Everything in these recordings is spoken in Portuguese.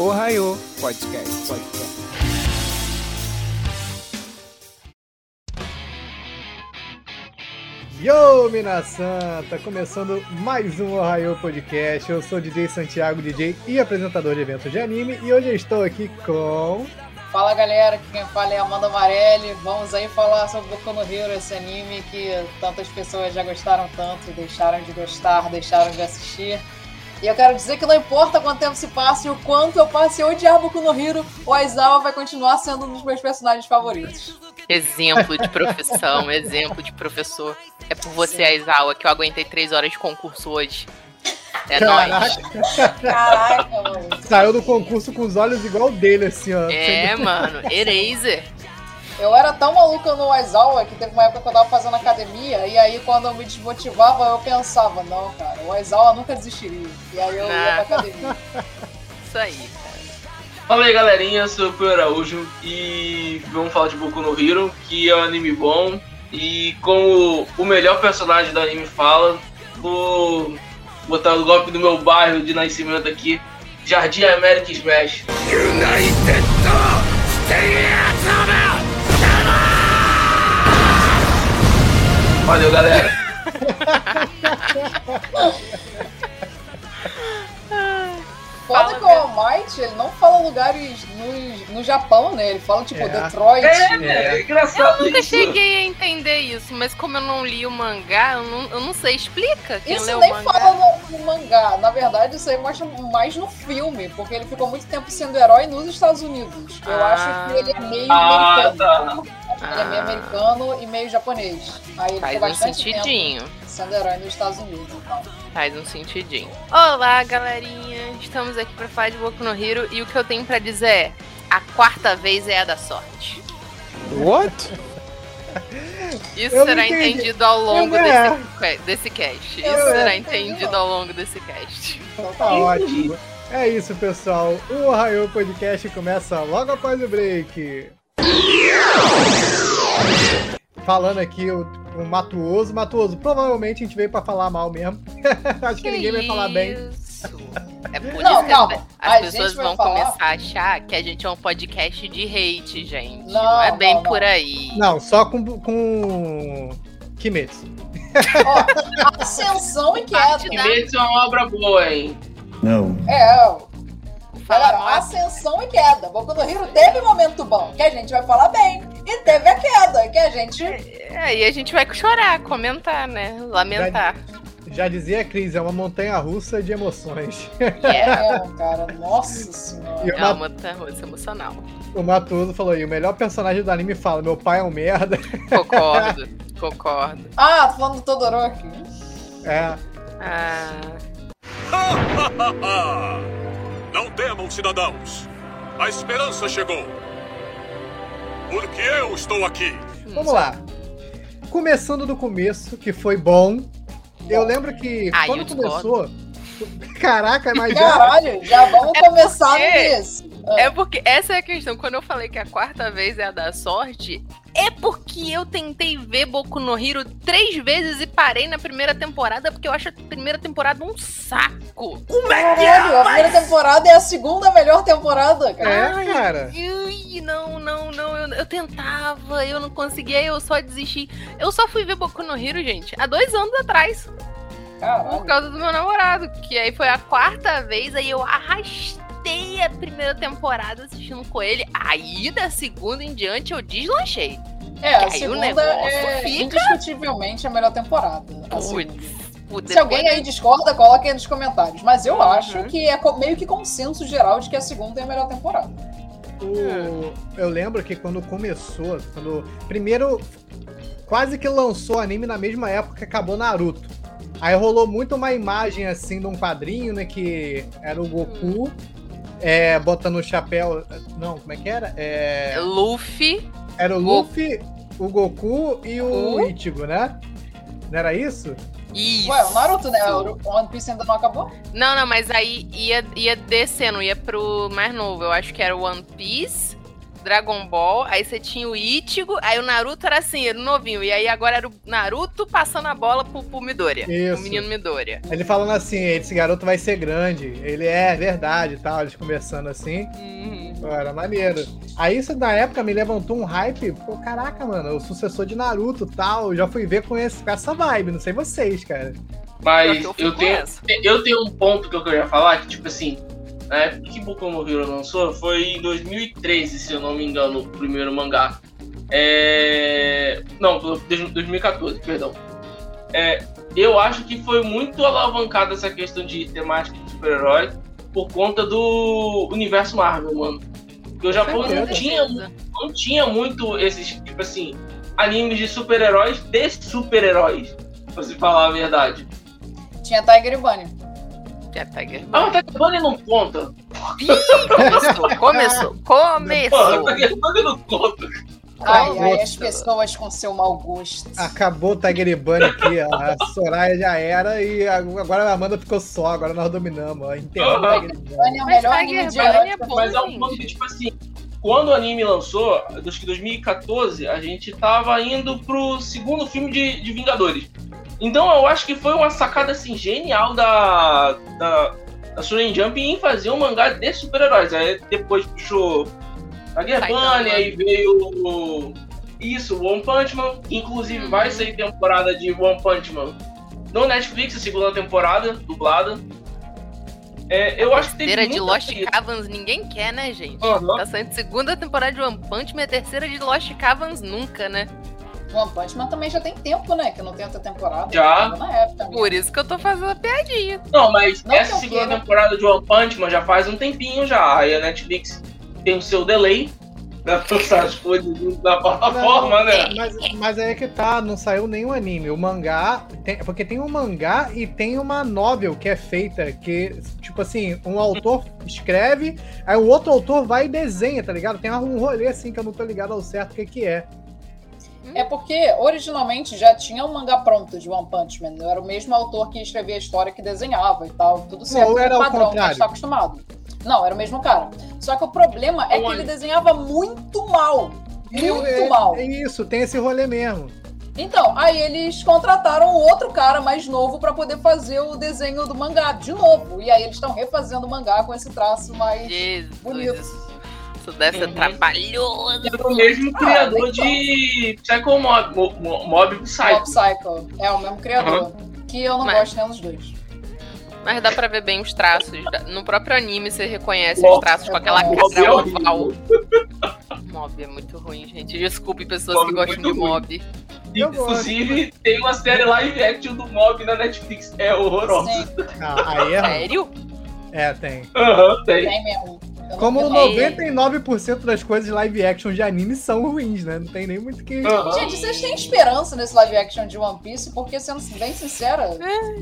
Ohio Podcast. Podcast. Yo, Minasan! Tá começando mais um Ohio Podcast. Eu sou o DJ Santiago, DJ e apresentador de eventos de anime, e hoje eu estou aqui com. Fala galera, aqui quem fala é Amanda Amarelli. Vamos aí falar sobre Boku no Hero, esse anime que tantas pessoas já gostaram tanto, deixaram de gostar, deixaram de assistir. E eu quero dizer que não importa quanto tempo se passe e o quanto eu passe a odiar Boku no Hero, o Aizawa vai continuar sendo um dos meus personagens favoritos. Exemplo de profissão, exemplo de professor. É por você, Aizawa, que eu aguentei três horas de concurso hoje. É nóis. Caraca, mano. Saiu do concurso com os olhos igual o dele, assim, ó. É, mano. Eraser. Eu era tão maluca no Aizawa que teve uma época que eu tava fazendo academia e aí quando eu me desmotivava eu pensava, não, cara, o Aizawa nunca desistiria. E aí eu ia pra academia. Isso aí, cara. Fala aí galerinha, eu sou o Pio Araújo e vamos falar de Boku no Hero, que é um anime bom. E como o melhor personagem do anime fala, vou botar o golpe do meu bairro de nascimento aqui, Jardim América Smash. Valeu galera. Foda que o All Might, ele não fala lugares no, no Japão, né? Ele fala tipo É. Detroit. É, É. é engraçado Eu nunca isso. cheguei a entender isso, mas como eu não li o mangá, eu não, eu não sei. Explica quem Isso leu nem o mangá. fala no, no mangá. Na verdade, isso aí mostra mais no filme, porque ele ficou muito tempo sendo herói nos Estados Unidos. Eu Ah. acho que ele é meio Ah, americano. tá. Ele é meio Ah, americano e meio japonês. Aí ele Faz um sentidinho. sendo herói nos Estados Unidos. Então. Faz um sentidinho. Olá, galerinha. Estamos aqui pra falar de Boku no Hero e o que eu tenho pra dizer é: a quarta vez é a da sorte. What? Isso Eu será entendi. entendido ao longo Eu- desse, desse cast. Eu Isso não será entendi, entendido ao longo desse cast. Então tá. ótimo. É isso, pessoal. O Ohio Podcast começa logo após o break. Falando aqui o, o Matuoso. Matuoso, provavelmente a gente veio pra falar mal mesmo. Acho que, ninguém vai falar bem. Isso. É por Não, isso que calma. as, A as pessoas vão falar- começar a achar que a gente é um podcast de hate, gente. Não, Não, é bem não, por não. aí. Não, só com, com Kimetsu. Ó, ascensão e queda. Kimetsu é uma obra boa, hein? Não. É, Galera, Fala mal. ascensão e queda. Boku no Hero teve momento bom, que a gente vai falar bem. E teve a queda, que a gente. É, e a gente vai chorar, comentar, né? Lamentar. Já dizia a Cris, é uma montanha russa de emoções. É, É, cara, nossa senhora. O, é Ma- uma terrorista emocional. o Matuoso falou aí, o melhor personagem do anime fala, meu pai é um merda. Concordo, concordo. Ah, falando do Todoroki. É, Ah, Não temam, cidadãos. A esperança chegou. Porque eu estou aqui. vamos lá. Começando do começo, que foi bom. Eu lembro que Ah, quando começou... Caraca, mas já... Caralho, já vamos É começar porque- nisso. É porque essa é a questão. Quando eu falei que a quarta vez é a da sorte, é porque eu tentei ver Boku no Hero três vezes e parei na primeira temporada porque eu acho a primeira temporada um saco. Caralho, a primeira temporada é a segunda melhor temporada, cara. É, Ai, cara. Ui, não, não, não. Eu, eu tentava, eu não conseguia, eu só desisti. Eu só fui ver Boku no Hero, gente, há dois anos atrás. Por Caralho. causa do meu namorado. Que aí foi a quarta vez, aí eu arrastei a primeira temporada assistindo com ele. Aí da segunda em diante eu deslanchei. É, a aí o segunda negócio é fica- indiscutivelmente a melhor temporada. a segunda. Putz, putz, Se alguém aí discorda, coloque aí nos comentários. Mas eu Uhum. acho que é meio que consenso geral de que a segunda é a melhor temporada. O- eu lembro que quando começou, quando primeiro quase que lançou o anime na mesma época que acabou Naruto. Aí rolou muito uma imagem assim de um quadrinho, né, que era o Goku é, botando o chapéu, não, como é que era? É, Luffy. era o Go- Luffy, o Goku e o Goku? Ichigo, né? Não era isso? Isso. Ué, o Naruto, né? O One Piece ainda não acabou? Não, não, mas aí ia, ia descendo, ia pro mais novo. Eu acho que era o One Piece. Dragon Ball, aí você tinha o Ichigo, aí o Naruto era assim, era novinho. E aí agora era o Naruto passando a bola pro, pro Midoriya. Isso. O menino Midoriya. Ele falando assim, esse garoto vai ser grande. Ele é verdade e tal, eles conversando assim. Uhum. Era maneiro. Aí isso na época me levantou um hype. Pô, caraca, mano, o sucessor de Naruto e tal. Eu já fui ver com, esse, com essa vibe, não sei vocês, cara. Mas eu eu tenho, eu tenho um ponto que eu queria falar, que tipo assim, na época que Boku no Hero lançou, foi em 2013, se eu não me engano, o primeiro mangá. É... Não, foi 2014, perdão. É, eu acho que foi muito alavancada essa questão de temática de super-herói por conta do universo Marvel, mano. Porque o Japão não tinha, não tinha muito esses, tipo assim, animes de super-heróis de super-heróis, pra se falar a verdade. Tinha Tiger e Bunny. Tiger. Ah, o Tiger Bunny não conta. Começou, começou, Porra, começou. o Tiger Bunny não conta. Ai, ai, as pessoas com seu mau gosto. Acabou o Tiger e Bunny aqui, ó. a Soraya já era e agora a Amanda ficou só, agora nós dominamos, ó. Enterrou o Tiger e Bunny. Bunny é o Mas melhor Tiger Bunny é bom, Mas é um ponto que, tipo assim, quando o anime lançou, acho que 2014, a gente tava indo pro segundo filme de, de Vingadores. Então eu acho que foi uma sacada assim genial da, da, da Shonen Jump em fazer um mangá de super-heróis. Aí depois puxou Bunny, Man. aí veio o- isso, o One Punch Man. Inclusive Uhum. vai sair temporada de One Punch Man no Netflix, a segunda temporada, dublada. É, eu acho que teve Terceira de muita Lost coisa. Cavans ninguém quer, né, gente? Aham. Tá saindo segunda temporada de One Punch, minha terceira de Lost Cavans nunca, né? One Punch Man também já tem tempo, né? Que não tem outra temporada. Já. Tava Na época. mesmo. Por isso que eu tô fazendo a piadinha. Não, mas Não essa segunda queira. temporada de One Punch Man já faz um tempinho já. Aí a Netflix tem o seu delay pra lançar as coisas na plataforma, né? Mas, mas aí é que tá, não saiu nenhum anime. O mangá, tem- porque tem um mangá e tem uma novel que é feita, que, tipo assim, um autor escreve, aí o outro autor vai e desenha, tá ligado? Tem um rolê assim que eu não tô ligado ao certo o que que é. É porque originalmente já tinha um mangá pronto de One Punch Man. Era o mesmo autor que escrevia a história que desenhava e tal. Tudo certo. ou era ao padrão, que a gente tá acostumado. Não, era o mesmo cara. Só que o problema é que Olha. ele desenhava muito mal. Muito é, mal. é isso, tem esse rolê mesmo. Então, aí eles contrataram outro cara mais novo pra poder fazer o desenho do mangá de novo. E aí eles estão refazendo o mangá com esse traço mais Jesus. bonito. Ser Uhum. trabalhoso. É o mesmo Ah, criador nem de Psycho Mob, Mo- Mo- Mob Psycho. Mob Psycho. É o mesmo criador. Que eu não Mas- gosto nenhum dos dois. Mas dá pra ver bem os traços. No próprio anime você reconhece Mob- os traços com aquela é cara horrível. oval. Mob é muito ruim, gente. Desculpe pessoas Mob que é gostam de ruim. Mob. Gosto. Inclusive, tem uma série live action do Mob na Netflix. É horrorosa. Sim, Ah, aí é. Sério? É, tem. Aham, tem. tem mesmo. Como eu não- 99% das coisas live action de anime são ruins, né? Não tem nem muito que. Aham. Gente, vocês têm esperança nesse live action de One Piece? Porque, sendo bem sincera,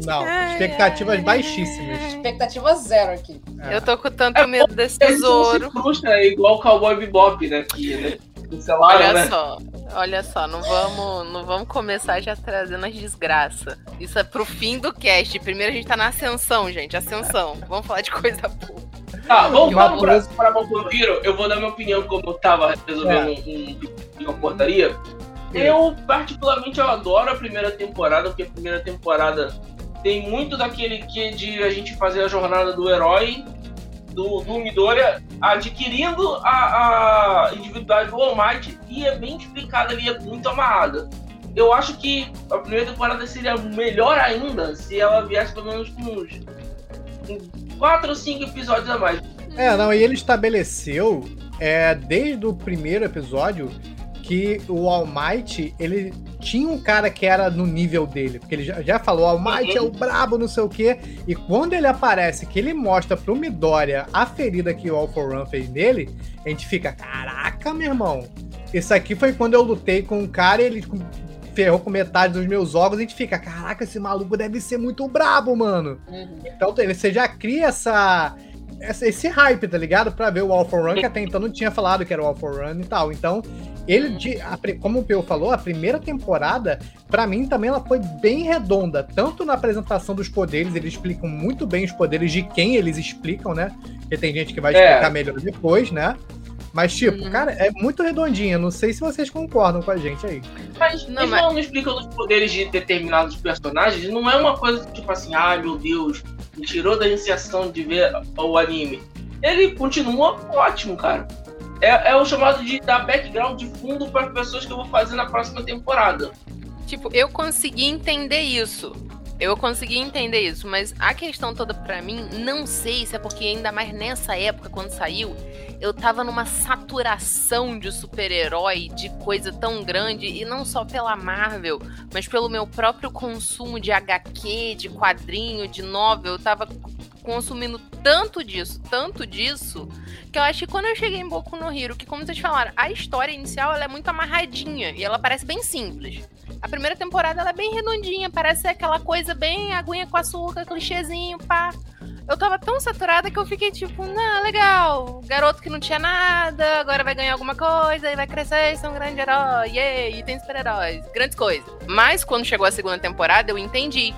Não, expectativas baixíssimas. expectativa zero aqui. É. Eu tô com tanto É, medo desse se tesouro. frustra, é igual o Cowboy Bebop, né? Que, né? Cancelaram, Olha né? só, olha só, não vamos, não vamos começar já trazendo as desgraças. Isso é pro fim do cast. Primeiro a gente tá na ascensão, gente. Ascensão. Vamos falar de coisa boa. Tá, vamos, vamos pra, pra Boku Hero. Eu vou dar minha opinião como eu tava resolvendo É. um, um- uma portaria. Eu, particularmente, eu adoro a primeira temporada, porque a primeira temporada tem muito daquele que de a gente fazer a jornada do herói, do, do Midoriya, adquirindo a, a individualidade do All Might, e é bem explicada ali, é muito amarrada. Eu acho que a primeira temporada seria melhor ainda se ela viesse pelo menos com uns, 4 ou 5 episódios a mais. É, não, e ele estabeleceu, é, desde o primeiro episódio, que o All Might, ele tinha um cara que era no nível dele, porque ele já, já falou, All Might é o brabo, não sei o quê, e quando ele aparece, que ele mostra pro Midoriya a ferida que o All for One fez nele, a gente fica, caraca, meu irmão, isso aqui foi quando eu lutei com um cara e ele ferrou com metade dos meus órgãos, a gente fica, caraca, esse maluco deve ser muito brabo, mano. Uhum. Então ele- você já cria essa, essa- esse hype, tá ligado? Pra ver o All for Run, que até então não tinha falado que era o All for Run e tal. Então, ele, de- a como o Peu falou, a primeira temporada, pra mim também ela foi bem redonda. Tanto na apresentação dos poderes, eles explicam muito bem os poderes de quem eles explicam, né? Porque tem gente que vai É. explicar melhor depois, né? Mas, tipo, Uhum. cara, é muito redondinha. Não sei se vocês concordam com a gente aí. Mas Não, eles mas- não explicam os poderes de determinados personagens. Não é uma coisa tipo assim, ai meu Deus, me tirou da iniciação de ver o anime. Ele continua ótimo, cara. É, é o chamado de dar background de fundo para as pessoas que eu vou fazer na próxima temporada. Tipo, eu consegui entender isso. Eu consegui entender isso, mas a questão toda pra mim, não sei se é porque ainda mais nessa época, quando saiu, eu tava numa saturação de super-herói, de coisa tão grande, e não só pela Marvel, mas pelo meu próprio consumo de HQ, de quadrinho, de novel, eu tava consumindo tanto disso, tanto disso, que eu acho que quando eu cheguei em Boku no Hero, que como vocês falaram, a história inicial ela é muito amarradinha e ela parece bem simples. A primeira temporada ela é bem redondinha, parece aquela coisa bem aguinha com açúcar, clichêzinho, pá. Eu tava tão saturada que eu fiquei tipo, não, legal, garoto que não tinha nada, agora vai ganhar alguma coisa e vai crescer e ser um grande herói, e tem super-heróis, grandes coisas. Mas quando chegou a segunda temporada, eu entendi.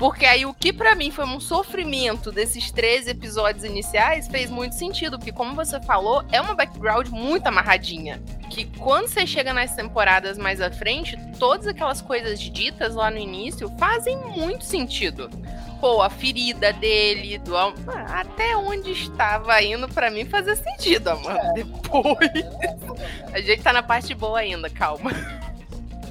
Porque aí o que pra mim foi um sofrimento desses 13 episódios iniciais fez muito sentido, porque como você falou, é uma background muito amarradinha. Que quando você chega nas temporadas mais à frente, todas aquelas coisas ditas lá no início fazem muito sentido. Pô, a ferida dele, do até onde estava indo pra mim fazer sentido, amor. Depois. A gente tá na parte boa ainda, calma.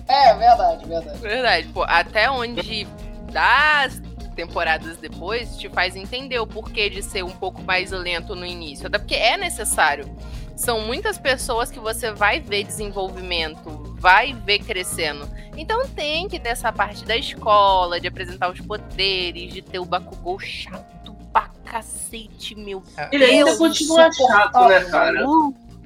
É, verdade, verdade. Verdade, pô, até onde das temporadas depois te faz entender o porquê de ser um pouco mais lento no início. Até porque é necessário. São muitas pessoas que você vai ver desenvolvimento, vai ver crescendo. Então tem que ter essa parte da escola, de apresentar os poderes, de ter o Bakugou chato pra cacete, meu Ele ainda Deus, continua chato, né, cara?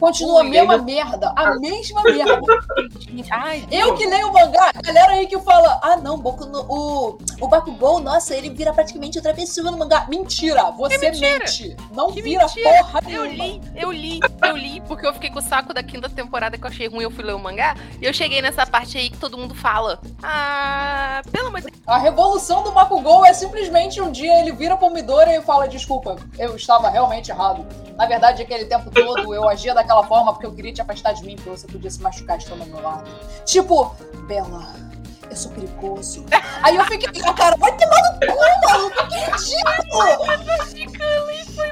Continua a mesma merda, a mesma merda. Ai, Eu que leio o mangá, galera aí que fala, ah não, Boku no, o, o Bakugou, nossa, ele vira praticamente outra pessoa no mangá. Mentira, você mentira. mente. Não Que vira mentira. porra Eu nenhuma. li, eu li, eu li, porque eu fiquei com o saco da quinta temporada que eu achei ruim, eu fui ler o mangá, e eu cheguei nessa parte aí que todo mundo fala. Ah, pelo amor de Deus. A revolução do Bakugou é simplesmente um dia ele vira pro Midori e fala, desculpa, eu estava realmente errado. Na verdade, aquele tempo todo eu agia daquela forma porque eu queria te afastar de mim, porque você podia se machucar estando ao meu lado. Tipo, Bela, eu sou perigoso. Aí eu fiquei, cara, vai tomar no cu, maluco, que ridículo!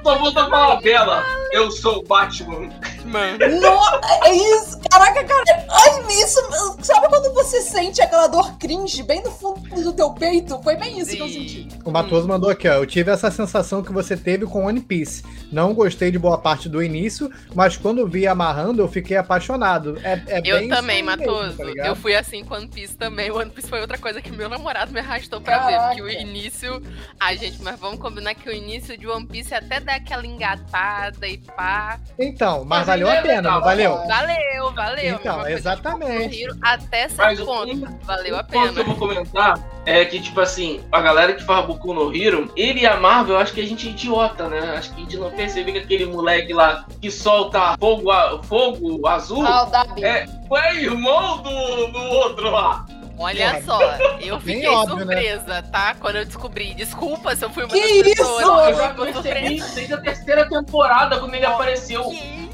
Só vou falar Bela, eu sou o Batman. Mano. Não, é isso, caraca, cara. Ai, isso, sabe quando você sente aquela dor cringe bem no fundo do teu peito? Foi bem isso que eu senti. O Matoso mandou aqui, ó. Eu tive essa sensação que você teve com One Piece. Não gostei de boa parte do início, mas quando vi amarrando, eu fiquei apaixonado. É, é Eu bem também, Matoso. mesmo, tá eu fui assim com One Piece também. One Piece foi outra coisa que meu namorado me arrastou pra ver. Caraca. Porque o início. Ai, gente, mas vamos combinar que o início de One Piece até dá aquela engatada e pá. Então, mas Mas valeu a é pena, não valeu? Valeu, valeu. Então, exatamente. Até Mas certo o ponto. Valeu a O ponto que pena. eu vou comentar é que, tipo assim, a galera que faz Boku no Hero, ele e a Marvel, eu acho que a gente é idiota, né? Acho que a gente não percebeu que aquele moleque lá que solta fogo, a- fogo azul Ah, o é, foi irmão do, do outro lá. Olha só, eu fiquei óbvio, né? surpresa, tá? Quando eu descobri. Desculpa se eu fui uma Que das isso? pessoas. Não, eu que já percebi desde a terceira temporada quando ele apareceu.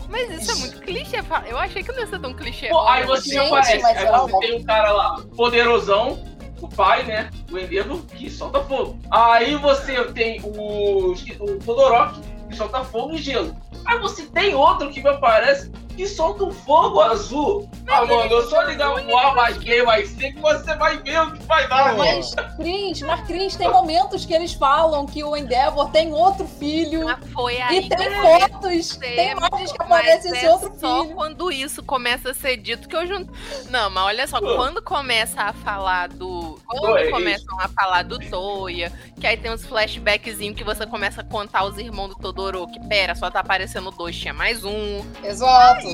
Mas isso é muito clichê. Eu achei que não ia ser tão clichê. Pô, aí você Gente, aparece, aí você uma- tem um cara lá, poderosão, o pai, né? O Endeavor, que solta fogo. Aí você tem o, o Todoroki, que solta fogo e gelo. Aí você tem outro que me aparece que solta um fogo azul. Ah, mano, eu só ligar o A mais B mais C que você vai ver o que vai dar, mano. Mas, Cris, mas Cris, tem momentos que eles falam que o Endeavor tem outro filho. Ah, foi aí. E tem fotos, tem imagens que mas aparece esse é outro só filho. quando isso começa a ser dito que eu junto. Não, mas olha só, quando começa a falar do. Quando Toei. começam a falar do Toya, que aí tem uns flashbackzinhos que você começa a contar os irmãos do Todoroki. Pera, só tá aparecendo dois, tinha mais um. Exato.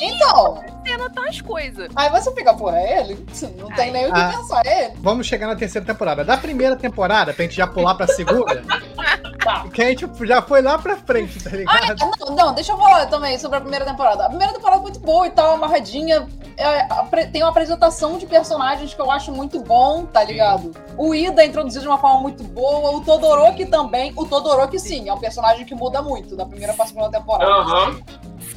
Então, Você anotar as coisas. aí você fica, porra, é ele? Não tem Ai. nem o que Ah. pensar, é ele. Vamos chegar na terceira temporada. Da primeira temporada, pra gente já pular pra segunda, Tá. que a gente já foi lá pra frente, tá ligado? Não, não, deixa eu falar também sobre a primeira temporada. A primeira temporada é muito boa e tal, amarradinha. É, tem uma apresentação de personagens que eu acho muito bom, tá ligado? O Ida é introduzido de uma forma muito boa, o Todoroki também. O Todoroki, sim, é um personagem que muda muito da primeira pra segunda temporada. Aham.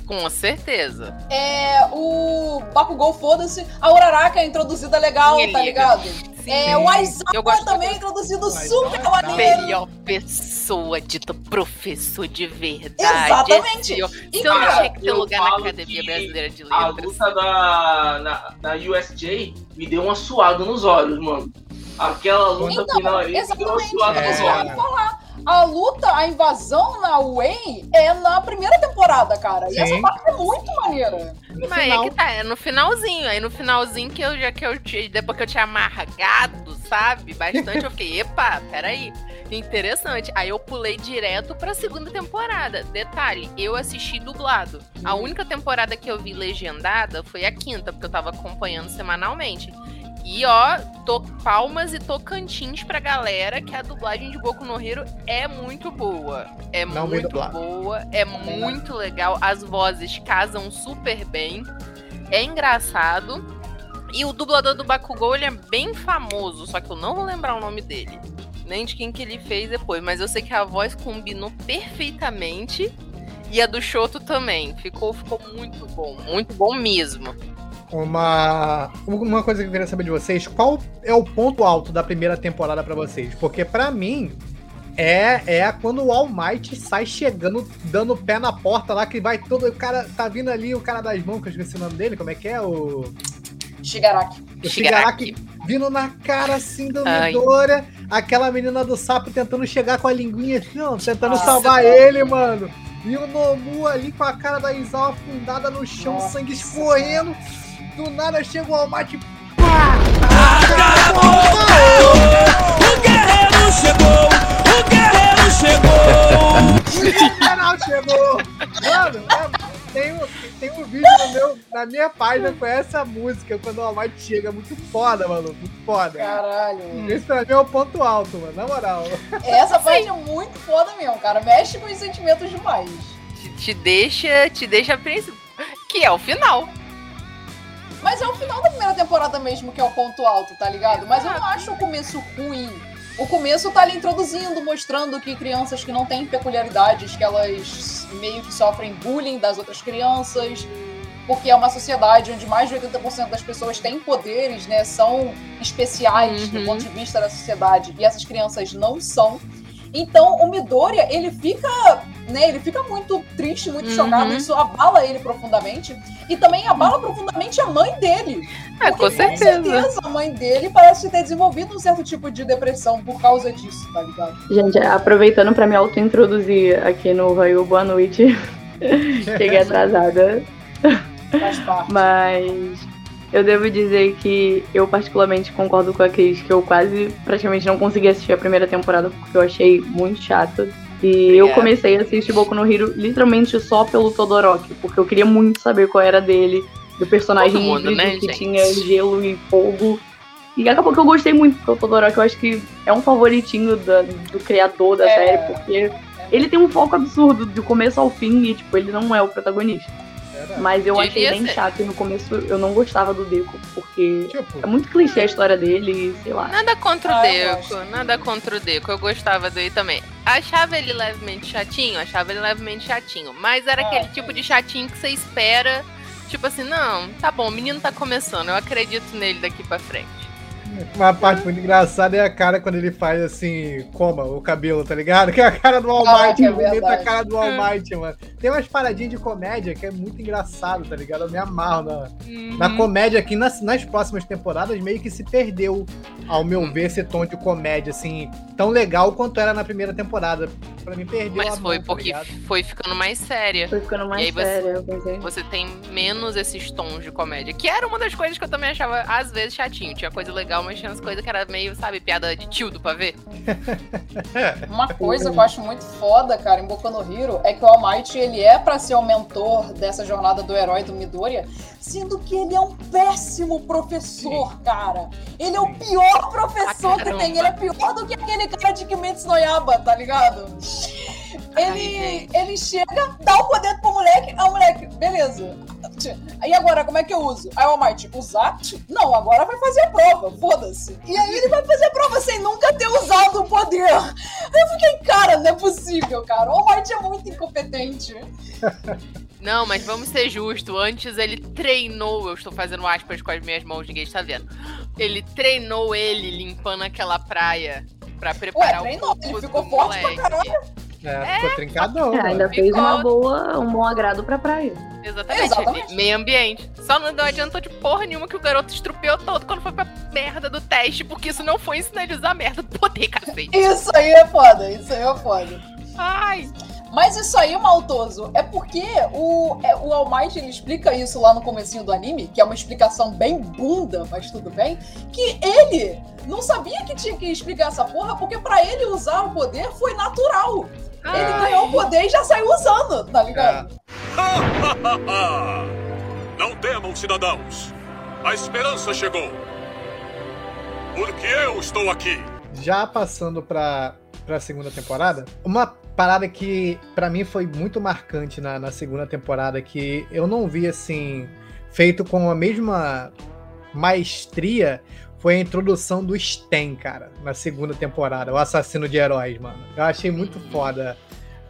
Com certeza. É, o Bakugou, foda-se. A Uraraka é introduzida legal, tá liga. ligado? Sim. É, o Eu Aizawa gosto também é do- introduzido Aizawa super é maneiro. Melhor pessoa dita professor de verdade. Exatamente. Esse- E, Se eu não cara, tinha que ter eu lugar na Academia Brasileira de A Letras. luta da, na, da USJ me deu uma suada nos olhos, mano. Aquela luta Então, final aí me deu uma exatamente, suada é. nos eu olhos. A luta, a invasão na Wayne é na primeira temporada, cara. E Sim. essa parte é muito maneira. No Mas final, é que tá, é no finalzinho. Aí no finalzinho que eu já que eu tinha, depois que eu tinha amargado, sabe? Bastante, eu fiquei, epa, peraí. Interessante. Aí eu pulei direto pra segunda temporada. Detalhe, eu assisti dublado. A única temporada que eu vi legendada foi a quinta, porque eu tava acompanhando semanalmente. E ó, tô palmas e tocantins pra galera que a dublagem de Boku no Hero é muito boa. É Não muito boa, é muito legal. As vozes casam super bem. É engraçado. E o dublador do Bakugou, ele é bem famoso, só que eu não vou lembrar o nome dele. Nem de quem que ele fez depois, mas eu sei que a voz combinou perfeitamente. E a do Shoto também. Ficou, ficou muito bom. Muito bom mesmo. Uma, uma coisa que eu queria saber de vocês, qual é o ponto alto da primeira temporada pra vocês? Porque pra mim é é quando o All Might sai chegando, dando pé na porta lá que vai todo o cara tá vindo ali o cara das mãos, que eu esqueci o nome dele, como é que é o Shigaraki. o Shigaraki. Shigaraki vindo na cara assim do Ai. Midoriya, aquela menina do sapo tentando chegar com a linguinha assim, ó, tentando Nossa, salvar cara. ele, mano. E o Nomu ali com a cara da Izawa afundada no chão, Nossa, sangue escorrendo. Do nada chega o Almighty. O guerreiro chegou! O guerreiro chegou! O canal chegou! Mano, é- tem, um, tem um vídeo no meu, na minha página com essa música, quando o Almighty chega. Muito foda, mano. Muito foda. Caralho. Esse pra mim é o ponto alto, mano. Na moral. Essa parte é muito foda mesmo, cara. Mexe com os sentimentos demais. Te, te deixa, te deixa. Que é o final. Mas é o final da primeira temporada mesmo que é o ponto alto, tá ligado? Mas eu não acho o começo ruim. O começo tá ali introduzindo, mostrando que crianças que não têm peculiaridades, que elas meio que sofrem bullying das outras crianças, porque é uma sociedade onde mais de 80% das pessoas têm poderes, né? São especiais do Uhum. ponto de vista da sociedade, e essas crianças não são. Então, o Midoriya, ele fica, né, ele fica muito triste, muito Uhum. chocado, isso abala ele profundamente. E também abala profundamente a mãe dele. Ah, com Porque, certeza. a mãe dele parece ter desenvolvido um certo tipo de depressão por causa disso, tá ligado? Gente, aproveitando pra me auto-introduzir aqui no Raio, boa noite. Cheguei atrasada, Faz parte. mas eu devo dizer que eu particularmente concordo com a Cris, que eu quase praticamente não consegui assistir a primeira temporada porque eu achei muito chata. E eu comecei a assistir Boku no Hero literalmente só pelo Todoroki, porque eu queria muito saber qual era dele, do personagem mundo, híbrido né, que gente? tinha gelo e fogo. E acabou que eu gostei muito, porque o Todoroki eu acho que é um favoritinho da- do criador da É. série, porque ele tem um foco absurdo do começo ao fim e, tipo, ele não é o protagonista. Mas eu achei Devia bem ser. chato e no começo eu não gostava do Deco, porque é Tipo, muito clichê a história dele sei lá. Nada contra o Ah, Deco, nada contra o Deco. Eu gostava dele também. Achava ele levemente chatinho, achava ele levemente chatinho. Mas era Ah, aquele sim. tipo de chatinho que você espera. Tipo assim, não, tá bom, o menino tá começando, eu acredito nele daqui pra frente. uma parte muito engraçada é a cara quando ele faz assim, coma o cabelo, tá ligado? Que é a cara do All Ah, Might, que é bonita a cara do All Might, mano. Tem umas paradinhas de comédia que é muito engraçado, tá ligado? Eu me amarro na, na Uhum. comédia aqui nas, nas próximas temporadas meio que se perdeu, ao meu ver, esse tom de comédia, assim, tão legal quanto era na primeira temporada. Pra mim, perdeu a Mas foi mão, tá porque ligado? foi ficando mais séria. Foi ficando E aí mais você- eu pensei. Você tem menos esses tons de comédia. Que era uma das coisas que eu também achava, às vezes, chatinho. Tinha coisa legal, mas tinha as coisas que era meio, sabe, piada de tio do pavê. Uma coisa que eu acho muito foda, cara, em Boku no Hero, é que o All Might, ele é pra ser o mentor dessa jornada do herói do Midoriya, sendo que ele é um péssimo professor, cara. Ele é o pior professor Ah, que tem. Ele é pior do que aquele cara de Kimetsu no Yaba, tá ligado? Ele, ele chega, dá o poder pro moleque, ah, moleque, beleza. E agora, como é que eu uso? Aí o All Might, usar? Não, agora vai fazer a prova, foda-se. E aí ele vai fazer a prova sem nunca ter usado o poder. Eu fiquei, cara, não é possível, cara. O All Might é muito incompetente. Não, mas vamos ser justos. Antes ele treinou, eu estou fazendo aspas com as minhas mãos, ninguém está vendo. Ele treinou ele limpando aquela praia pra preparar treinou, o ele ficou forte pra moleque. É, ficou trincadão. É, ainda fez uma boa, um bom agrado pra praia. Exatamente. Exatamente. Meio ambiente. Só não, não adiantou de porra nenhuma que o garoto estrupiou todo quando foi pra merda do teste, porque isso não foi ensinar ele a usar a merda do poder, cacete. Isso aí é foda, isso aí é foda. Ai, Mas isso aí, Maltoso, é porque o, é, o All Might, ele explica isso lá no comecinho do anime, que é uma explicação bem bunda, mas tudo bem, que ele não sabia que tinha que explicar essa porra, porque pra ele usar o poder foi natural. Ele Ah. ganhou o poder e já saiu usando, tá ligado? Não temam, cidadãos. A esperança chegou. Porque eu estou aqui. Já passando pra, pra segunda temporada, uma parada que pra mim foi muito marcante na, na segunda temporada, que eu não vi assim, feito com a mesma maestria, foi a introdução do Sten, cara, na segunda temporada, o assassino de heróis, mano. Eu achei muito foda.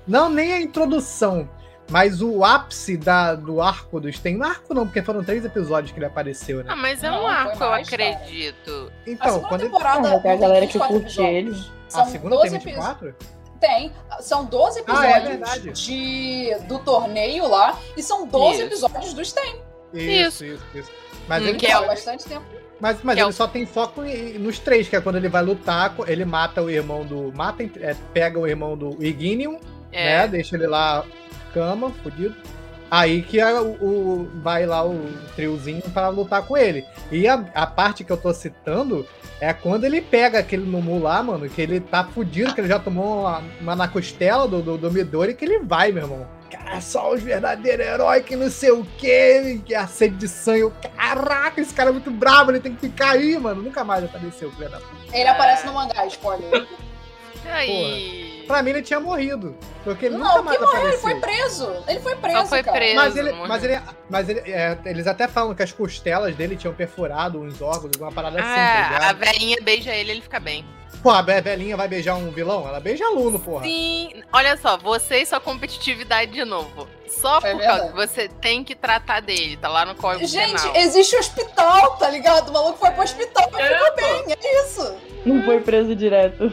Não, nem a introdução, mas o ápice da, do arco do Sten. Não arco não, porque foram três episódios que ele apareceu, né? ah, mas é Não, um foi arco, eu acredito. Então, quando ele... temporada. Ah, tem a não galera que 24 curte episódios. A segunda 12 tem epi- 24? Tem. São 12 Ah, é episódios de, do torneio lá e são 12 Isso. episódios do Stem. Isso, isso, isso. Mas Hum, ele que é é bastante tempo. Mas, mas Que é ele o- só tem foco nos três, que é quando ele vai lutar, ele mata o irmão do. Mata, é, pega o irmão do Ignium, É. né? Deixa ele lá, cama, fudido. Aí que é o, vai lá o triozinho pra lutar com ele. E a, a parte que eu tô citando é quando ele pega aquele Mumu lá, mano, que ele tá fudido, que ele já tomou uma, uma na costela do, do, do Midori, que ele vai, meu irmão. Cara, só os verdadeiros heróis que não sei o quê, que é a sede de sangue. Eu, Caraca, esse cara é muito brabo, ele tem que ficar aí, mano. Nunca mais apareceu, filho da puta. Ele aparece no mangá, spoiler. Aí. Pra mim ele tinha morrido. Porque ele Não, nunca que mais morreu, apareceu. ele foi preso. Ele foi preso, Só foi cara. preso. Mas ele, mas ele, mas ele, é, eles até falam que as costelas dele tinham perfurado uns órgãos, alguma parada assim, tá Ah, a ligado? velhinha beija ele, ele fica bem. Pô, a velhinha vai beijar um vilão? Ela beija aluno, porra. Sim, olha só, você e sua competitividade de novo. Só É por causa que você tem que tratar dele, tá lá no código Gente, penal. existe hospital, tá ligado? O maluco foi pro hospital e É, ficou bem, é isso. Não foi preso direto.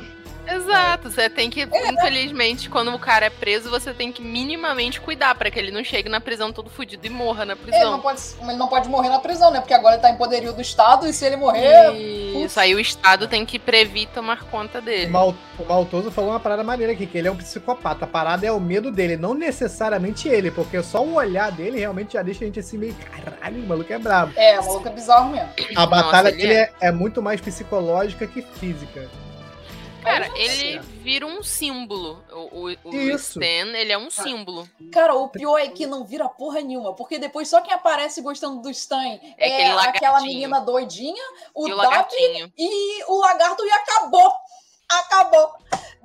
Exato, você tem que, infelizmente, quando o cara é preso, você tem que minimamente cuidar pra que ele não chegue na prisão todo fudido e morra na Ele não, prisão. pode, ele não pode morrer na prisão, né? Porque agora ele tá em poderio do Estado e se ele morrer. Isso aí o Estado tem que prever e tomar conta O, dele. Mal, o Maltoso falou uma parada maneira aqui, que ele é um psicopata. A parada é o medo dele, não necessariamente ele, porque só o olhar dele realmente já deixa a gente assim meio, caralho, o maluco é brabo. É, o maluco é bizarro mesmo. A batalha ele dele é, é muito mais psicológica que física. Cara, Mas, ele vira um símbolo. O, o, o Isso. Stan, ele é um símbolo. Cara, o pior é que não vira porra nenhuma, porque depois só quem aparece gostando do Stan É é, aquela menina doidinha, o e o e o lagarto e acabou. Acabou.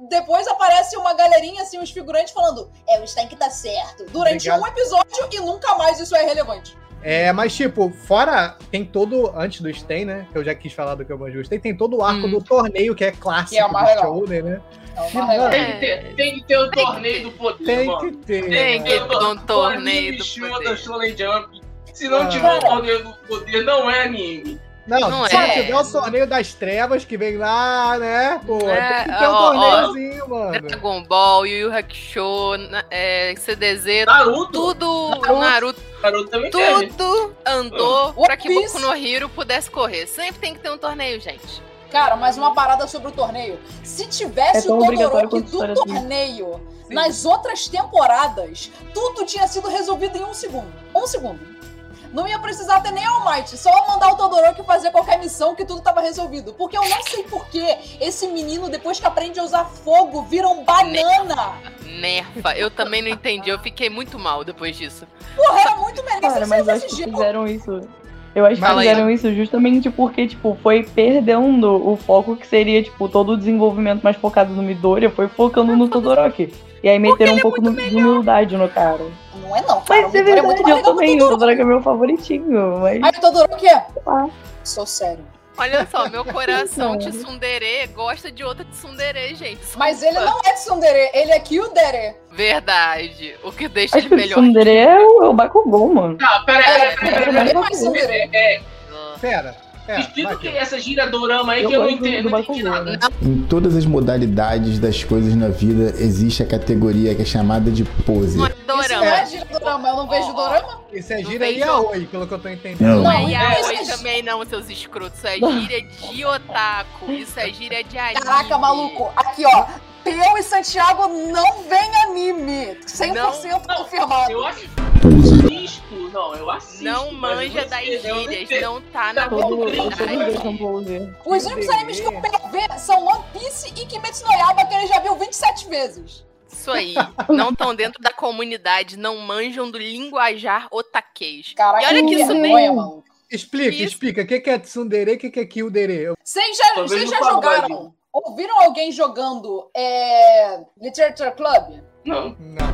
Depois aparece uma galerinha, assim, uns figurantes falando: É, o Stan que tá certo. Durante Obrigado. um episódio e nunca mais isso é relevante. É, mas tipo, fora, tem todo, antes do Sten, né, que eu já quis falar do que eu mais gostei, tem todo o arco Hum. do torneio, que é clássico Que é do legal. Shonen, né? É uma Que relevante. Tem que ter, tem que ter o Tem que torneio do poder, Tem mano. que ter. Tem né? que ter um torneio do Shura poder. da Shonen Jump. Se não Ah. tiver o torneio do poder, não é anime. Não, Não se é. tiver o torneio das trevas que vem lá, né? Pô, É, tem que ter um ó, ó. torneiozinho, mano. Dragon Ball, Yu Yu Hakusho, é, CDZ, Naruto. tudo, Naruto. Naruto, teve. tudo andou One pra que. Boku no Hero pudesse correr. Sempre tem que ter um torneio, gente. Cara, mas uma parada sobre o torneio. Se tivesse É o Todoroki do assim. torneio Sim. nas outras temporadas, tudo tinha sido resolvido em um segundo. Um segundo. Não ia precisar ter nem All Might, só mandar o Todoroki fazer qualquer missão que tudo tava resolvido. Porque eu não sei por que esse menino, depois que aprende a usar fogo, vira um banana. Nerfa. Eu também não entendi. Eu fiquei muito mal depois disso. Porra, era muito melhor Cara, se mas acho que fizeram isso. Eu acho que Fala aí. fizeram isso justamente porque, tipo, foi perdendo o foco que seria, tipo, todo o desenvolvimento mais focado no Midoriya, foi focando no Todoroki. E aí meteram um pouco no- de humildade no cara. Não é não, cara. Mas é é verdade, mais eu também. O Todoroki. É meu favoritinho, mas. Aí o Todoroki é... lá. Sou sério. Olha só, meu coração Não. de tsundere gosta de outra tsundere, gente. Mas ele Desculpa. não é Tsundere, ele é Kyudere. Verdade. O que deixa Acho ele melhor. Tsundere é o, é o Bakugou, mano. Tá, pera aí, É, pera aí, pera é um pera aí. É, Pera. É, explica o que é essa gíria dorama aí Eu que eu não gosto do- entendi, do não entendi nada. Em todas as modalidades das coisas na vida, existe a categoria que é chamada de pose. Isso Dorama. não é gíria dorama, eu não vejo ó. dorama. Isso é gira yaoi, pelo que eu tô entendendo. Não. Não é yaoi isso é- também não, seus escrotos. Isso é gíria de otaku. Isso é gíria de anime. Caraca, maluco. Aqui, ó. Peu e Santiago não vem anime. 100% confirmado. Eu assisto, não, eu assisto. Não manja das eu não gírias, não tá na comunidade. Os únicos animes que eu quero ver são One Piece e Kimetsu no Yaiba, que ele já viu 27 vezes. Isso aí. Não estão dentro da comunidade, não manjam do linguajar otaquês. Caraca, E olha que isso nem-. Explica, Isso. explica. O que é tsundere e o que é kyudere? Eu- Vocês já, vocês já jogaram? Ouviram alguém jogando é, Literature Club? Não. Não.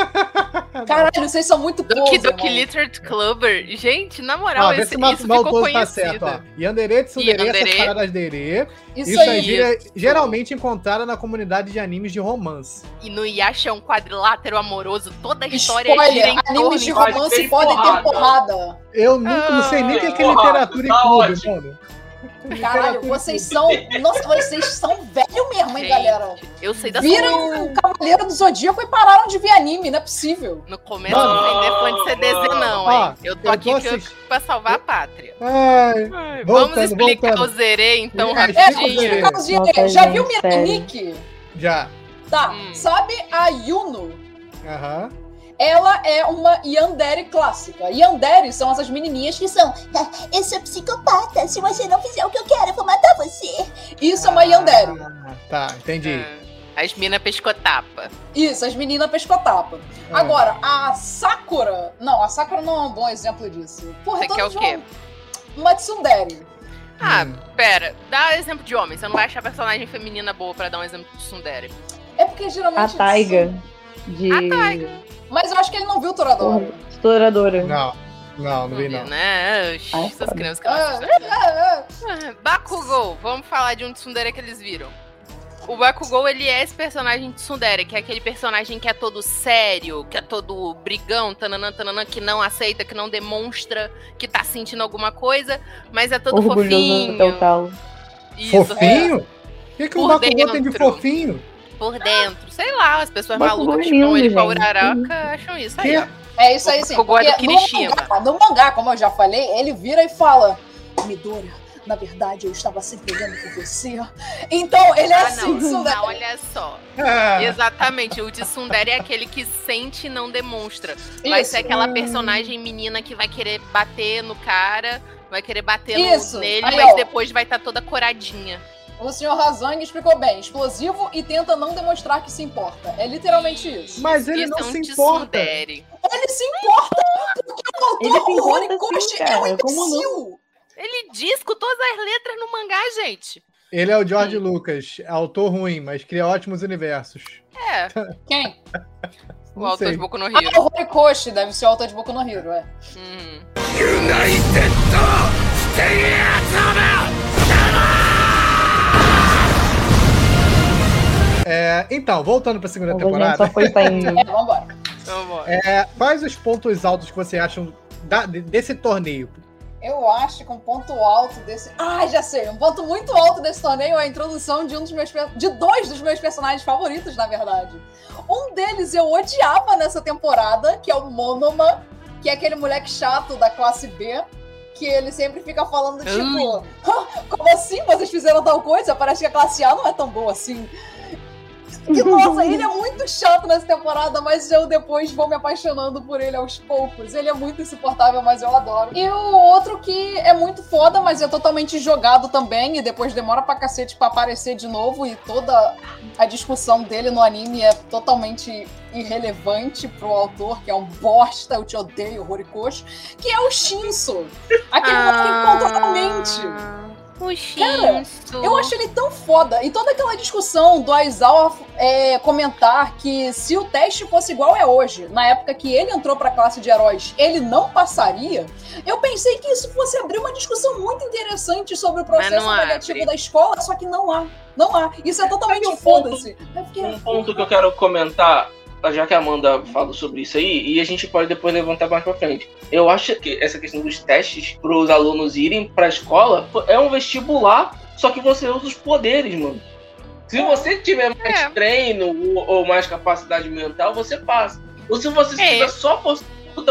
Caralho, vocês são muito Doki poser, Doki mano. Literature Clubber. Gente, na moral, vê esse, se o isso Mal ficou tá conhecido. certo, ó. Yandere, tsundere, essas paradas dere. Isso, Isso, é aí. gíria geralmente encontrada na comunidade de animes de romance. E no Yasha é um quadrilátero amoroso, toda a história gira Spoiler, em torno animes de romance podem ter porrada. Eu nunca, não sei nem o que que é Ah, literatura e tá clube, mano. Caralho, vocês são. Nossa, vocês são velho mesmo, hein, Gente, galera? Eu sei da Viram o Cavaleiro do Zodíaco e pararam de ver anime, não é possível. No começo não tem defã de CDZ não, Ó, hein? Eu tô eu aqui tô eu- assist- pra salvar a pátria. Ai, Vamos Voltando, explicar voltando. o Zerê, então, É, É, explica o rapidinho. Zerê. já viu. Miranique? já. Tá, Hum. sabe a Yuno? Aham. Ela é uma Yandere clássica. Yandere são essas menininhas que são. Eu sou psicopata. Se você não fizer o que eu quero, eu vou matar você. Isso é uma Yandere. Ah, tá, entendi. Ah, As minas pescotapa. Isso, as meninas pescotapa. Ah. Agora, a Sakura. Não, a Sakura não é um bom exemplo disso. Porra, Você quer o quê? vão- Uma tsundere. Ah, Hum. pera. Dá exemplo de homem. Você não vai achar personagem feminina boa pra dar um exemplo de Sundere. É porque geralmente. A Taiga. De. A Taiga. Mas eu acho que ele não viu Toradora. Exploradora. Não, não, não vi não. Né? Oxi, Ai, Essas crianças que Ah, não é, é. Ah, Bakugou, vamos falar de um tsundere que eles viram. O Bakugou, ele é esse personagem de tsundere, que é aquele personagem que é todo sério, que é todo brigão, tananã, tananã, que não aceita, que não demonstra que tá sentindo alguma coisa, mas é todo Orgulhoso fofinho. talo. Isso, Fofinho? O que, que o Bakugou tem de fofinho? Por dentro. Sei lá, as pessoas Bakugou malucas é que chamam lindo, ele pra gente. Uraraka acham isso aí. É isso aí, sim. É do Porque no Kirishima. mangá, no mangá, como eu já falei, ele vira e fala: Midora, na verdade eu estava sempre olhando por você. Então, ele é Ah, assim, não, tsundere. não, olha só. Ah, Exatamente, o de Sundere é aquele que sente e não demonstra. Vai Isso. ser aquela personagem menina que vai querer bater no cara, vai querer bater no- Isso. nele, Aí, mas ó. depois vai estar toda coradinha. O senhor Razang explicou bem: explosivo e tenta não demonstrar que se importa. É literalmente isso. mas ele Isso não é se importa. Ele se importa porque o Ele se autor importa Horikoshi sim, é um como não? imbecil. Ele diz com todas as letras no mangá, gente. Ele é o George Lucas, autor ruim, mas cria ótimos universos. É, Quem? o autor sei. de Boku no Ah, Hero. o Horikoshi deve ser o autor de Boku no Hero, é. Hum. É, então, voltando pra segunda A gente temporada, só foi saindo. É, vambora. Então, bora. é, quais os pontos altos que você acham da- de- desse torneio? Eu acho que um ponto alto desse. Ah, já sei! Um ponto muito alto desse torneio é a introdução de um dos meus. de dois dos meus personagens favoritos, na verdade. Um deles eu odiava nessa temporada, que é o Monoma, que é aquele moleque chato da classe B. Que ele sempre fica falando, tipo, "Hã? como assim vocês fizeram tal coisa? Parece que a classe A não é tão boa assim. E nossa, ele é muito chato nessa temporada, mas eu depois vou me apaixonando por ele aos poucos. Ele é muito insuportável, mas eu adoro. E o outro que é muito foda, mas é totalmente jogado também, e depois demora pra cacete pra aparecer de novo, e toda a discussão dele no anime é totalmente irrelevante pro autor, que é um bosta, eu te odeio, Horikoshi, que é o Shinso. Aquele moleque que controla a mente. Ah, O Cara. Eu acho ele tão foda. E toda aquela discussão do Aizawa é, comentar que se o teste fosse igual é hoje, na época que ele entrou pra classe de heróis, ele não passaria. Eu pensei que isso fosse abrir uma discussão muito interessante sobre o processo abre. da escola, só que não há. Não há. Isso é totalmente um foda-se. Um ponto que eu quero comentar já que a Amanda falou sobre isso aí, e a gente pode depois levantar mais pra frente. Eu acho que essa questão dos testes para os alunos irem pra escola é um vestibular, só que você usa os poderes, mano. Se você tiver mais É. treino ou, ou mais capacidade mental, você passa. Ou se você É. tiver só força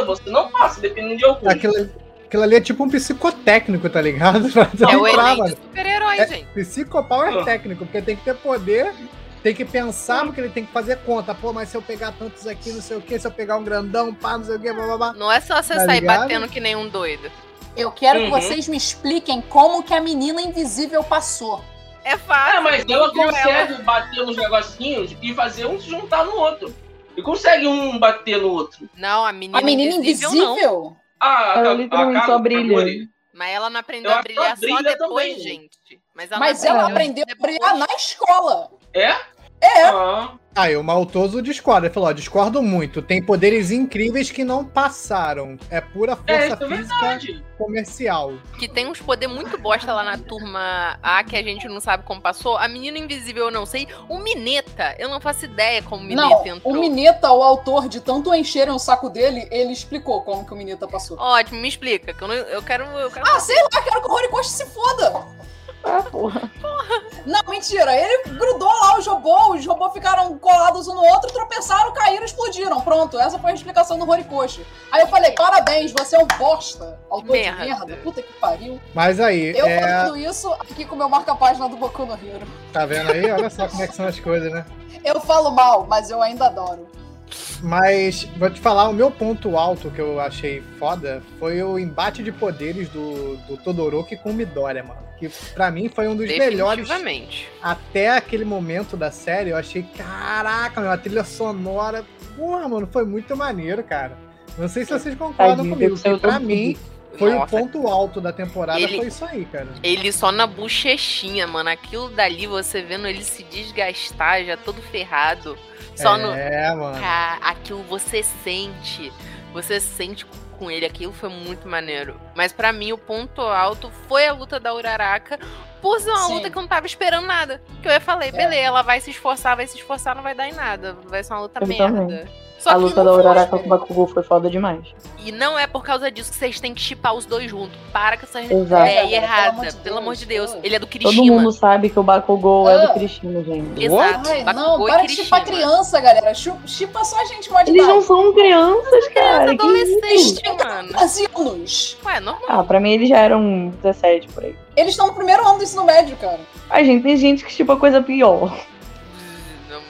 você não passa, dependendo de algum. Aquilo, aquilo ali é tipo um psicotécnico, tá ligado? Pra É o entrar, super-herói, É. gente. Psicopower Ah. técnico, porque tem que ter poder, tem que pensar, porque ele tem que fazer conta. Pô, mas se eu pegar tantos aqui, não sei o que, se eu pegar um grandão, pá, não sei o que, blá blá blá. Não é só você Tá sair ligado? batendo que nem um doido. Eu quero Uhum. que vocês me expliquem como que a menina invisível passou. É fácil. É, mas ela consegue bater nos negocinhos e fazer um se juntar no outro. E consegue um bater no outro. Não, a menina, A menina invisível, invisível? não. Ah, Ela a- literalmente a só brilha. Mas ela não aprendeu Eu a que ela brilhar só brilha depois, também. gente. Mas ela, Mas ela aprendeu a brilhar na escola. É? É. Ah, Aí o Maltoso discorda. Ele falou: ó, discordo muito. Tem poderes incríveis que não passaram. É pura é, força é física verdade. comercial. Que tem uns poder muito bosta lá na turma A que a gente não sabe como passou. A menina invisível eu não sei. O Mineta, eu não faço ideia como o Mineta Não, entrou. o Mineta, o autor de tanto encherem o saco dele, ele explicou como que o Mineta passou. Ótimo, me explica. Que eu, não- eu quero. Eu quero... Ah, sei lá, quero que o Horikoshi se foda. Ah, porra. Não, mentira. Ele grudou lá os robôs, os robôs ficaram colados um no outro, tropeçaram, caíram, explodiram. Pronto, essa foi a explicação do Horikoshi. Aí eu falei, parabéns, você é um bosta. Autor Merda. de merda, puta que pariu. Mas aí, Eu é, faço isso aqui com o meu marca-página do Boku no Hero. tá vendo aí? Olha só como é que são as coisas, né? Eu falo mal, mas eu ainda adoro. Mas vou te falar, o meu ponto alto que eu achei foda foi o embate de poderes do, do Todoroki com o Midoriya, mano. Que pra mim foi um dos melhores Definitivamente. até aquele momento da série. Eu achei, caraca, meu, a trilha sonora. Porra, mano, foi muito maneiro, cara. Não sei se vocês concordam comigo, que pra mim foi Nossa, o ponto alto da temporada, Ele- foi isso aí, cara. Ele só na bochechinha, mano. Aquilo dali, você vendo ele se desgastar, já todo ferrado. Só no. É, mano. Aquilo você sente. Você sente com ele. Aquilo foi muito maneiro. Mas pra mim, o ponto alto foi a luta da Uraraka. Por ser uma Sim. luta que eu não tava esperando nada. Que eu ia falei, É. beleza, ela vai se esforçar, vai se esforçar, não vai dar em nada. Vai ser uma luta Eu merda. também. Só a que luta da. Uraraka com o Bakugou foi foda demais. E não é por causa disso que vocês têm que chipar os dois juntos. Para com essa Exato. ideia É, errada. pelo Pelo amor de de Deus. Deus. Ele é do Todo Kirishima. mundo sabe que o Bakugou é Ah. do Cristina, gente. Exato. Ai, Bakugou não, para de chipar Kirishima. criança, galera. Chipa só a gente de Eles não são crianças, cara. que adolescente, isso? mano. 14 anos. Ué, normal. Ah, pra mim eles já eram 17 por aí. Eles estão no primeiro ano do ensino médio, cara. A gente tem gente que tipo coisa pior.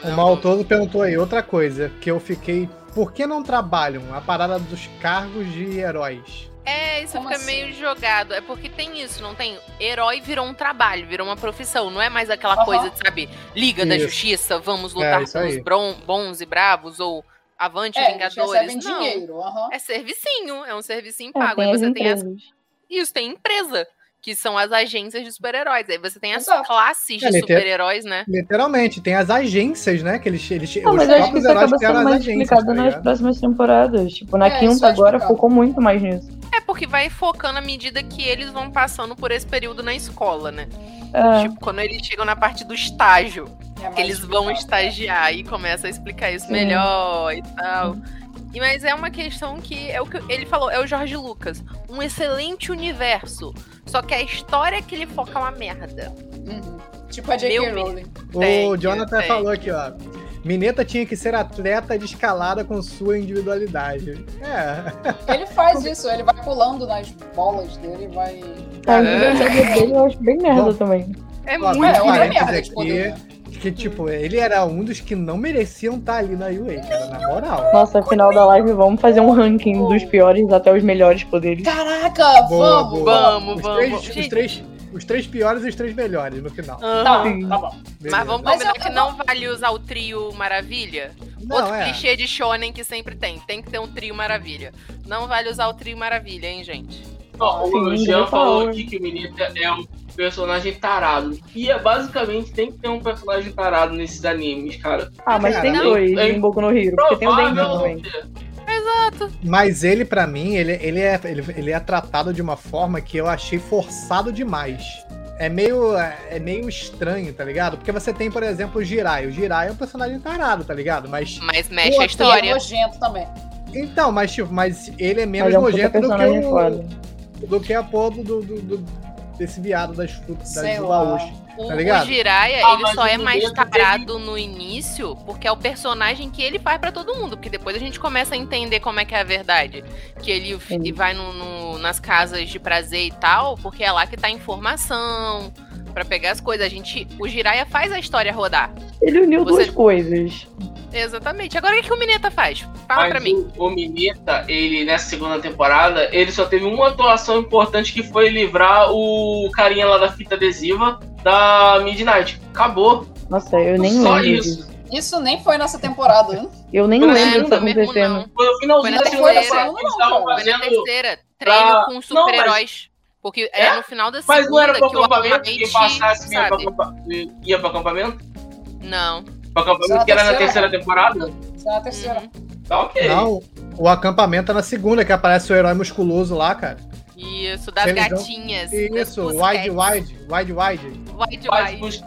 O não, Maltoso perguntou aí outra coisa, que eu fiquei. Por que não trabalham a parada dos cargos de heróis? É, isso Como fica assim? meio jogado. É porque tem isso, não tem? Herói virou um trabalho, virou uma profissão. Não é mais aquela Aham. coisa, de, sabe? Liga da Isso. Justiça, vamos lutar É, isso pelos aí. bron- bons e bravos, ou Avante É, Vingadores. Não. dinheiro. aham. É servicinho, é um servicinho É, pago. Aí as você tem as. Isso, tem empresa, que são as agências de super-heróis. Aí você tem as Exato. classes de É, liter- super-heróis, né? Literalmente, tem as agências, né? Que eles, eles os mas acho que isso acaba sendo mais agências, explicado tá nas próximas temporadas. Tipo, na É, quinta agora explicado. focou muito mais nisso. É porque vai focando à medida que eles vão passando por esse período na escola, né? É, Tipo, quando eles chegam na parte do estágio. É eles vão explicado. estagiar e começa a explicar isso Sim. melhor e tal. E, mas é uma questão que é o que ele falou, é o Jorge Lucas. Um excelente universo. Só que a história que ele foca é uma merda. Uhum. Tipo a J.K. Rowling. O Jonathan tem. falou aqui, ó. Mineta tinha que ser atleta de escalada com sua individualidade. É. Ele faz isso, ele vai pulando nas bolas dele e vai. a É. individualidade dele eu acho bem merda Bom. também. É muito. é, merda aqui? Que, tipo, ele era um dos que não mereciam estar ali na UA, cara, na moral. Nossa, final da live, vamos fazer um ranking dos piores até os melhores poderes. Caraca, Boa, vamos! boa. Vamos, Os vamos. três, os, Gente. três, os três piores e os três melhores no final. Aham. Tá, tá bom. Beleza. Mas vamos Mas combinar eu- que não vale usar o trio Maravilha? Não, Outro é. clichê de shonen que sempre tem. Tem que ter um trio Maravilha. Não vale usar o trio Maravilha, hein, gente? Ó, Sim, o Jean falou falou. aqui que o Mineta é um personagem tarado. E é basicamente tem que ter um personagem tarado nesses animes, cara. Ah, mas tem Cara, dois é em Boku no Hero, porque tem o Provável também. não ter. Mas ele, pra mim, ele, ele, é, ele, ele é tratado de uma forma que eu achei forçado demais. é meio, é meio estranho, tá ligado? Porque você tem, por exemplo, o Jirai. O Jirai é um personagem tarado, tá ligado? Mas. Mas mexe a outro é história. nojento também. Então, mas, tipo, mas ele é menos Mas é um nojento do que, o, foda. do que a porra do, do- do- desse viado das frutas das. O, Tá ligado? o Jiraiya, Ah, ele só é mais tarado no início porque é o personagem que ele faz pra todo mundo. Porque depois a gente começa a entender como é que é a verdade. Que ele Sim. vai no- no- nas casas de prazer e tal, porque é lá que tá a informação. Pra pegar as coisas. A gente, o Jiraiya faz a história rodar. Ele uniu Você- duas coisas. Exatamente. Agora o que, que o Mineta faz? Fala Mas pra mim. O, o Mineta, ele, nessa segunda temporada, ele só teve uma atuação importante que foi livrar o carinha lá da fita adesiva da Midnight. Acabou. Nossa, eu nem Só lembro isso. disso. Isso nem foi nessa temporada, hein? Eu nem lembro disso lembro mesmo, acontecendo. Foi no finalzinho Foi da segunda terceira. temporada. Foi na terceira. Treino pra- com Não, super-heróis. Porque é É? no final da segunda Mas não era pro acampamento que passasse ia, pra ia pro acampamento? Não. Pro acampamento Só que era na terceira. temporada? Isso é na terceira. Uhum. Tá ok. Não, o acampamento é na segunda, que aparece o herói musculoso lá, cara. Isso, das Eles gatinhas. Isso, wide, wide, wide, wide. Wide, wide.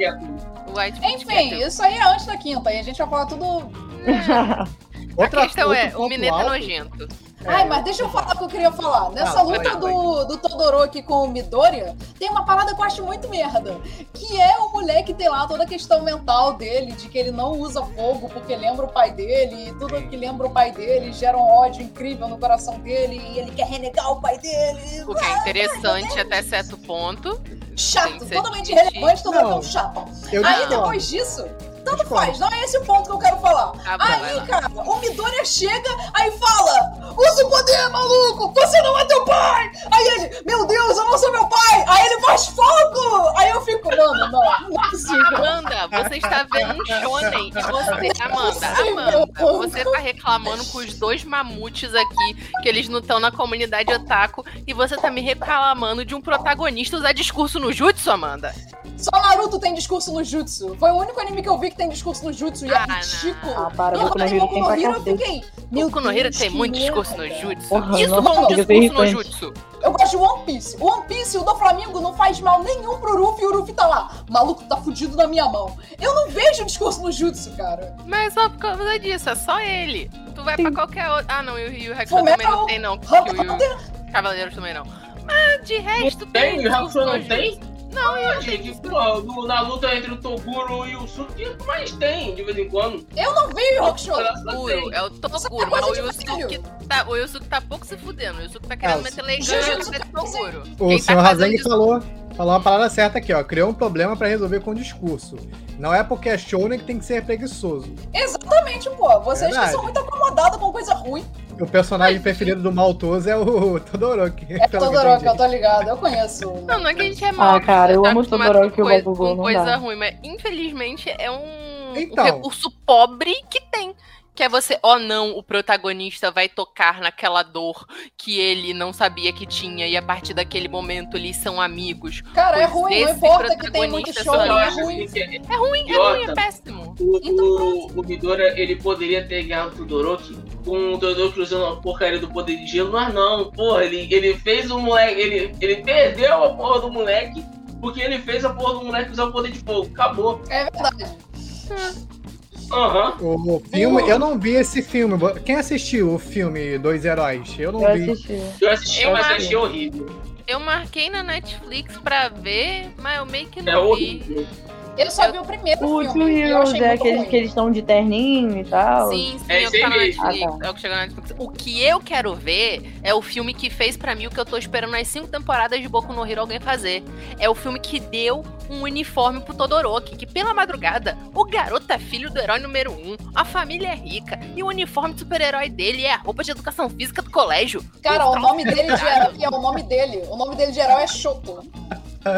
Wide Enfim, isso aí é antes da quinta. E a gente vai falar tudo. Outra, a questão é, o Mineta é nojento. Ai, mas deixa eu falar o que eu queria falar. Nessa Ah, luta vai, do, do Todoroki com o Midoriya, tem uma parada que eu acho muito merda. Que é o moleque ter lá toda a questão mental dele, de que ele não usa fogo porque lembra o pai dele, e tudo que lembra o pai dele gera um ódio incrível no coração dele, e ele quer renegar o pai dele. O que é interessante até certo ponto. Chato, totalmente irrelevante, Não. tão chato. Eu Aí depois disso, tanto faz, não é esse o ponto que eu quero falar. Vai Aí, lá. cara, o Midoriya chega, aí fala: Usa o poder, maluco! Você não é teu pai! Aí ele, meu Deus, eu não sou meu pai! Aí ele faz fogo! Aí eu fico, mano, não, não é possível. Amanda, você está vendo um shonen e você, Amanda, Amanda, você tá reclamando com os dois mamutes aqui, que eles não estão na comunidade otaku, e você tá me reclamando de um protagonista usar discurso no jutsu, Amanda? Só Naruto tem discurso no Jutsu. Foi o único anime que eu vi que tem discurso no Jutsu e é Ah, ridículo. Ah, para, Não, Boku no Hero Boku tem no pra Hero, eu fiquei. Meu Boku no Hero Deus, tem muito discurso no jutsu. Porra, Isso não, um discurso no irritante. jutsu. Eu gosto de One Piece. One Piece, o do Flamengo, não faz mal nenhum pro Luffy e o Luffy tá lá. Maluco tá fudido na minha mão. Eu não vejo discurso no Jutsu, cara. Mas só por causa disso, é só ele. Tu vai pra qualquer outro. Ah, não, e o Yu Hakusho também não tem, não. O Cavaleiros também não. Mas de resto Tem? tem. O Hakusho não no tem? Não, Ah, gente, pô, na luta entre o Toguro e o Suki, o que mais tem de vez em quando? Eu não vejo Hakusho. Toguro, é o Toguro, mas o Yusuke tá, o Yusuke tá pouco se fudendo. O Yusuke tá querendo Ah, meter legal Jujutsu no Toguro. O Quem tá senhor isso- falou, falou uma parada certa aqui, ó. Criou um problema pra resolver com discurso. Não é porque é shounen que tem que ser preguiçoso. Exatamente, pô. Vocês Verdade. que são muito acomodados com coisa ruim. O personagem preferido do Maltoso é o Todoroki. É Todoroki, eu tô ligado. Eu conheço. Não, não é que a gente é mal. Ah, cara, eu tá amo Todoroki e o Bakugou, com não coisa dá. ruim, mas infelizmente é um, um Então. recurso pobre que tem. Que é você, ó não, o protagonista vai tocar naquela dor que ele não sabia que tinha, e a partir daquele momento eles são amigos. Cara, é Pois ruim. Não importa que tem muito protagonista show, é acho ruim. é É ruim, é ruim, é péssimo. O, Então o, o Midora, ele poderia ter ganhado o Todoroki com o Todoroki usando a porcaria do poder de gelo, mas não, porra, ele, ele fez o moleque, ele, ele perdeu a porra do moleque porque ele fez a porra do moleque usar o poder de fogo. Acabou. É verdade. Aham. O filme, eu não vi esse filme. Quem assistiu o filme Dois Heróis? Eu não Eu vi. assisti. Eu assisti, Eu mas acho- achei horrível. Eu marquei na Netflix pra ver, mas eu meio que É não vi. horrível. Eu só vi o primeiro O filme. Two eu Heroes achei é muito aquele ruim. que eles estão de terninho e tal. Sim, sim, É é o que tá na. Netflix. Ah, tá. É o que chegou na Netflix. O que eu quero ver é o filme que fez pra mim o que eu tô esperando nas cinco temporadas de Boku no Hero alguém fazer. É o filme que deu um uniforme pro Todoroki, que pela madrugada, o garoto é filho do herói número um, a família é rica, e o uniforme de super-herói dele é a roupa de educação física do colégio. Cara, o nome dele de herói é o nome dele. O nome dele de herói é Shoto.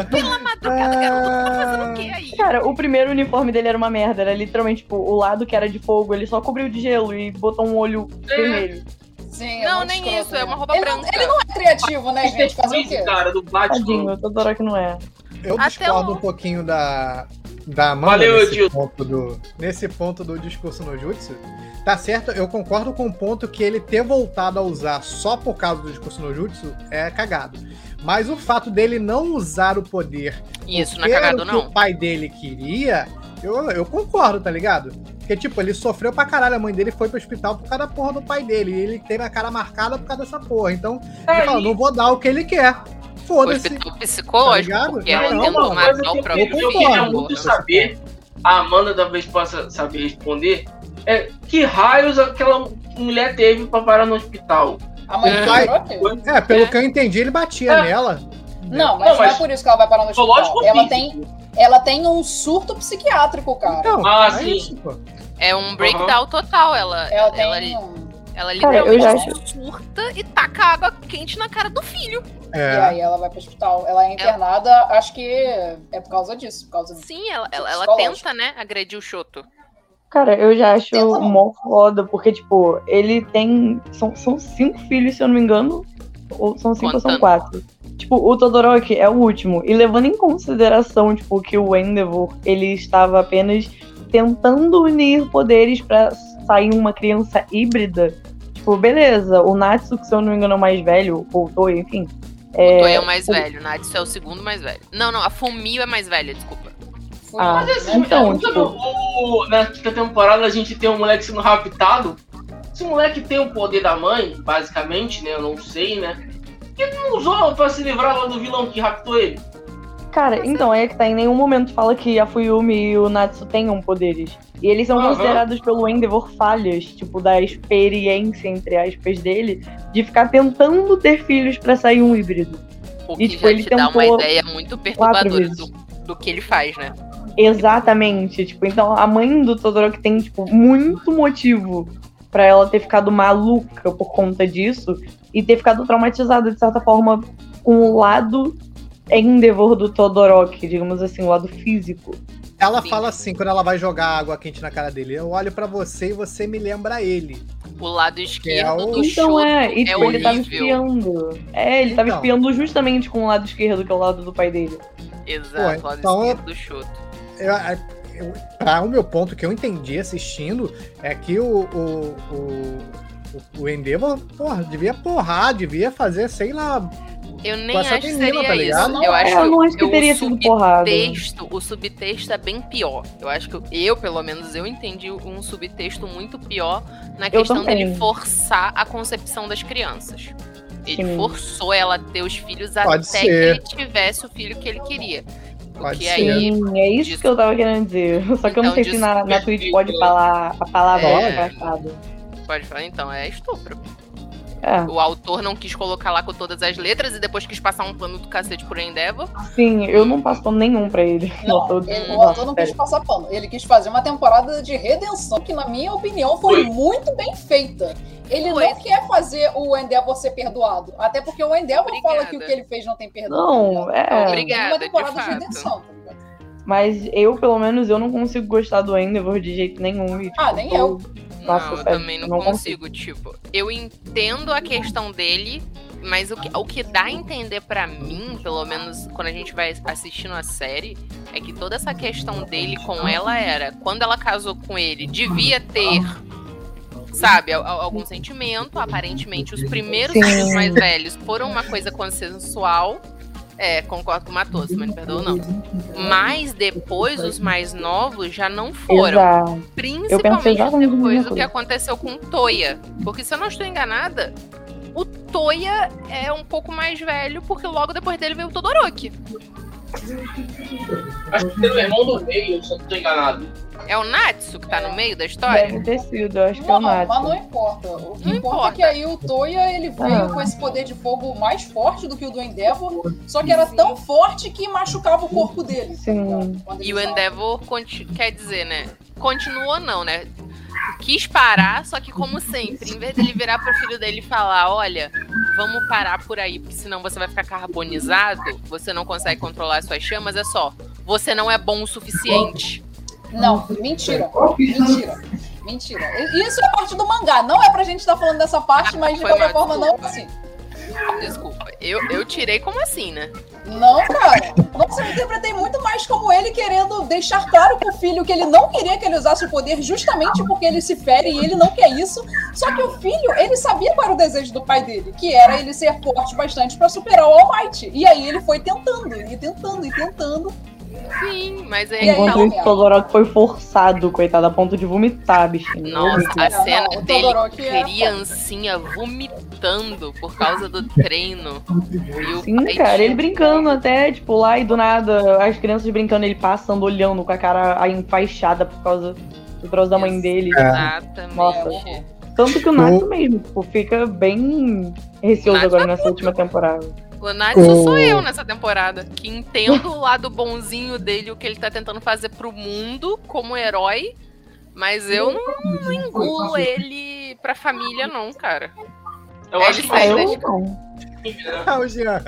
Pela madrugada, garoto, tá fazendo o que aí? Cara, o primeiro uniforme dele era uma merda. Era literalmente, tipo, o lado que era de fogo, ele só cobriu de gelo e botou um olho vermelho. Sim, é Não, nem escroto, isso, é né? uma roupa ele não- branca. ele não é criativo, né, gente? Fazer o quê? cara, do Tadinho, Batman. eu tô que não é. Eu Até discordo o- um pouquinho da, da Amanda Valeu, nesse Edilson. ponto, do, nesse ponto do discurso no Jutsu, tá certo, eu concordo com o ponto que ele ter voltado a usar só por causa do discurso no Jutsu é cagado. Mas o fato dele não usar o poder Isso, não é cagado, o que não. o pai dele queria, eu, eu concordo, tá ligado? Porque, tipo, ele sofreu pra caralho, a mãe dele foi pro hospital por causa da porra do pai dele, e ele teve a cara marcada por causa dessa porra. Então, ele falou, não vou dar o que ele quer. Foi Foda-se. hospital Tá psicológico, porque Não, ela não, tentou não, Uma coisa matar o que próprio eu, queria muito saber, a Amanda talvez possa saber responder, é que raios aquela mulher teve pra parar no hospital? A mãe do pai-? É, pelo É. que eu entendi, ele batia É. nela. Não, mas Não, não, é mas- por isso que ela vai parar no hospital. Ela físico? tem, ela tem um surto psiquiátrico, cara. Então, Ah, é sim. isso. É um breakdown total. Ela, Ela ela, tem um... ela Cara, eu literalmente já surta e taca água quente na cara do filho. E É. aí ela vai pro hospital. Ela é internada, acho que é por causa disso. Por causa Sim, ela, ela, ela tenta, né, agredir o Shoto. Cara, eu já acho mó foda, porque, tipo, ele tem. São, são cinco filhos, se eu não me engano. Ou são cinco ou são Contando. quatro. Tipo, o Todoroki é o último. E levando em consideração, tipo, que o Endeavor, ele estava apenas tentando unir poderes pra sair uma criança híbrida. Tipo, beleza, o Natsu, que se eu não me engano é o mais velho, ou o enfim. o Toei é o mais o- velho, o Natsu é o segundo mais velho. Não, não, a Fumio é mais velha, desculpa. Ah, né? então, Sabe, tipo, o- na quinta temporada a gente tem um moleque sendo raptado. Esse moleque tem o poder da mãe, basicamente, né? Eu não sei, né? E ele não usou pra se livrar lá do vilão que raptou ele. Cara, então, é que tá, em nenhum momento fala que a Fuyumi e o Natsu tenham poderes. E eles são Aham. considerados pelo Endeavor falhas, tipo, da experiência, entre aspas, dele, de ficar tentando ter filhos pra sair um híbrido. O E, que tipo, já ele te dá uma tentou ideia muito perturbadora do, do que ele faz, né? Exatamente. Tipo, então a mãe do Todoroki tem, tipo, muito motivo pra ela ter ficado maluca por conta disso e ter ficado traumatizada, de certa forma, com o lado Endeavor do Todoroki, digamos assim, o lado físico. Ela Sim. fala assim, quando ela vai jogar água quente na cara dele, eu olho pra você e você me lembra ele. O lado esquerdo o- do Então é, e é tipo, ele tava espiando. É, ele tava Então. espiando justamente com o lado esquerdo, que é o lado do pai dele. Exato, Pô, o lado então- esquerdo do Shoto. Eu, eu, pra o meu ponto que eu entendi assistindo é que o, o, o, o Endeavor, porra, devia porrar, devia fazer, sei lá. Eu nem acho que seria tá isso. Eu É, acho, eu não acho que o teria sido porrada. subtexto, o subtexto é bem pior. Eu acho que eu- eu, pelo menos, eu entendi um subtexto muito pior na Eu questão dele forçar a concepção das crianças. Ele Sim. forçou ela a ter os filhos Pode até ser. que ele tivesse o filho que ele queria. Pode ser. aí Sim, é isso disso- que eu tava querendo dizer. Só que eu não Então, sei se na, na Twitch pode falar a palavra É. pode falar, então, é estupro. É, O autor não quis colocar lá com todas as letras e depois quis passar um pano do cacete por Endeavor. sim, eu não passo pano nenhum pra ele. Não, Nossa, ele, o autor não sério. quis passar pano. Ele quis fazer uma temporada de redenção que, na minha opinião, foi Foi. muito bem feita. Ele não quer fazer o Endeavor ser perdoado. Até porque o Endeavor fala Obrigada. que o que ele fez não tem perdão. Não, tá é. Tem Obrigada, uma de temporada de, fato. redenção, tá ligado? Mas eu, pelo menos, eu não consigo gostar do Endeavor de jeito nenhum. E, tipo, Ah, nem tô- eu. Nossa, não, eu também não, não consigo. Tipo, eu entendo a questão dele, mas o que, o que dá a entender pra mim, pelo menos quando a gente vai assistindo a série, é que toda essa questão dele com ela era, quando ela casou com ele, devia ter. Sabe, al- al- algum sentimento. Aparentemente, os primeiros filhos mais velhos foram uma coisa consensual. É, concordo com o Matoso, mas não perdoa, não. Mas depois, os mais novos já não foram. Exato. Principalmente depois do que aconteceu com o Toya. Porque se eu não estou enganada, o Toya é um pouco mais velho, porque logo depois dele veio o Todoroki. Acho que tem o irmão do meio, se eu não tô enganado. É o Natsu que tá no meio da história? Deve ter sido, eu acho que é Não, o mas Natsu. não importa. O que Não importa, importa. é que aí o Toya ele veio Ah. com esse poder de fogo mais forte do que o do Endeavor, só que era tão forte que machucava o corpo dele. tá Sim. ele E o. Endeavor quer dizer, né? Continuou não, né? Quis parar, só que como sempre, em vez dele virar pro filho dele e falar, olha, vamos parar por aí, porque senão você vai ficar carbonizado, você não consegue controlar as suas chamas, é só, você não é bom o suficiente. Não, mentira. Mentira. Mentira. Isso é parte do mangá. Não é pra gente estar falando dessa parte, mas de qualquer forma não é assim. Desculpa, eu, eu tirei como assim, né? Não, cara. Nossa, eu interpretei muito mais como ele querendo deixar claro pro filho que ele não queria que ele usasse o poder justamente porque ele se fere e ele não quer isso. Só que o filho, ele sabia qual era o desejo do pai dele, que era ele ser forte bastante pra superar o All Might. E aí ele foi tentando, e tentando, e tentando. Sim, mas é aí, Enquanto não, isso, o Todoroki foi forçado, coitado, a ponto de vomitar, bichinho. Nossa, a Não, cena não, o dele, era criancinha vomitando por causa do treino. Sim, pai cara, ele brincando até, tipo, lá e do nada, as crianças brincando, ele passando, olhando com a cara aí enfaixada por causa do troço da mãe dele. Exatamente. Nossa. Tanto que o Nato mesmo, tipo, fica bem receoso agora é nessa última temporada. O Natsu O- sou eu nessa temporada. Que entendo o lado bonzinho dele, o que ele tá tentando fazer pro mundo como herói. Mas eu não, não engulo ele pra família, não, cara. Eu acho que eu não. Ah, o Jean,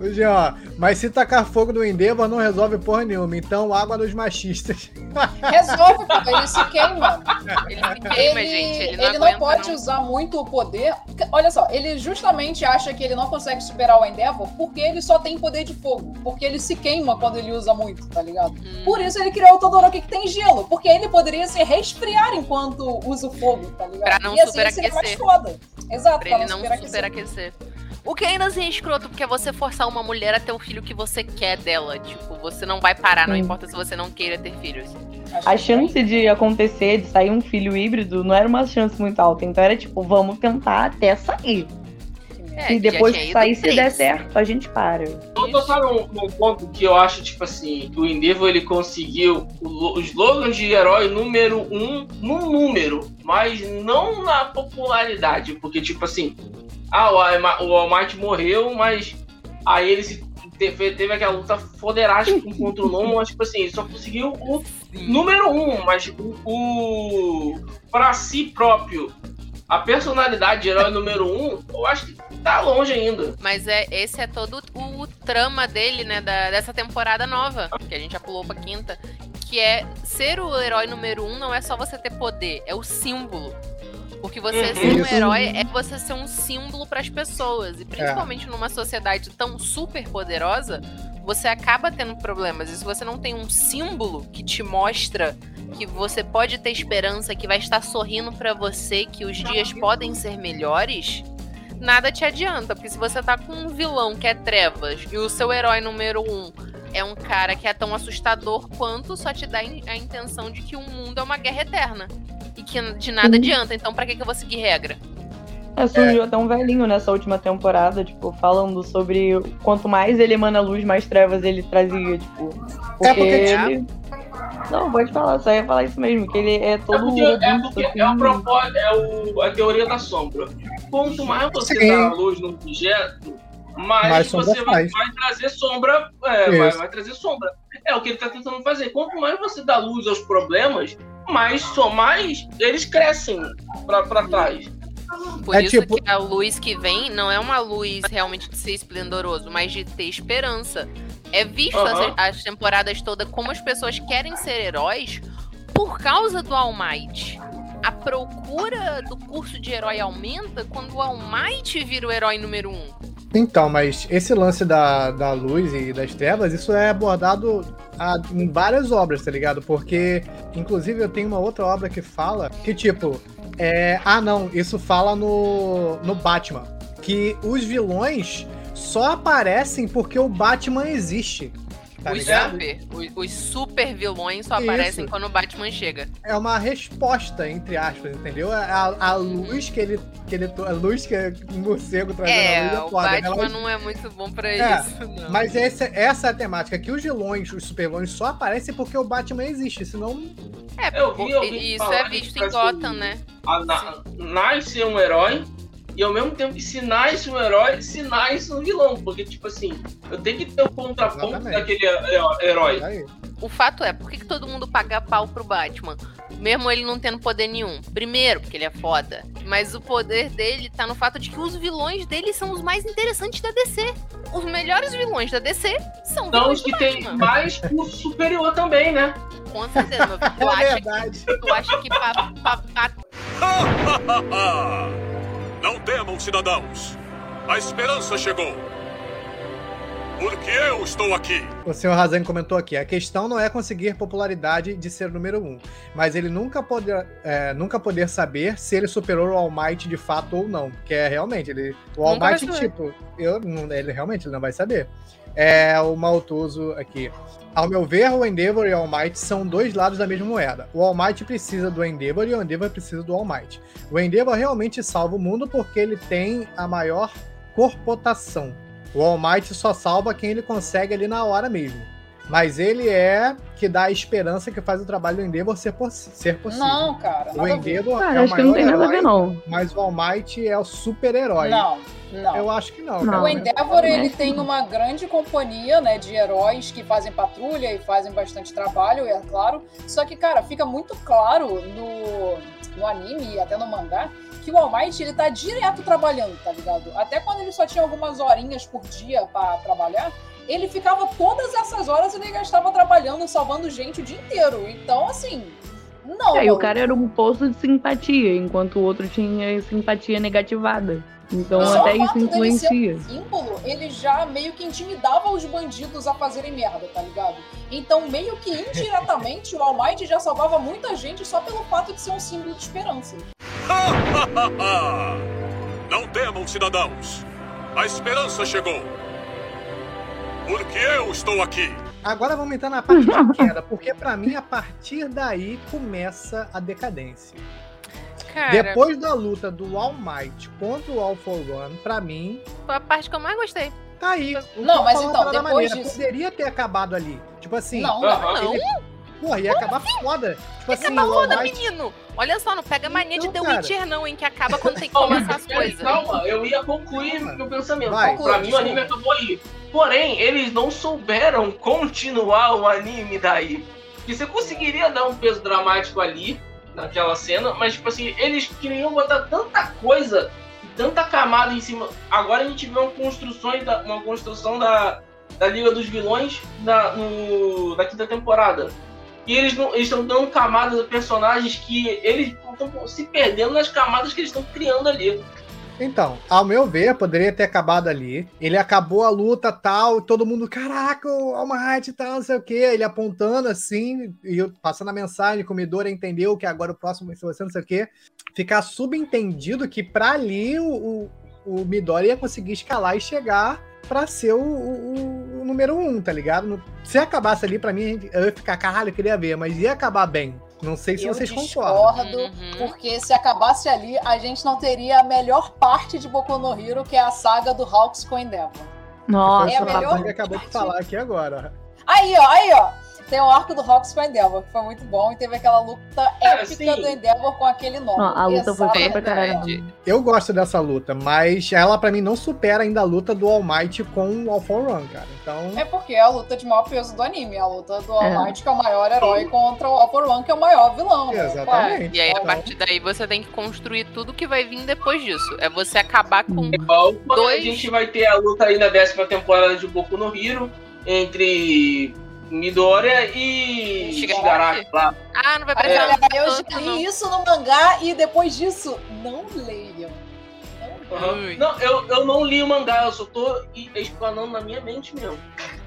o Jean, ó, mas se tacar fogo no Endeavor não resolve porra nenhuma, então água nos machistas. Resolve, pô, ele se queima. Ele se queima, ele, gente. Ele ele não, pode não. usar muito o poder. Porque, Olha só, ele justamente acha que ele não consegue superar o Endeavor porque ele só tem poder de fogo. Porque ele se queima quando ele usa muito, tá ligado? Hum. Por isso ele criou o Todoroki que tem gelo. Porque ele poderia se resfriar enquanto usa o fogo, tá ligado? Pra não e assim ele seria mais superaquecer. foda. Exato, Pra ele não superaquecer. superaquecer. O que ainda assim é escroto, porque é você forçar uma mulher a ter o filho que você quer dela. Tipo, você não vai parar, não Sim. importa se você não queira ter filhos. A chance de acontecer, de sair um filho híbrido, não era uma chance muito alta. Então era tipo, vamos tentar até sair. É, e depois que sair, se der certo, a gente para. Eu tô só num, num ponto que eu acho, tipo assim, que o Endeavor ele conseguiu o slogans de herói número um no número, mas não na popularidade. Porque, tipo assim, ah, o Might morreu, mas aí ele se teve, teve aquela luta foderástica contra o Nomo, mas, tipo assim, ele só conseguiu o número um, mas o, o pra si próprio. A personalidade de herói número um, eu acho que tá longe ainda. Mas é, esse é todo o, o trama dele, né, da- dessa temporada nova, que a gente já pulou pra quinta, que é ser o herói número um não é só você ter poder, é o símbolo. Porque você Uhum. ser um herói é você ser um símbolo pras pessoas. E principalmente numa sociedade tão super poderosa, você acaba tendo problemas. E se você não tem um símbolo que te mostra que você pode ter esperança, que vai estar sorrindo pra você, que os dias podem ser melhores, nada te adianta. Porque se você tá com um vilão que é trevas e o seu herói número um é um cara que é tão assustador quanto, só te dá a intenção de que o mundo é uma guerra eterna. E que de nada adianta. Então, pra que, que eu vou seguir regra? É, surgiu até um velhinho nessa última temporada, tipo, falando sobre quanto mais ele emana luz, mais trevas ele trazia, tipo. Porque, É porque, ele. Não, pode falar, só ia falar isso mesmo, que ele é É todo porque, é, porque assim. é, a propósito, é o, a teoria da sombra. Quanto mais você Sim. dá luz no objeto, mais, Mais você vai, vai trazer sombra. É, vai, vai trazer sombra. É o que ele tá tentando fazer. Quanto mais você dá luz aos problemas, mais, só mais eles crescem pra, pra trás. Por É isso tipo- que a luz que vem não é uma luz realmente de ser esplendoroso, mas de ter esperança. É visto as, as temporadas todas como as pessoas querem ser heróis por causa do All Might. A procura do curso de herói aumenta quando o All Might vira o herói número um. Então, mas esse lance da, da luz e das trevas, isso é abordado a- em várias obras, tá ligado? Porque, inclusive, eu tenho uma outra obra que fala que, tipo, é. Ah, não, isso fala no, no Batman. Que os vilões só aparecem porque o Batman existe. Tá os, super, os, os super vilões só Isso. aparecem quando o Batman chega. É uma resposta, entre aspas, entendeu? A, a luz que ele. Que ele a luz que o morcego trazendo a É, luz é o foda. né? Batman Ela- não é muito bom pra É, isso, não. Mas essa, essa é a temática, que os vilões, os super vilões, só aparecem porque o Batman existe, senão. É, Eu vi alguém e isso é visto em Gotham, um- né? A, na, nasce um herói. E ao mesmo tempo que se nasce um herói, se nasce um vilão. Porque, tipo assim, eu tenho que ter o contraponto Exatamente. daquele he- herói. Aí. O fato é, por que, que todo mundo paga pau pro Batman? Mesmo ele não tendo poder nenhum. Primeiro, porque ele é foda. Mas o poder dele tá no fato de que os vilões dele são os mais interessantes da DC. Os melhores vilões da DC são Então, vilões os que tem Batman. mais curso superior também, né? Com certeza, filho. Tu É acha, verdade. tu acha que pra, pra- pra- Não temam, cidadãos. A esperança chegou. Porque eu estou aqui. O senhor Razan comentou aqui: a questão não é conseguir popularidade de ser o número um, mas ele nunca poder, é, nunca poder saber se ele superou o All Might de fato ou não. Que é realmente, ele, o All Might, tipo, eu, ele realmente ele não vai saber. É o Maltuso aqui. Ao meu ver, o Endeavor e o All Might são dois lados da mesma moeda. O All Might precisa do Endeavor e o Endeavor precisa do All Might. O Endeavor realmente salva o mundo porque ele tem a maior corpotação. O All Might só salva quem ele consegue ali na hora mesmo. Mas ele é que dá a esperança que faz o trabalho do Endeavor ser, possi- ser possível. Não, cara. o a. Endeavor Cara, é o acho que não maior tem nada a herói, ver, não. mas o All Might é o super-herói. Não, não. Eu acho que não. Não. cara. O Endeavor, ele tem uma grande companhia, né, de heróis que fazem patrulha e fazem bastante trabalho, é claro. Só que, cara, fica muito claro no, no anime e até no mangá que o All Might, ele tá direto trabalhando, tá ligado? Até quando ele só tinha algumas horinhas por dia pra trabalhar, ele ficava todas essas horas ele gastava trabalhando, salvando gente o dia inteiro. Então, assim, não. É, e o cara era um poço de simpatia, enquanto o outro tinha simpatia negativada. Então Só até o isso fato dele ser influencia. um símbolo, ele já meio que intimidava os bandidos a fazerem merda, tá ligado? Então, meio que indiretamente, o All Might já salvava muita gente só pelo fato de ser um símbolo de esperança. Não temam, cidadãos. A esperança chegou. Porque eu estou aqui. Agora vamos entrar na parte de queda, porque pra mim, a partir daí, começa a decadência. Cara, Depois da luta do All Might contra o All for One, pra mim, foi a parte que eu mais gostei. tá aí. Não, mas então, depois maneira. disso- Poderia ter acabado ali. Tipo assim, Não, não. ele... Porra, ia acabar foda. Tipo assim, Acaba o All foda, menino! Olha só, não pega mania de Então, The cara. Witcher, não, hein? Que acaba quando tem que começar as coisas. Calma, eu ia concluir meu pensamento. Vai. pra mim, o anime acabou aí. Porém, eles não souberam continuar o anime daí. Porque você conseguiria dar um peso dramático ali, naquela cena, mas, tipo assim, eles queriam botar tanta coisa, tanta camada em cima. Agora a gente vê uma construção da, uma construção da, da Liga dos Vilões na, no, na quinta temporada. E eles não- estão dando camadas a personagens que eles estão se perdendo nas camadas que eles estão criando ali. Então, ao meu ver, poderia ter acabado ali. Ele acabou a luta tal, todo mundo, caraca, o All e tal, não sei o quê. Ele apontando assim, e passando a mensagem, o Midori entendeu que agora o próximo ser você, não sei o quê. Ficar subentendido que pra ali o, o, o Midori ia conseguir escalar e chegar pra ser o, o- o número um, tá ligado? No- Se acabasse ali, pra mim, eu ia ficar, caralho, eu queria ver, mas ia acabar bem. Não sei se Eu vocês concordam. discordo, Uhum. porque se acabasse ali, a gente não teria a melhor parte de Boku no Hero, que é a saga do Hawks com Endeavor. Nossa, É a que melhor Razang acabou de falar aqui agora. Aí, ó, aí, ó. Tem o arco do Hawks com Endeavor, que foi muito bom, e teve aquela luta É, épica do Endeavor com aquele nome. Não, a luta foi foda pra caralho. Verdade. Eu gosto dessa luta, mas ela pra mim não supera ainda a luta do All Might com o All for One, cara. Então, É porque é a luta de maior peso do anime, a luta do All É. Might, que é o maior herói, contra o All for One, que é o maior vilão. né? Exatamente. E aí, a Então- partir daí, você tem que construir tudo que vai vir depois disso. É você acabar com. Igual quando a Dois. gente vai ter a luta aí na décima temporada de Boku no Hero entre Midoriya e Shigaraki? Lá. Ah, não vai precisar. olha, eu li isso no mangá e depois disso, não leiam. Não. Ui. Não, eu, eu não li o mangá, eu só tô explanando na minha mente mesmo.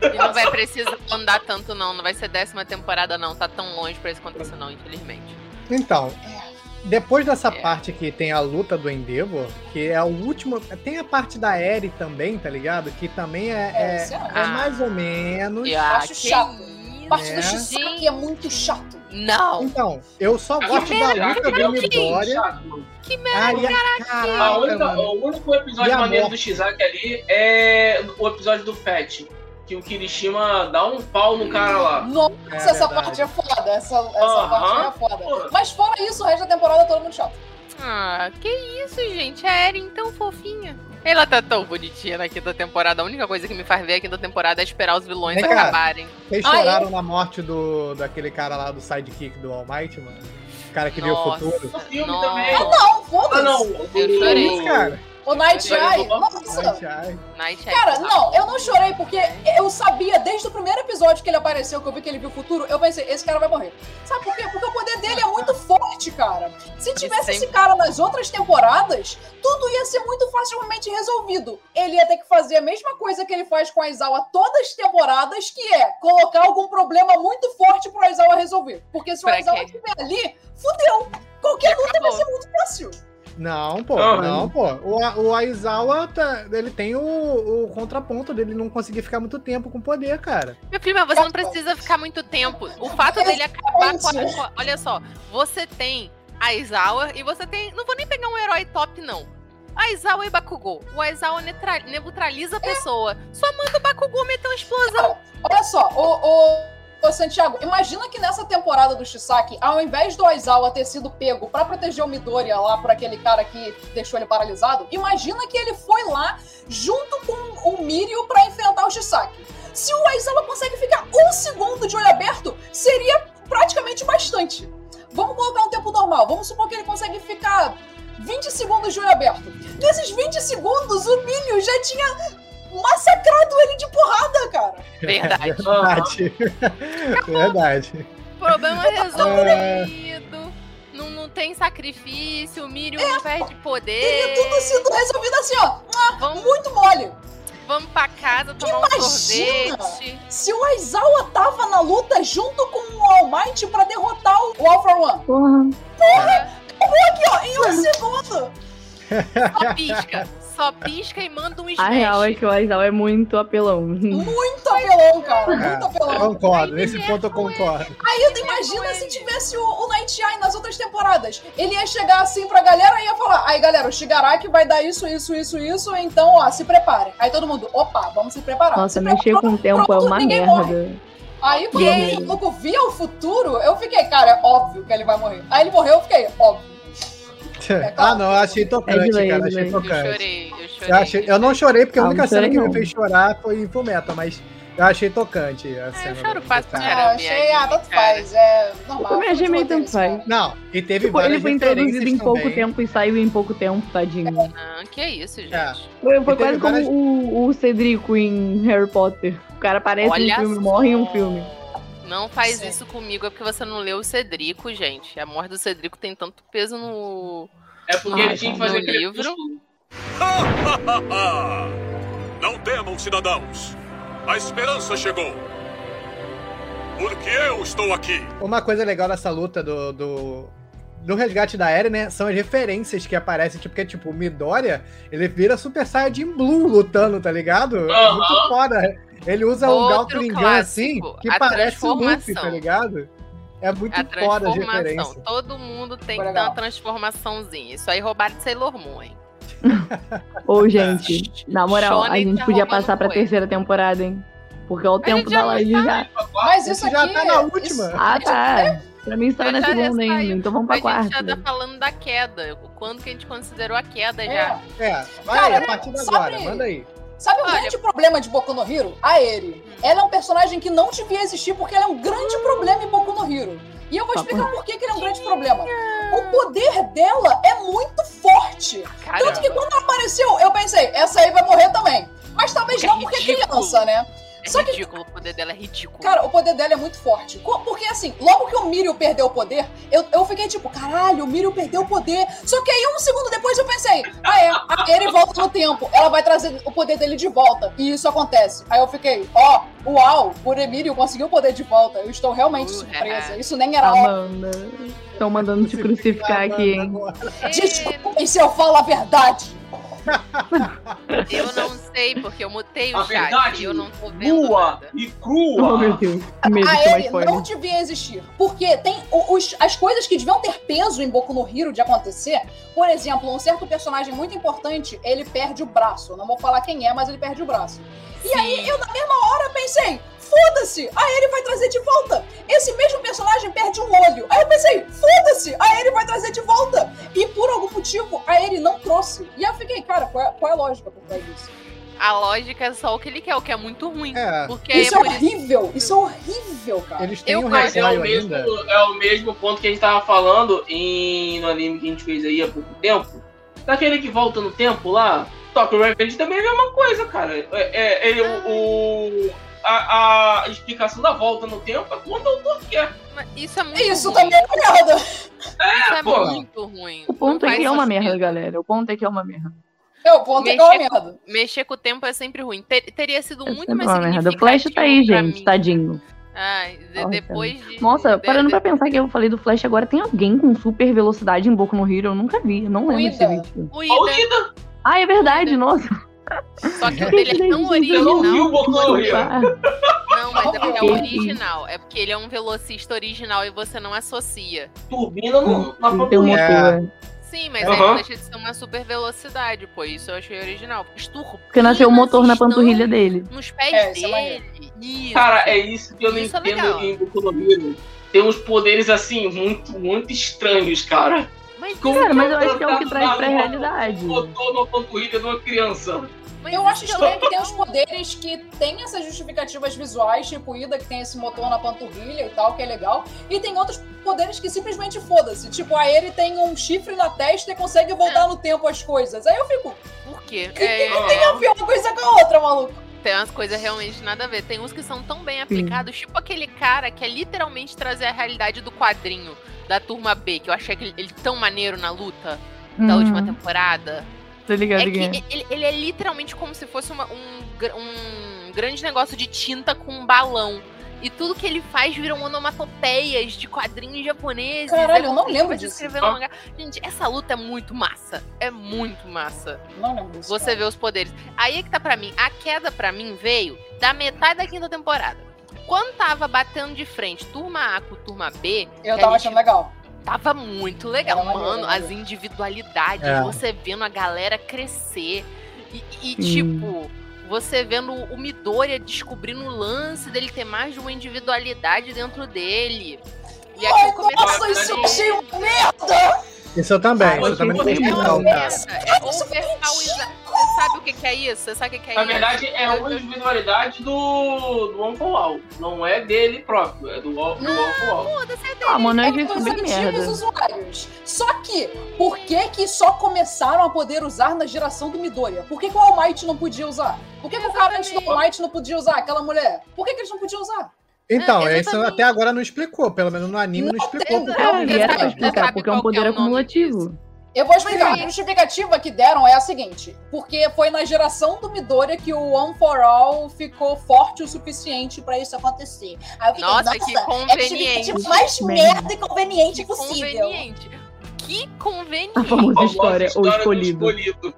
E não vai precisar andar tanto, não. Não vai ser décima temporada, não. Tá tão longe pra isso acontecer, não, infelizmente. Então, depois dessa É. parte que tem a luta do Endeavor, que é o último. Tem a parte da Eri também, tá ligado? Que também é, É, é, é- é mais ou menos. E, ah, acho chato. isso? parte É. do Shisaki é muito chato. Não. Então, eu só gosto da luta é do Midoriya. Que merda. A- A caraca, única- o único episódio a maneiro do Shizaki ali é o episódio do Fett. Que o Kirishima dá um pau no cara lá. Nossa, É essa verdade. parte é foda. Essa, essa Aham. parte é foda. Porra. Mas fora isso, o resto da temporada é todo mundo chato. Ah, que isso, gente. A Eren tão fofinha. Ela tá tão bonitinha na quinta temporada. A única coisa que me faz ver a quinta temporada é esperar os vilões acabarem. Vocês Ah, choraram na morte do, daquele cara lá do sidekick do All Might, mano? O cara que viu o Nossa. futuro. No filme Nossa. também. Não, foda-se. Ah, não. Eu chorei. Isso, cara. O Night. Eye, nossa! Night Eye. Cara, não, eu não chorei porque eu sabia desde o primeiro episódio que ele apareceu, que eu vi que ele viu o futuro, eu pensei, esse cara vai morrer. Sabe por quê? Porque o poder dele é muito forte, cara. Se tivesse esse cara nas outras temporadas, tudo ia ser muito facilmente resolvido. Ele ia ter que fazer a mesma coisa que ele faz com a Aizawa todas as temporadas, que é colocar algum problema muito forte pro Aizawa resolver. Porque se o Aizawa estiver ali, fudeu. Qualquer luta vai ser muito fácil. Não, pô, Ah, não, pô. O, o Aizawa, tá- ele tem o, o contraponto dele não conseguir ficar muito tempo com poder, cara. Meu filho, mas você não precisa ficar muito tempo. O fato dele acabar com a, Olha só, você tem Aizawa e você tem. Não vou nem pegar um herói top, não. Aizawa e Bakugou. O Aizawa neutra- neutraliza a pessoa. Só manda o Bakugou meter uma explosão. Olha só, o, o, ô Santiago, imagina que nessa temporada do Shisaki, ao invés do Aizawa ter sido pego pra proteger o Midoriya lá por aquele cara que deixou ele paralisado, imagina que ele foi lá junto com o Mirio pra enfrentar o Shisaki. Se o Aizawa consegue ficar um segundo de olho aberto, seria praticamente bastante. Vamos colocar um tempo normal. Vamos supor que ele consegue ficar 20 segundos de olho aberto. Nesses 20 segundos, o Mirio já tinha massacrado ele de porrada, cara. Verdade. Verdade. Verdade. Problema resolvido. Não, não tem sacrifício. O Mirio não perde poder. Teria tudo sido resolvido assim, ó. Vamos, Muito mole. vamos pra casa tomar um Imagina! sorvete. Se o Aizawa tava na luta junto com o All Might pra derrotar o All for One. Porra. Aqui, ó, em um segundo. Só pisca. Só pisca e manda um smash. A real é que o Aizawa é muito apelão. Muito apelão, cara. É, Muito apelão. Concordo, nesse ponto eu vergonha. concordo. Aí tu imagina se tivesse o, o Night Eye nas outras temporadas. Ele ia chegar assim pra galera e ia falar: aí galera, o Shigaraki vai dar isso, isso, isso, isso, então ó, se preparem. Aí todo mundo, opa, vamos se preparar. Nossa, se mexer com o tempo é pronto, uma ninguém merda. Aí quando o maluco via o futuro, eu fiquei, cara, é óbvio que ele vai morrer. Aí ele morreu, eu fiquei, óbvio. Ah, não, eu achei É tocante, lei, cara. Achei lei. Eu tocante. chorei, eu chorei. Eu, achei- eu não chorei porque a Ah, única não cena que me não. fez chorar foi em Fullmetal, mas eu achei tocante a É, cena. eu choro fácil pra cara. Ah, caramba. achei, ah, tanto faz, é normal. Eu também achei meio tanto faz. Não, e teve Tipo, várias ele foi introduzido em pouco também. tempo e saiu em pouco tempo, tadinho. Ah, que isso, gente. É. Foi, foi quase como várias- o, o Cedrico em Harry Potter. O cara aparece Olha no filme, só. morre em um filme. Não faz Sim. isso comigo, é porque você não leu o Cedrico, gente. A morte do Cedrico tem tanto peso no. É porque Ah, ele tinha que fazer livro. Não temam, cidadãos. A esperança chegou. Porque eu estou aqui. Uma coisa legal dessa luta do, do, do resgate da Eren, né? São as referências que aparecem, tipo, porque, tipo, o Midoriya, ele vira Super Saiyajin Blue lutando, tá ligado? É Aham. Muito foda. Ele usa um Outro Gatling Gun assim, clássico, que a parece o Luffy, tá ligado? É muito A foda transformação. referências. Todo mundo tem que dar uma transformaçãozinha. Isso aí roubaram de Sailor Moon, hein? Ô, gente, na moral, a gente tá podia passar pra coisa. terceira temporada, hein? Porque olha o A tempo da live já. Mas isso Isso já aqui. tá na última. isso- Ah, tá. Pra mim estava Já na segunda ainda, então vamos pra a gente já quarta. tá falando da queda. Quando que a gente considerou a queda É. já? É, vai Cara, aí, a partir de agora, manda aí. Sabe o Olha- grande problema de Boku no Hero? A Eri. Ela é um personagem que não devia existir porque ela é um grande problema em Boku no Hero. E eu vou Papo explicar por que, que ele é um grande problema. O poder dela é muito forte. Tanto que Caramba. quando ela apareceu, eu pensei, essa aí vai morrer também. Mas talvez não porque é criança, né? É Só que- ridículo, o poder dela é ridículo. Cara, o poder dela é muito forte. Porque assim, logo que o Mirio perdeu o poder, eu, eu fiquei tipo, caralho, o Mirio perdeu o poder. Só que aí um segundo depois eu pensei, ah é, a Eri volta no tempo, ela vai trazer o poder dele de volta. E isso acontece. Aí eu fiquei, ó, uau, o Emílio conseguiu o poder de volta. Eu estou realmente Uh, surpresa. é. Isso nem era óbvio. Amanda. Estão mandando te crucificar aqui, hein? Desculpem se eu falo a verdade. Eu não sei, porque eu mutei o A chat verdade e eu não tô vendo Nua nada. e Oh, crua. meu Deus. Medo A spoiler. não devia existir. Porque tem os- as coisas que deviam ter peso em Boku no Hero de acontecer. Por exemplo, um certo personagem muito importante, ele perde o braço. Eu Não vou falar quem é, mas ele perde o braço. E aí, eu na mesma hora pensei, foda-se, a Eri vai trazer de volta. Esse mesmo personagem perde um olho. Aí eu pensei, foda-se, a Eri vai trazer de volta. E por algum motivo, a Eri não trouxe. E eu fiquei, cara, qual é, qual é a lógica por trás disso? A lógica é só o que ele quer, o que é muito ruim. É. Porque Isso é é por isso. horrível, isso é horrível, cara. Eles têm Eu um Mas é o, mesmo, ainda. é o mesmo ponto que a gente tava falando em, no anime que a gente fez aí há pouco tempo. Daquele que volta no tempo lá, Tokyo Revenge também é a mesma coisa, cara. É, é- ele, o, o- a, a explicação da volta no tempo é quando o autor quer. Mas Isso é muito Isso ruim. também é merda. Isso É, é pô. muito ruim. O ponto é que é uma sentido. merda, galera. O ponto é que é uma merda. É, o ponto é que é uma Mexer com- merda. Mexer com o tempo é sempre ruim. Ter- teria sido É muito mais merda. O Flash tá aí, significativo gente, mim. tadinho. Ai, de- Nossa. depois de. Nossa, de- parando de- pra pensar que eu falei do Flash agora, tem alguém com super velocidade em Boku no Hero? Eu nunca vi, eu não lembro desse vídeo. O Ida, Ah, é verdade, nossa. Só que o dele é tão Gente, eu não vi original. o Não, mas é porque é original. É porque ele é um velocista original e você não associa. turbina no, na motor. Sim, mas Aham. aí não deixa de ser uma super velocidade, pô. Isso eu achei original. Porque nasceu o motor na panturrilha dele. Nos pés É, é dele. Isso. Cara, é isso que eu não Isso é entendo legal. em Boku no Hero. Tem uns poderes assim, muito, muito estranhos, cara. Mas, Como Cara, mas eu acho que é o que traz pra realidade. Botou na panturrilha de uma criança. mas Eu acho estranho que tem os poderes que tem essas justificativas visuais, tipo Ida, que tem esse motor na panturrilha e tal, que é legal. E tem outros poderes que simplesmente foda-se. Tipo, a ele tem um chifre na testa e consegue voltar no tempo as coisas. Aí eu fico, Por quê? que, É, que tem a ver uma coisa com a outra, maluco? tem umas coisas realmente nada a ver. Tem uns que são tão bem aplicados, tipo aquele cara que é literalmente trazer a realidade do quadrinho da turma B, que eu achei ele, ele tão maneiro na luta da Uhum, última temporada. Tô ligado É que é. ele, ele é literalmente como se fosse uma- um, um grande negócio de tinta com um balão. E tudo que ele faz viram onomatopeias de quadrinhos japoneses. Caralho, É eu não lembro disso. escrever no mangá. Gente, essa luta é muito massa. É muito massa. Não lembro disso. Você cara. vê os poderes. Aí é que tá pra mim. A queda pra mim veio da metade da quinta temporada. Quando tava batendo de frente turma A com turma B, Eu tava achando legal. Tava muito legal. Era Mano, as individualidades, É. você vendo a galera crescer. E, e, Sim. tipo, você vendo o Midoriya descobrindo o lance dele ter mais de uma individualidade dentro dele. E aqui Ai, nossa, isso eu achei uma merda! Isso eu também, Ah, isso eu também você É merda, é. Você sabe o que, que é isso? Você sabe o que, que é Na isso? verdade, é uma individualidade do, do One for All. Não é dele próprio, é do, One- do One for All. Foda-se, é Ah, mano, É isso dos bem antigos merda. usuários. Só que, por que que só começaram a poder usar na geração do Midoriya? Por que, que o All Might não podia usar? Por que, que o cara antes do All Might não podia usar? Aquela mulher? Por que, que eles não podiam usar? Então, É, isso até agora não explicou, pelo menos no anime não, Não explicou. É, é e horrível, era pra cara. explicar, porque é um é poder acumulativo. Eu vou explicar. A justificativa que deram é a seguinte: porque foi na geração do Midoriya que o One for All ficou forte o suficiente pra isso acontecer. Aí eu fiquei, Nossa, nossa, que é a conveniente. justificativa mais Merda. e conveniente Que possível. conveniente. Que conveniente. A famosa Famosa história, o do escolhido. escolhido.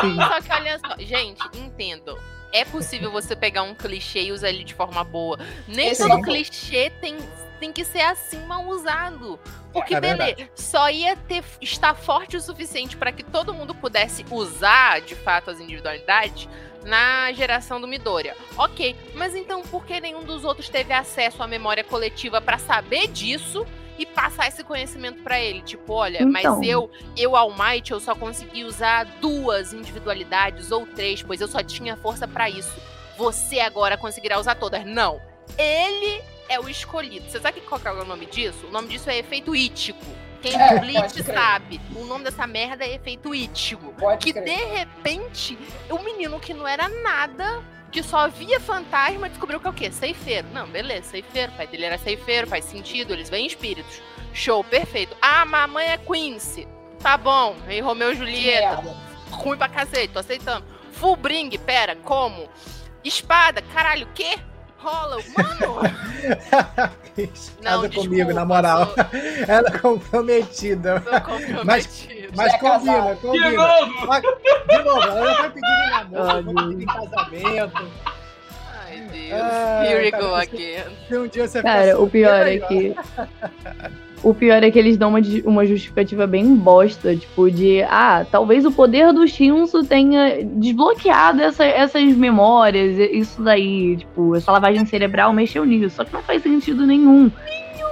Sim. Só que olha só, gente, entendo. É possível você pegar um clichê e usar ele de forma boa. Nem Esse todo não. clichê tem, tem que ser assim mal usado. Porque, É beleza, só ia ter, estar forte o suficiente para que todo mundo pudesse usar, de fato, as individualidades na geração do Midoriya. Ok, mas então por que nenhum dos outros teve acesso à memória coletiva para saber disso e passar esse conhecimento para ele? Tipo, olha, Então. mas eu, eu All Might, eu só consegui usar duas individualidades ou três, pois eu só tinha força para isso. Você agora conseguirá usar todas. Não. Ele é o escolhido. Você sabe qual que é o nome disso? O nome disso é efeito ítico. Quem É, Bleach crer. sabe. O nome dessa merda é efeito ítico. Pode Que crer. de repente, o menino que não era nada, que só via fantasma, descobriu que é o quê? Ceifeiro. Não, beleza, ceifeiro. O pai dele era ceifeiro, faz sentido, eles veem espíritos. Show, perfeito. Ah, mamãe é Quincy. Tá bom. E Romeu e Julieta. Ruim pra cacete, tô aceitando. Full bring, pera, como? Espada, caralho, o quê? Rola, mano. Não, Casa desculpa, comigo, na moral. sou- Ela é comprometida. Comprometido. Mas é combina, casado. De combina. novo! Mas, De novo, ela já foi pedir em namoro, foi pedir em casamento. Ai, Deus. Ai, Here we go again. Se um dia você Cara, o pior é solteira, que. O pior é que eles dão uma, uma justificativa bem bosta, tipo, de ah, talvez o poder do Shinsu tenha desbloqueado essa- essas memórias, isso daí, tipo, essa lavagem cerebral mexeu nisso. Só que não faz sentido nenhum.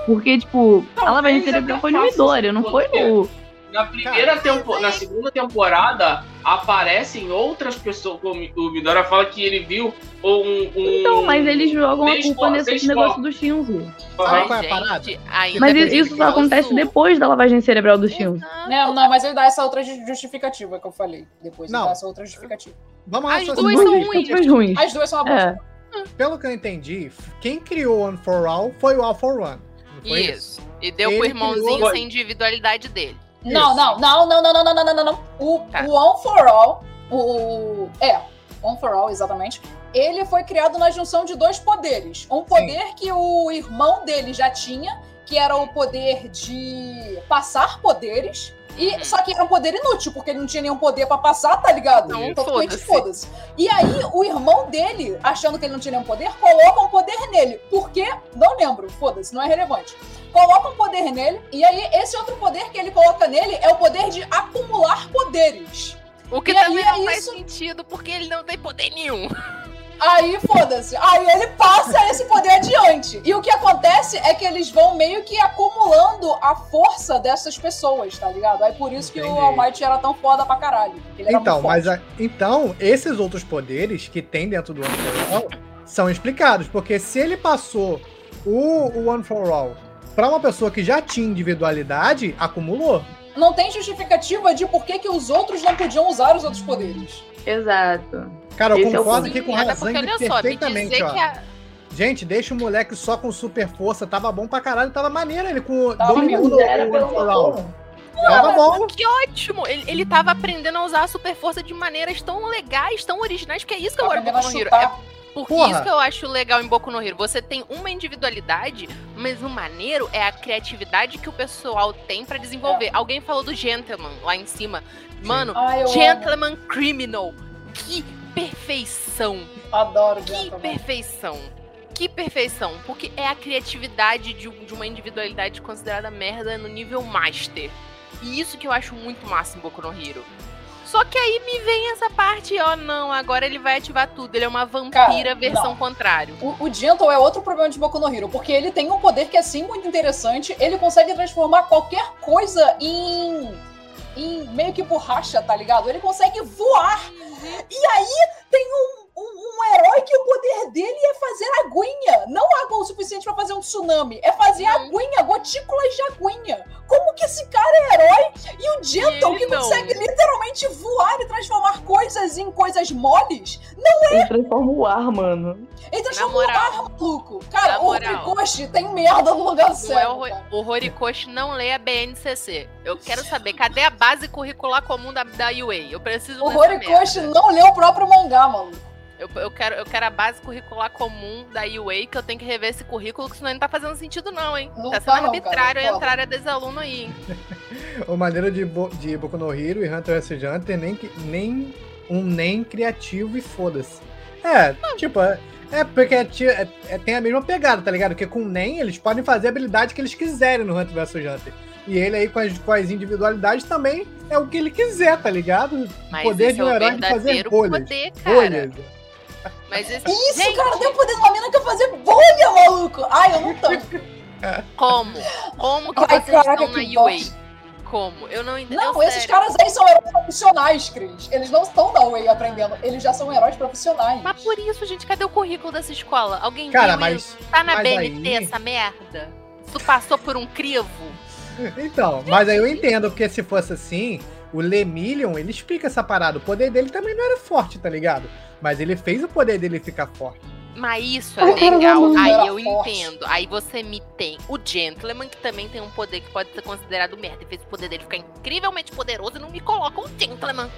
Porque, tipo, a lavagem Talvez cerebral foi no faça Midoriya, não foi no. Na primeira tempo, na segunda temporada aparecem outras pessoas, como o Midora fala que ele viu um, um Então, mas eles jogam a culpa nesse negócio do Shinzo. É Gente, Mas bem isso que só acontece sou- depois da lavagem cerebral do Shinzo. Não, não, mas ele dá essa outra ju- justificativa que eu falei. Depois ele Não. dá essa outra justificativa. Vamos As duas Duas são desculpas ruins. As duas são uma. É. Pelo que eu entendi, quem criou One for All foi o All for One. Foi Isso. E deu pro Ele irmãozinho criou- sem individualidade dele. Não, não, não, não, não, não, não, não, não, não, não. O, Tá. o One for All, o, É, One for All, exatamente. Ele foi criado na junção de dois poderes. Um poder que o irmão dele já tinha, que era o poder de passar poderes. E, Uhum. Só que era um poder inútil, porque ele não tinha nenhum poder pra passar, tá ligado? Então, Totalmente foda-se. foda-se. E aí, o irmão dele, achando que ele não tinha nenhum poder, coloca um poder nele. Por quê? Não lembro, foda-se, não é relevante. Coloca um poder nele, e aí esse outro poder que ele coloca nele é o poder de acumular poderes. O que E aí também é não faz isso- sentido, porque ele não tem poder nenhum. Aí, foda-se. Aí ele passa esse poder adiante. E o que acontece é que eles vão meio que acumulando a força dessas pessoas, tá ligado? Aí por isso que o Entendi. Might era tão foda pra caralho. Então, mas a- então, esses outros poderes que tem dentro do One for All são explicados, porque se ele passou o, o One for All pra uma pessoa que já tinha individualidade, acumulou. Não tem justificativa de por que, que os outros não podiam usar os outros poderes. Exato. Cara, eu Esse é o concordo ponto. aqui com só, me perfeitamente, ó. a, Gente, deixa o moleque só com super força, tava bom pra caralho, tava maneiro ele com Tava dominando o. Tava bom. Que ótimo! Ele, ele tava aprendendo a usar a super força de maneiras tão legais, tão originais, porque é isso que eu Boku a no Hero. É. porque Porra. isso que eu acho legal em Boku no Hero. Você tem uma individualidade, mas o maneiro é a criatividade que o pessoal tem pra desenvolver. Alguém falou do Gentleman lá em cima. Mano, Ai, Gentleman Criminal. Que perfeição! amo. adoro Que Gentleman. perfeição! Que perfeição! Porque é a criatividade de, de uma individualidade considerada merda no nível master. E isso que eu acho muito massa em Boku no Hero. Só que aí me vem essa parte, ó, não, agora ele vai ativar tudo. Ele é uma vampira Cara, versão não. contrário. O, o Gentle é outro problema de Boku no Hero, porque ele tem um poder que é sim muito interessante. Ele consegue transformar qualquer coisa em. em meio que borracha, tá ligado? Ele consegue voar. E aí tem um, um, um herói que o poder dele é fazer aguinha. Não água o suficiente pra fazer um tsunami. É fazer Uhum. aguinha, gotículas de aguinha. Como que esse cara é herói? E o Gentle, que não. consegue literalmente voar e transformar coisas em coisas moles, Ele transforma o ar, mano. ele transforma o ar, maluco. Cara, o. Horikoshi tem merda no lugar Não é certo. o, Ro- cara. o Horikoshi não lê a BNCC. Eu quero saber, cadê a base curricular comum da, da UA? Eu preciso O Horikoshi merda. não leu o próprio mangá, maluco. Eu, eu, quero, eu quero a base curricular comum da UA, que eu tenho que rever esse currículo, que senão não tá fazendo sentido não, hein? Não tá tá sendo não, arbitrário cara, a entrada desse aluno aí, hein? O maneiro de, Bo de Boku no Hero e Hunter vs Hunter nem, que- nem um nem criativo e foda-se. É, tipo, é, é porque é é- é- tem a mesma pegada, tá ligado? Porque com o NEM eles podem fazer a habilidade que eles quiserem no Hunter vs Hunter. E ele aí com as, com as individualidades também é o que ele quiser, tá ligado? Mas Poder esse de é um o herói de fazer bolhas. poder, cara. Bolhas. Mas esse... Isso, Gente, cara, tem o poder de uma mina que é fazer bolha, maluco. Ai, eu não tanto. como? Como que Ai, vocês caraca, estão na UA? bosta. Como? Eu não entendi. Não, esses caras aí são heróis profissionais, Cris. Eles não estão na Way aprendendo. Eles já são heróis profissionais. Mas por isso, gente, cadê o currículo dessa escola? Alguém Cara, viu isso? mas. Tá na mas BNT aí- essa merda? Tu passou por um crivo? Então, mas aí eu entendo, porque se fosse assim, o Lemillion, ele explica essa parada. O poder dele também não era forte, tá ligado? Mas ele fez o poder dele ficar forte. Mas isso é legal. Aí eu forte. entendo. Aí você me tem o Gentleman, que também tem um poder que pode ser considerado merda. E fez o poder dele ficar incrivelmente poderoso e não me coloca um Gentleman.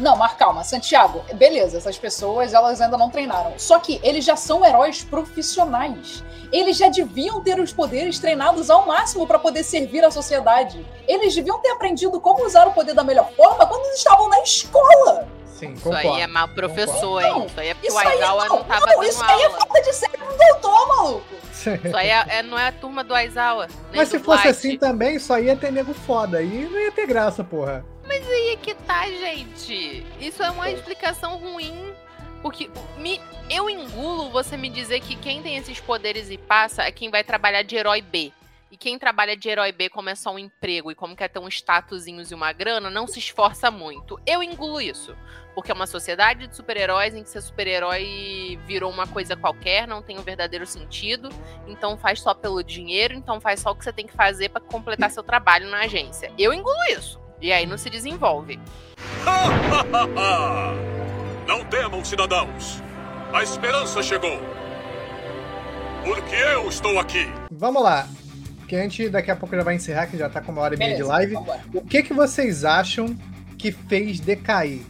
Não, mas calma, Santiago, beleza, essas pessoas elas ainda não treinaram. Só que eles já são heróis profissionais. Eles já deviam ter os poderes treinados ao máximo para poder servir à sociedade. Eles deviam ter aprendido como usar o poder da melhor forma quando eles estavam na escola. Sim, Isso concordo. aí é mal professor, Não, hein? Isso aí é porque Isso o Aizawa não, não tava não, dando isso aí é aula. falta de ser um doutor, maluco. Isso aí é, é- não é a turma do Aizawa. Mas se fosse Blight. assim também, só ia ter nego foda. Aí não ia ter graça, porra. Aí é que tá, gente. Isso é uma explicação ruim. Porque me, eu engulo você me dizer que quem tem esses poderes e passa é quem vai trabalhar de herói B. e quem trabalha de herói B como é só um emprego e como quer ter um statusinhos e uma grana, não se esforça muito. Eu engulo isso. Porque é uma sociedade de super-heróis em que ser super-herói virou uma coisa qualquer, não tem um verdadeiro sentido. Então faz só pelo dinheiro, então faz só o que você tem que fazer para completar seu trabalho na agência. Eu engulo isso. E aí não se desenvolve. Não temam, cidadãos. A esperança chegou. Porque eu estou aqui. Vamos lá. Que a gente daqui a pouco já vai encerrar, que já tá com uma hora e meia de Beleza, live. vambora. O que, que vocês acham que fez decair?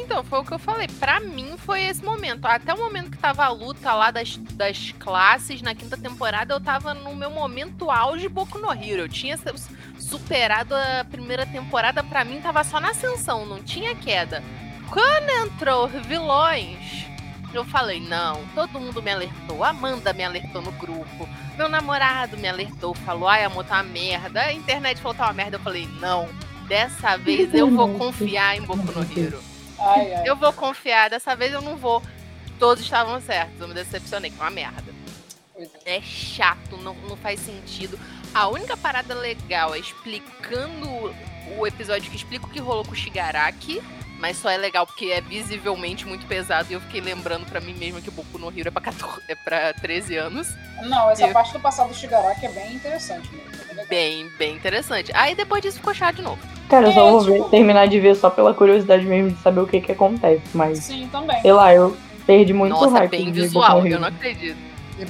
Então, foi o que eu falei. Pra mim, foi esse momento. Até o momento que tava a luta lá das, das classes na quinta temporada, eu tava no meu momento auge Boku no Hero. Eu tinha su- superado a primeira temporada, pra mim tava só na ascensão, não tinha queda. Quando entrou vilões, eu falei, não, todo mundo me alertou. Amanda me alertou no grupo. Meu namorado me alertou, falou, ai, amor, tá uma merda. A internet falou, tá uma merda. Eu falei, não, dessa vez eu vou confiar em Boku no Hero. Ai, ai. Eu vou confiar, dessa vez eu não vou. Todos estavam certos, eu me decepcionei, que é uma merda. É. É chato, não, não faz sentido. A única parada legal é explicando o episódio que explica o que rolou com o Shigaraki. Mas só é legal porque é visivelmente muito pesado e eu fiquei lembrando pra mim mesma que o Boku no Hero é pra, 14, é pra 13 anos. Não, essa Eu- parte do passado do Shigaraki é bem interessante mesmo. Bem. Bem, interessante. Aí depois disso ficou chato de novo. Cara, eu só É, vou ver- tipo- terminar de ver só pela curiosidade mesmo de saber o que que acontece. Mas, Sim, também. sei lá, eu perdi muito Nossa, hype. bem de visual, eu não acredito.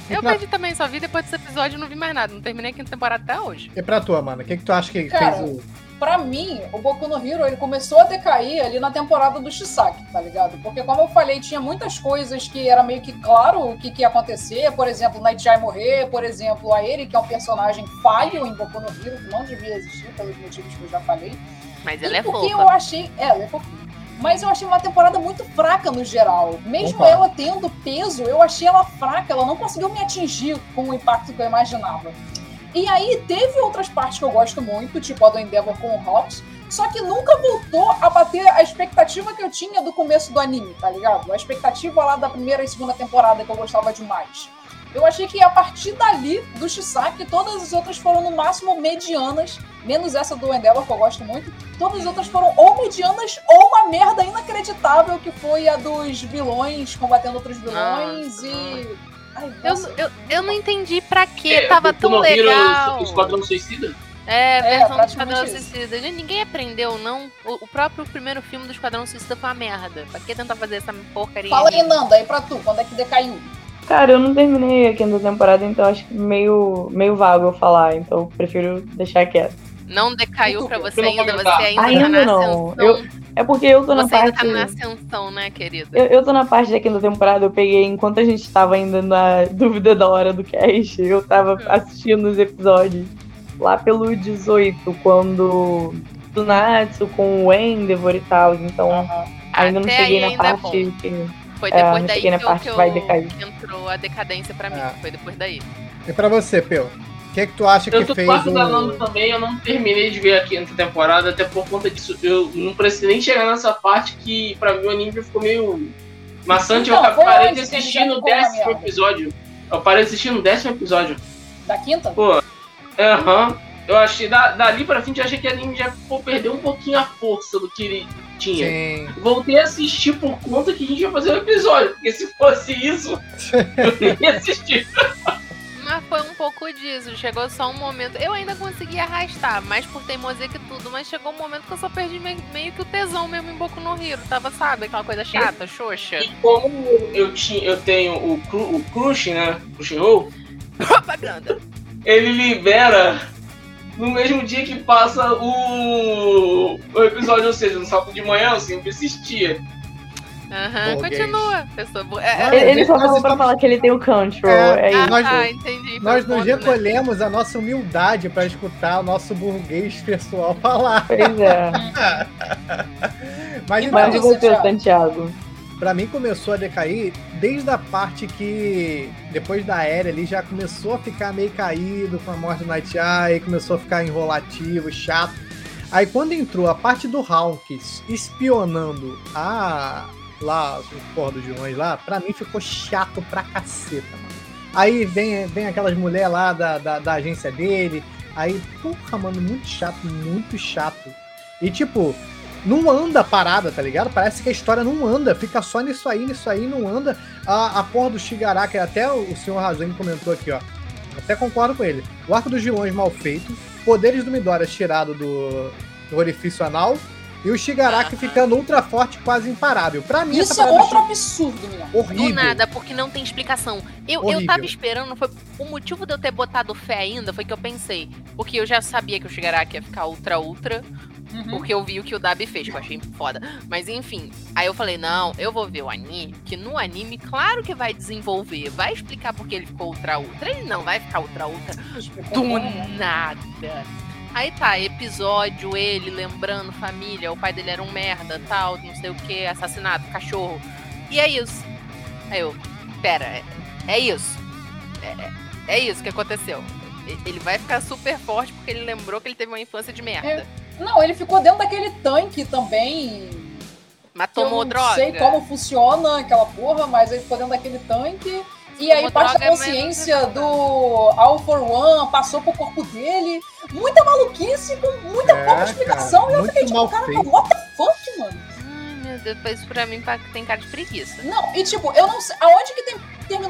Eu pra, perdi também, só vi depois desse episódio e não vi mais nada. Não terminei a quinta temporada até hoje. e pra tua, mano? O que, que tu acha que Cara, fez o. Pra mim, o Boku no Hero ele começou a decair ali na temporada do Shisaki, tá ligado? Porque, como eu falei, tinha muitas coisas que era meio que claro o que, que ia acontecer. Por exemplo, Night Jai morrer, por exemplo, a ele, que é um personagem falho em Boku no Hero, que não devia existir, pelos motivos que eu já falei. Mas E ela é porque fofa. eu achei. É, ela é fofinha. Mas eu achei uma temporada muito fraca no geral. Mesmo Concordo. ela tendo peso, eu achei ela fraca. Ela não conseguiu me atingir com o impacto que eu imaginava. E aí teve outras partes que eu gosto muito, tipo a do Endeavor com o Hawks. Só que nunca voltou a bater a expectativa que eu tinha do começo do anime, tá ligado? A expectativa lá da primeira e segunda temporada que eu gostava demais. Eu achei que a partir dali, do Shisaki, todas as outras foram no máximo medianas, menos essa do Endeavor, que eu gosto muito. Todas as outras foram ou medianas ou uma merda inacreditável, que foi a dos vilões combatendo outros vilões e. Ai, Eu, eu, eu não entendi pra quê, É, tava tão Hero, legal. Esquadrão Suicida? É, versão do praticamente Esquadrão isso. Suicida. Gente, ninguém aprendeu, não. O, o próprio primeiro filme do Esquadrão Suicida foi uma merda. Pra que tentar fazer essa porcaria? Fala aí, Nanda, aí pra tu, quando é que decaiu? Cara, eu não terminei a quinta temporada, então acho que meio, meio vago eu falar, então eu prefiro deixar quieto. Não decaiu bom. você não ainda, você ainda, tá Ainda na não. ascensão. Eu- É porque eu tô na Você ainda parte. tá na ascensão, né, querida? Eu, eu tô na parte da quinta temporada, eu peguei enquanto a gente tava ainda na dúvida da hora do cast, eu tava Hum. assistindo os episódios lá pelo 18, quando do Natsu com o Endeavor e tal, então Aham. ainda não Até cheguei aí na ainda é parte bom. que. Foi É, depois não daí cheguei na que, eu, que, eu- que entrou a decadência pra mim. É. Foi depois daí. E pra você, Peu? O que, que tu acha Eu que tô fez quase o. danando também, eu não terminei de ver a quinta temporada, até por conta disso. Eu não precisei nem chegar nessa parte que pra mim o anime já ficou meio maçante. Então, eu parei de assistir no décimo episódio. Eu parei de assistir no décimo episódio. Da quinta? Pô, aham. Eu achei, da, dali pra frente, eu achei que o anime já pô, perdeu um pouquinho a força do que ele tinha. Sim. Voltei a assistir por conta que a gente ia fazer um episódio, porque se fosse isso, eu nem ia assistir. Mas foi um pouco disso. Chegou só um momento. Eu ainda consegui arrastar, mais por teimosia que tudo. Mas chegou um momento que eu só perdi meio, meio que o tesão mesmo em Boku no Hero. Tava, sabe? Aquela coisa chata, xoxa. E como eu, tinha, eu tenho o, cru, o Crush, né? Crunchyroll, Propaganda. ele libera no mesmo dia que passa o, o episódio, ou seja, no sábado de manhã, eu sempre assistia. Aham, Burguês. continua. Pessoa é, Ele, é, ele só nós falou pra estamos- falar que ele tem o control. É, É, ah, isso. nós- ah, entendi. Nós nos né? recolhemos a nossa humildade pra escutar o nosso burguês pessoal falar. Pois é. Mas então, Mas e isso, você? Santiago? pra mim começou a decair desde a parte que depois da era ali já começou a ficar meio caído com a morte do Night Eye, começou a ficar enrolativo, chato. Aí quando entrou a parte do Hawks espionando a lá os porra dos vilões lá, pra mim ficou chato pra caceta, mano. Aí vem, vem aquelas mulheres lá da, da, da agência dele. Aí, porra, mano, muito chato, muito chato. E tipo, não anda a parada, tá ligado? Parece que a história não anda, fica só nisso aí, nisso aí, não anda. A, a porra do Shigaraki, até o senhor Razane comentou aqui, ó. Até concordo com ele. O arco dos vilões mal feito, poderes do Midoriya tirado do, do orifício anal e o Shigaraki ficando ultra forte, quase imparável. Pra mim, Isso essa é outro absurdo, horrível. Do nada, porque não tem explicação. Eu, eu tava esperando, foi o motivo de eu ter botado fé ainda foi que eu pensei. Porque eu já sabia que o Shigaraki ia ficar ultra ultra, Uhum. porque eu vi o que o Dabi fez, que eu achei foda. Mas enfim, aí eu falei, não, eu vou ver o anime, que no anime, claro que vai desenvolver, vai explicar porque ele ficou ultra ultra. Ele não vai ficar ultra ultra do nada. Aí tá, episódio, ele lembrando família, o pai dele era um merda, tal, não sei o que, assassinato, cachorro. E é isso. Aí eu, pera, é, é isso. É, é isso que aconteceu. Ele vai ficar super forte porque ele lembrou que ele teve uma infância de merda. Não, ele ficou dentro daquele tanque também. Mas que eu tomou não droga. sei como funciona aquela porra, mas ele ficou dentro daquele tanque. E aí parte da mas consciência do All for One passou pro corpo dele. Muita maluquice com muita É, pouca explicação. cara, e eu muito fiquei tipo, cara, feito. what the fuck, mano? Ai, meu Deus, isso pra mim tem cara de preguiça. Não, e tipo, eu não sei. Aonde que tem-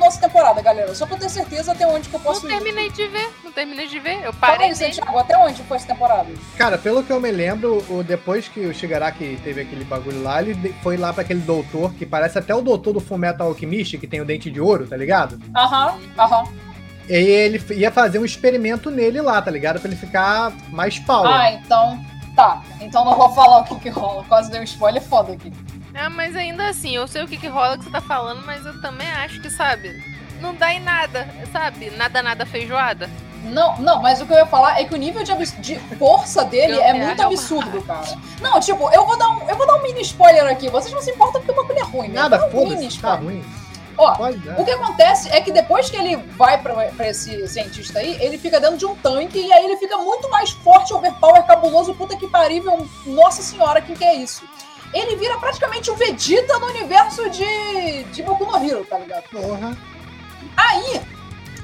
essa temporada, galera? Só pra eu ter certeza até onde que eu posso Não ir. terminei de ver, não terminei de ver. Eu Fala parei aí, nele. Santiago, até onde foi essa temporada? Cara, pelo que eu me lembro, o, depois que o Shigaraki teve aquele bagulho lá, ele foi lá pra aquele doutor, que parece até o doutor do Fullmetal Alchemist, que tem o dente de ouro, tá ligado? Aham, aham. E ele ia fazer um experimento nele lá, tá ligado? Pra ele ficar mais power. Ah, então. Tá. Então não vou falar o que que rola. Quase deu um spoiler foda aqui. Ah, mas ainda assim, eu sei o que, que rola que você tá falando, mas eu também acho que, sabe, não dá em nada, sabe? Nada, nada feijoada. Não, não, mas o que eu ia falar é que o nível de, de força dele Eu é muito absurdo, cara. Não, tipo, eu vou dar um, eu vou dar um mini spoiler aqui. Vocês não se importam porque o bagulho é ruim, né? Nada, um mini foda-se, tá spoiler. ruim. Ó, o que acontece é que depois que ele vai pra, pra esse cientista aí, ele fica dentro de um tanque e aí ele fica muito mais forte, overpower, cabuloso, puta que pariu. Nossa senhora, quem que é isso? Ele vira praticamente um Vegeta no universo de, de Boku no Hero, tá ligado? Porra. Aí,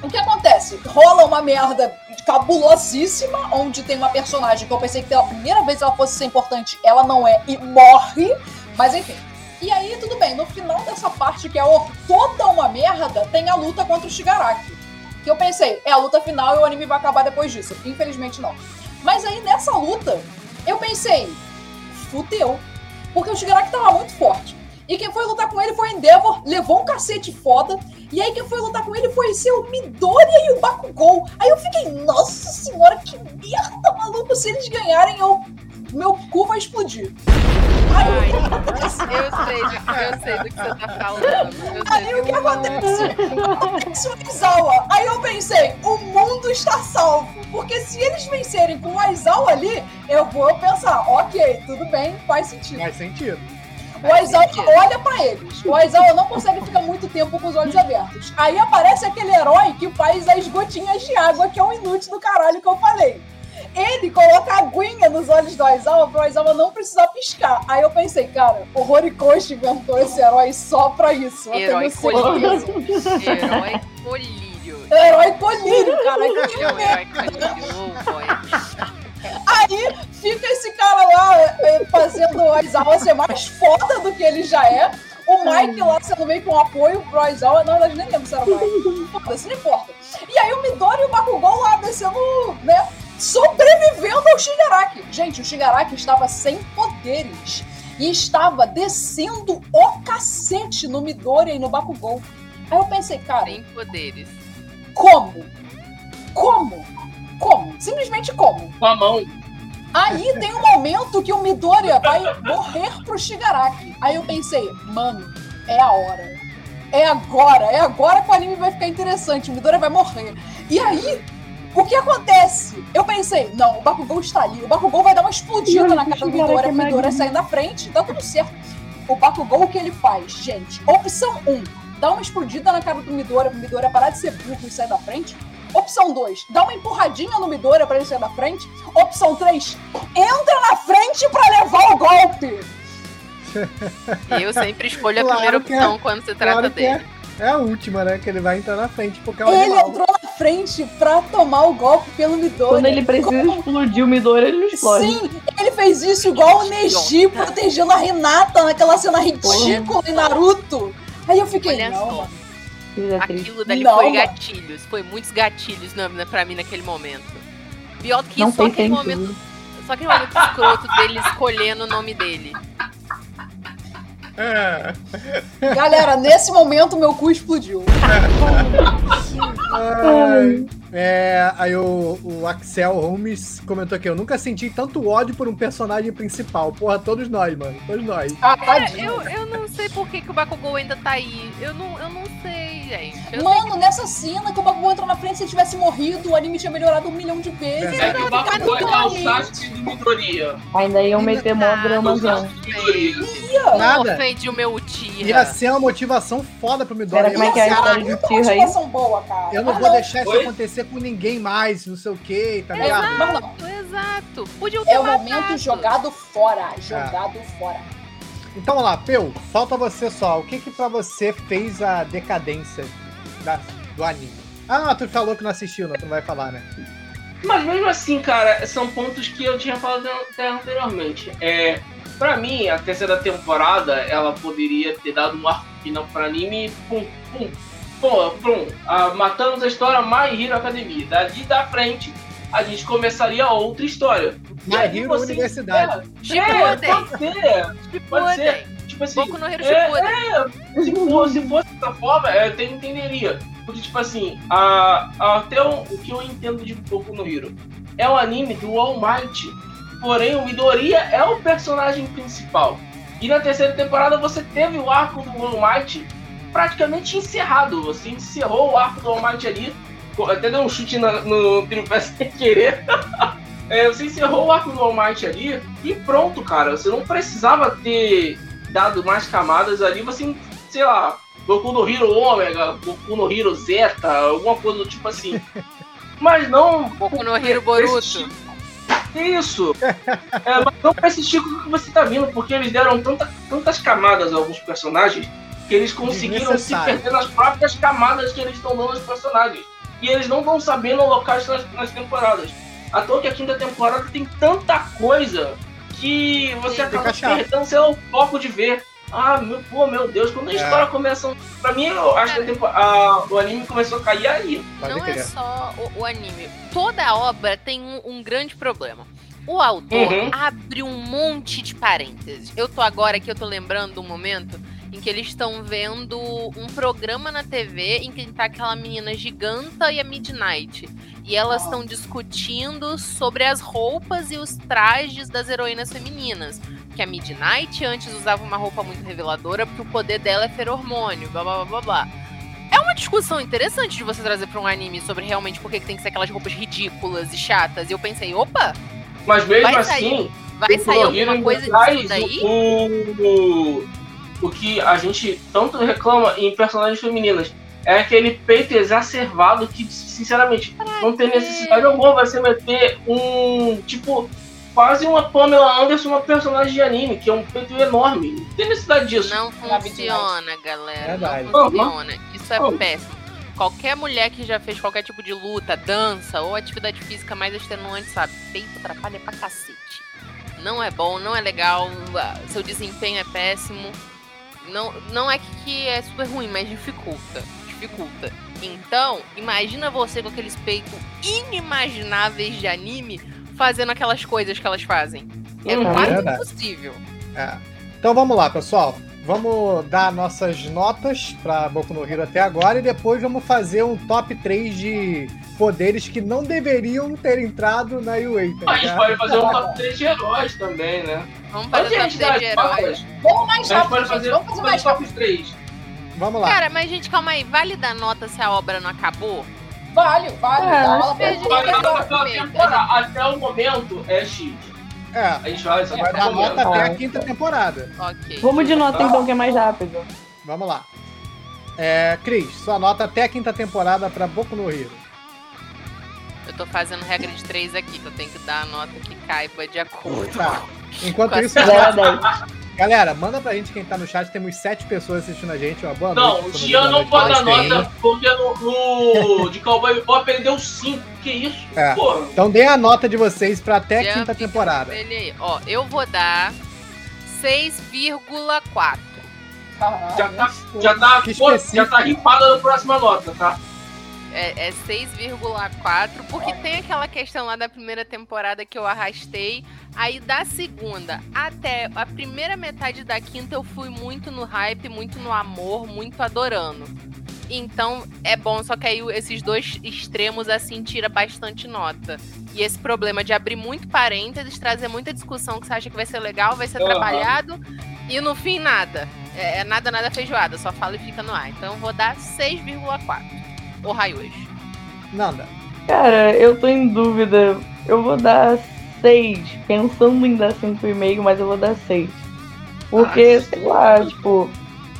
o que acontece? Rola uma merda cabulosíssima, onde tem uma personagem que eu pensei que pela primeira vez ela fosse ser importante, ela não é e morre, mas enfim. E aí, tudo bem, no final dessa parte que é o- toda uma merda, tem a luta contra o Shigaraki. Que eu pensei, é a luta final e o anime vai acabar depois disso. Infelizmente não. Mas aí nessa luta, eu pensei, fudeu. Porque o Shigaraki tava muito forte. E quem foi lutar com ele foi Endeavor, levou um cacete foda. E aí quem foi lutar com ele foi seu Midoriya e o Bakugou. Aí eu fiquei, nossa senhora, que merda, maluco. Se eles ganharem, eu... meu cu vai explodir. Acontece? Eu sei, eu sei do que você tá falando. Aí o que acontece? Acontece o Aizawa. Aí eu pensei, o mundo está salvo. Porque se eles vencerem com o Aizawa ali, eu vou pensar, ok, tudo bem, faz sentido. Faz sentido. O Aizawa olha pra eles. O Aizawa não consegue ficar muito tempo com os olhos abertos. Aí aparece aquele herói que faz as gotinhas de água, que é um inútil do caralho que eu falei. Ele coloca aguinha nos olhos do Aizawa pro Aizawa não precisar piscar. Aí eu pensei, cara, o Horikoshi inventou esse herói só pra isso. Herói colírio. Herói colírio. Herói colírio, cara. Que é um merda. herói colírio. Aí fica esse cara lá eh, fazendo o Aizawa ser mais foda do que ele já é. O Mike lá sendo meio com apoio pro Aizawa. Na verdade, nem lembro se era o Mike. Foda-se, não importa. E aí o Midori e o Bakugou lá descendo, né? Sobrevivendo ao Shigaraki. Gente, o Shigaraki estava sem poderes. E estava descendo o cacete no Midori e no Bakugou. Aí eu pensei, cara, Tem poderes. como? Como? Como? Simplesmente como? Com a mão. Aí tem um momento que o Midoriya vai morrer pro Shigaraki. Aí eu pensei, mano, é a hora. É agora, é agora que o anime vai ficar interessante. O Midoriya vai morrer. E aí, o que acontece? Eu pensei, não, o Bakugou está ali. O Bakugou vai dar uma explodida na cara do Midoriya, o Midoriya sair da frente, tá tudo certo. O Bakugou, o que ele faz? Gente, opção 1, dá uma explodida na cara do Midoriya, pro Midoriya parar de ser burro e sair da frente. Opção 2, dá uma empurradinha no Midoriya pra ele sair da frente. Opção 3, entra na frente pra levar o golpe. Eu sempre escolho a Claro primeira é. opção quando se trata Claro é. dele. É a última, né? Que ele vai entrar na frente, porque é o Ele animal. entrou na frente pra tomar o golpe pelo Midori. Quando ele precisa Como- explodir o Midori, ele não explode. Sim, ele fez isso igual o Neji protegendo a Renata naquela cena ridícula em Naruto. Aí eu fiquei, Olha não, só. Aquilo dali Não, foi gatilhos. Foi muitos gatilhos na, na, pra mim naquele momento. Pior do que Não isso, só tem aquele momento. Só aquele momento escroto dele escolhendo o nome dele. É. Galera, nesse momento meu cu explodiu. Ai. É, aí o, o Axel Holmes comentou aqui: Eu nunca senti tanto ódio por um personagem principal. Porra, todos nós, mano. Todos nós. Ah, tadinho. eu, eu não sei por que, que o Bakugou ainda tá aí. Eu não, eu não sei, gente. Mano, nessa cena que o Bakugou entrou na frente, se ele tivesse morrido, o anime tinha melhorado um milhão de vezes. É que o Bakugou é o Totalmente. Sasuke do Midoriya. Ainda iam meter mó Ah, dramazão. Midoriya. Não Nada. ofende o meu Ia Uchiha. ser uma motivação foda pro Midori. Pera, como é que é a história de Uma Tira aí? boa, cara. Eu não Mas vou deixar isso Oi? acontecer com ninguém mais, não sei o que, tá ligado? Não. Exato, exato. Podiam ter É o momento jogado fora. Jogado fora. Então vamos lá, Peu, falta você só. O que que pra você fez a decadência da- do anime? Ah, tu falou que não assistiu, não, tu não vai falar, né? Mas mesmo assim, cara, são pontos que eu tinha falado até anteriormente. É, pra mim, a terceira temporada, ela poderia ter dado um arco final pra anime, pum, pum, pô, pum, ah, matamos a história My Hero Academia. Dali da frente, a gente começaria outra história. E My aí Hero você Universidade. É, Shippuden. pode ser, pode ser. Tipo assim, Boku no Hero é, Shippuden. se, for, se fosse dessa forma, eu até entenderia. Porque, tipo assim, a, a- até o, o que eu entendo de Boku no Hero é o anime do All Might. Porém, o Midoriya é o personagem principal. E na terceira temporada você teve o arco do All Might praticamente encerrado. Você encerrou o arco do All Might ali. Até deu um chute na- no tripé sem querer. É, você encerrou o arco do All Might ali e pronto, cara. Você não precisava ter dado mais camadas ali. Você, sei lá, Goku no Hero Ômega, Goku no Hero Zeta, alguma coisa do tipo assim. Mas não. Boku no Hero Boruto. Isso! É, mas não pra esse Chico que você tá vindo, porque eles deram tanta- tantas camadas a alguns personagens que eles conseguiram se perder nas próprias camadas que eles estão dando aos personagens. E eles não vão sabendo alocar isso nas, nas temporadas. À toa que a quinta temporada tem tanta coisa que você Sim, acaba perdendo seu foco de ver. Ah, meu, pô, meu Deus, quando a É. história começa. Pra mim, eu acho que a tempo- a- o anime começou a cair aí. Não é só o, o anime. Toda a obra tem um, um grande problema. O autor Uhum. abre um monte de parênteses. Eu tô agora aqui, eu tô lembrando um momento em que eles estão vendo um programa na TV em que tá aquela menina giganta e a Midnight. E elas estão discutindo sobre as roupas e os trajes das heroínas femininas. Que a Midnight antes usava uma roupa muito reveladora porque o poder dela é feromônio, blá blá blá blá blá. É uma discussão interessante de você trazer pra um anime sobre realmente por que tem que ser aquelas roupas ridículas e chatas. E eu pensei, opa, Mas mesmo Vai assim. sair- vai sair alguma coisa disso daí? O, o, que a gente tanto reclama em personagens femininas é aquele peito exacerbado que, sinceramente, não tem necessidade alguma você meter um. Tipo, quase uma Pamela Anderson, uma personagem de anime, que é um peito enorme. Não tem necessidade disso. Não Na funciona, galera. Verdade. Não funciona. Isso é Uhum. péssimo. Qualquer mulher que já fez qualquer tipo de luta, dança ou atividade física mais extenuante sabe, peito atrapalha pra cacete. Não é bom, não é legal, seu desempenho é péssimo. Não, não é que é super ruim, mas dificulta. Dificulta. Então, imagina você com aqueles peitos inimagináveis de anime fazendo aquelas coisas que elas fazem. É Uhum. quase Verdade. impossível. É. Então vamos lá, pessoal. Vamos dar nossas notas pra Boku no Hero até agora e depois vamos fazer um top 3 de poderes que não deveriam ter entrado na UA, tá A gente pode fazer um top 3 de heróis também, né? Vamos fazer a top gente 3 dar de heróis. Vamos mais rápido, fazer, Vamos fazer mais top rápido. 3. Vamos lá. Cara, mas gente, calma aí. Vale dar nota se a obra não acabou? Vale, vale. É, Dá aula acho pra que gente. a gente Agora, vai pela temporada, até o momento é X. É, A gente vai vai dar nota até a quinta temporada. Ok. Vamos de nota então, que é mais rápido. Vamos lá. É, Cris, sua nota até a quinta temporada pra Boku no Hero. Eu tô fazendo regra de 3 aqui, que eu tenho que dar a nota que caiba de acordo. Tá. Enquanto isso, 0 a 10. Galera, manda pra gente quem tá no chat. Temos sete pessoas assistindo a gente. Uma boa Não, noite. o Gian não pode dar nota porque no, no de Cowboy Bebop ele deu 5. Que isso? É. Porra. Então dê a nota de vocês pra até a Já quinta temporada. Ele aí. Ó, eu vou dar 6,4. Já tá, já tá, pô, já tá ripada na próxima nota, tá? É, é 6,4, porque tem aquela questão lá da primeira temporada que eu arrastei. Aí da segunda até a primeira metade da quinta eu fui muito no hype, muito no amor, muito adorando. Então é bom, só que aí esses dois extremos assim tira bastante nota. E esse problema de abrir muito parênteses, trazer muita discussão que você acha que vai ser legal, vai ser Aham. trabalhado, e no fim nada. É, é nada, nada feijoada, só fala e fica no ar. Então eu vou dar 6,4. O Raios. Nanda. Cara, eu tô em dúvida. Eu vou dar 6. Pensando em dar 5,5, mas eu vou dar 6. Porque, sei lá, tipo.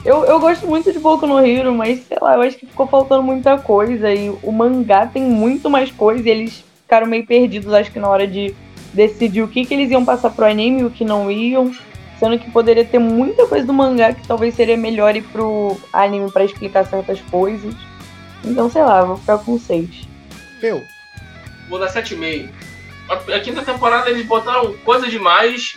Eu, eu gosto muito de Boku no Hero, mas sei lá, eu acho que ficou faltando muita coisa. E o mangá tem muito mais coisa e eles ficaram meio perdidos, acho que na hora de decidir o que, que eles iam passar pro anime e o que não iam. Sendo que poderia ter muita coisa do mangá que talvez seria melhor ir pro anime pra explicar certas coisas. Então, sei lá, eu vou ficar com 6. Eu. Vou dar 7,5. A, a quinta temporada eles botaram coisa demais.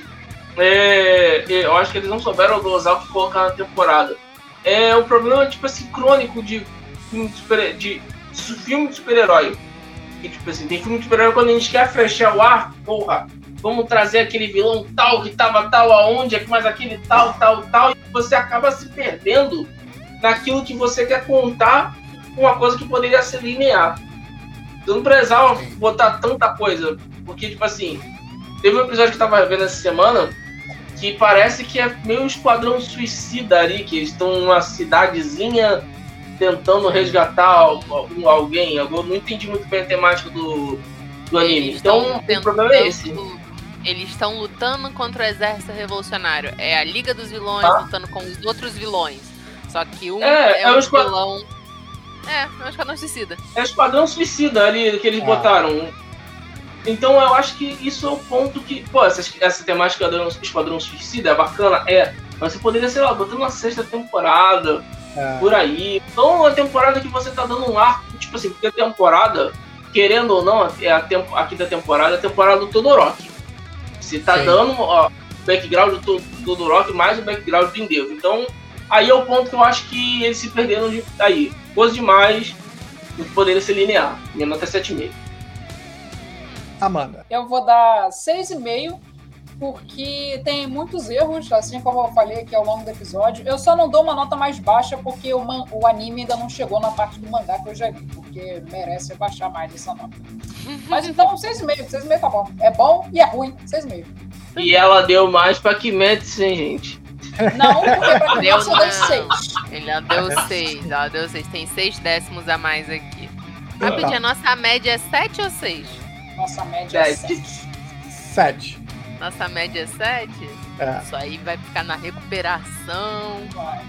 É, eu acho que eles não souberam dosar o que colocar na temporada. É um problema, tipo assim, crônico de filme de, super, de su- filme de super-herói. Que, tipo assim, tem filme de super-herói quando a gente quer fechar o ar, porra, vamos trazer aquele vilão tal que tava tal aonde, aqui mais aquele tal, tal, tal, e você acaba se perdendo naquilo que você quer contar uma coisa que poderia ser linear. Eu não precisava botar tanta coisa, porque, tipo assim, teve um episódio que eu tava vendo essa semana que parece que é meio um esquadrão suicida ali, que eles estão numa cidadezinha tentando resgatar alguém. Eu não entendi muito bem a temática do, do anime. Eles Então, tão o problema é esse. Eles estão lutando contra o exército revolucionário. É a Liga dos Vilões Ah. lutando com os outros vilões. Só que um É, é, é um vilão. É, é um esquadrão suicida. É o esquadrão suicida ali que eles Ah. botaram. Então eu acho que isso é o ponto que. Pô, essa, essa temática do esquadrão suicida é bacana, é. Mas você poderia, sei lá, botar uma sexta temporada, É. por aí. Então uma temporada que você tá dando um arco, tipo assim, porque a temporada, querendo ou não, é a, tempo, a quinta temporada é a temporada do Todoroki. Você tá Sim. dando ó, o background do To- Todoroki mais o background do Endeavor. Então, aí é o ponto que eu acho que eles se perderam de, aí. Coisa demais do que poderia ser linear. Minha nota é 7,5. Amanda. Eu vou dar 6,5, porque tem muitos erros, assim como eu falei aqui ao longo do episódio. Eu só não dou uma nota mais baixa porque o, man- o anime ainda não chegou na parte do mangá que eu já vi, porque merece baixar mais essa nota. Mas então, 6,5, 6,5 tá bom. É bom e é ruim, 6,5. E ela deu mais pra Kimetsu, hein, gente? Não, porque pra Deu criança eu dei não. 6. Ela deu seis, ela deu seis. Tem seis décimos a mais aqui. Rapidinho, a nossa média é 7 ou 6? Nossa média é Sete. 7. Sete. Nossa média é 7? É. Isso aí vai ficar na recuperação.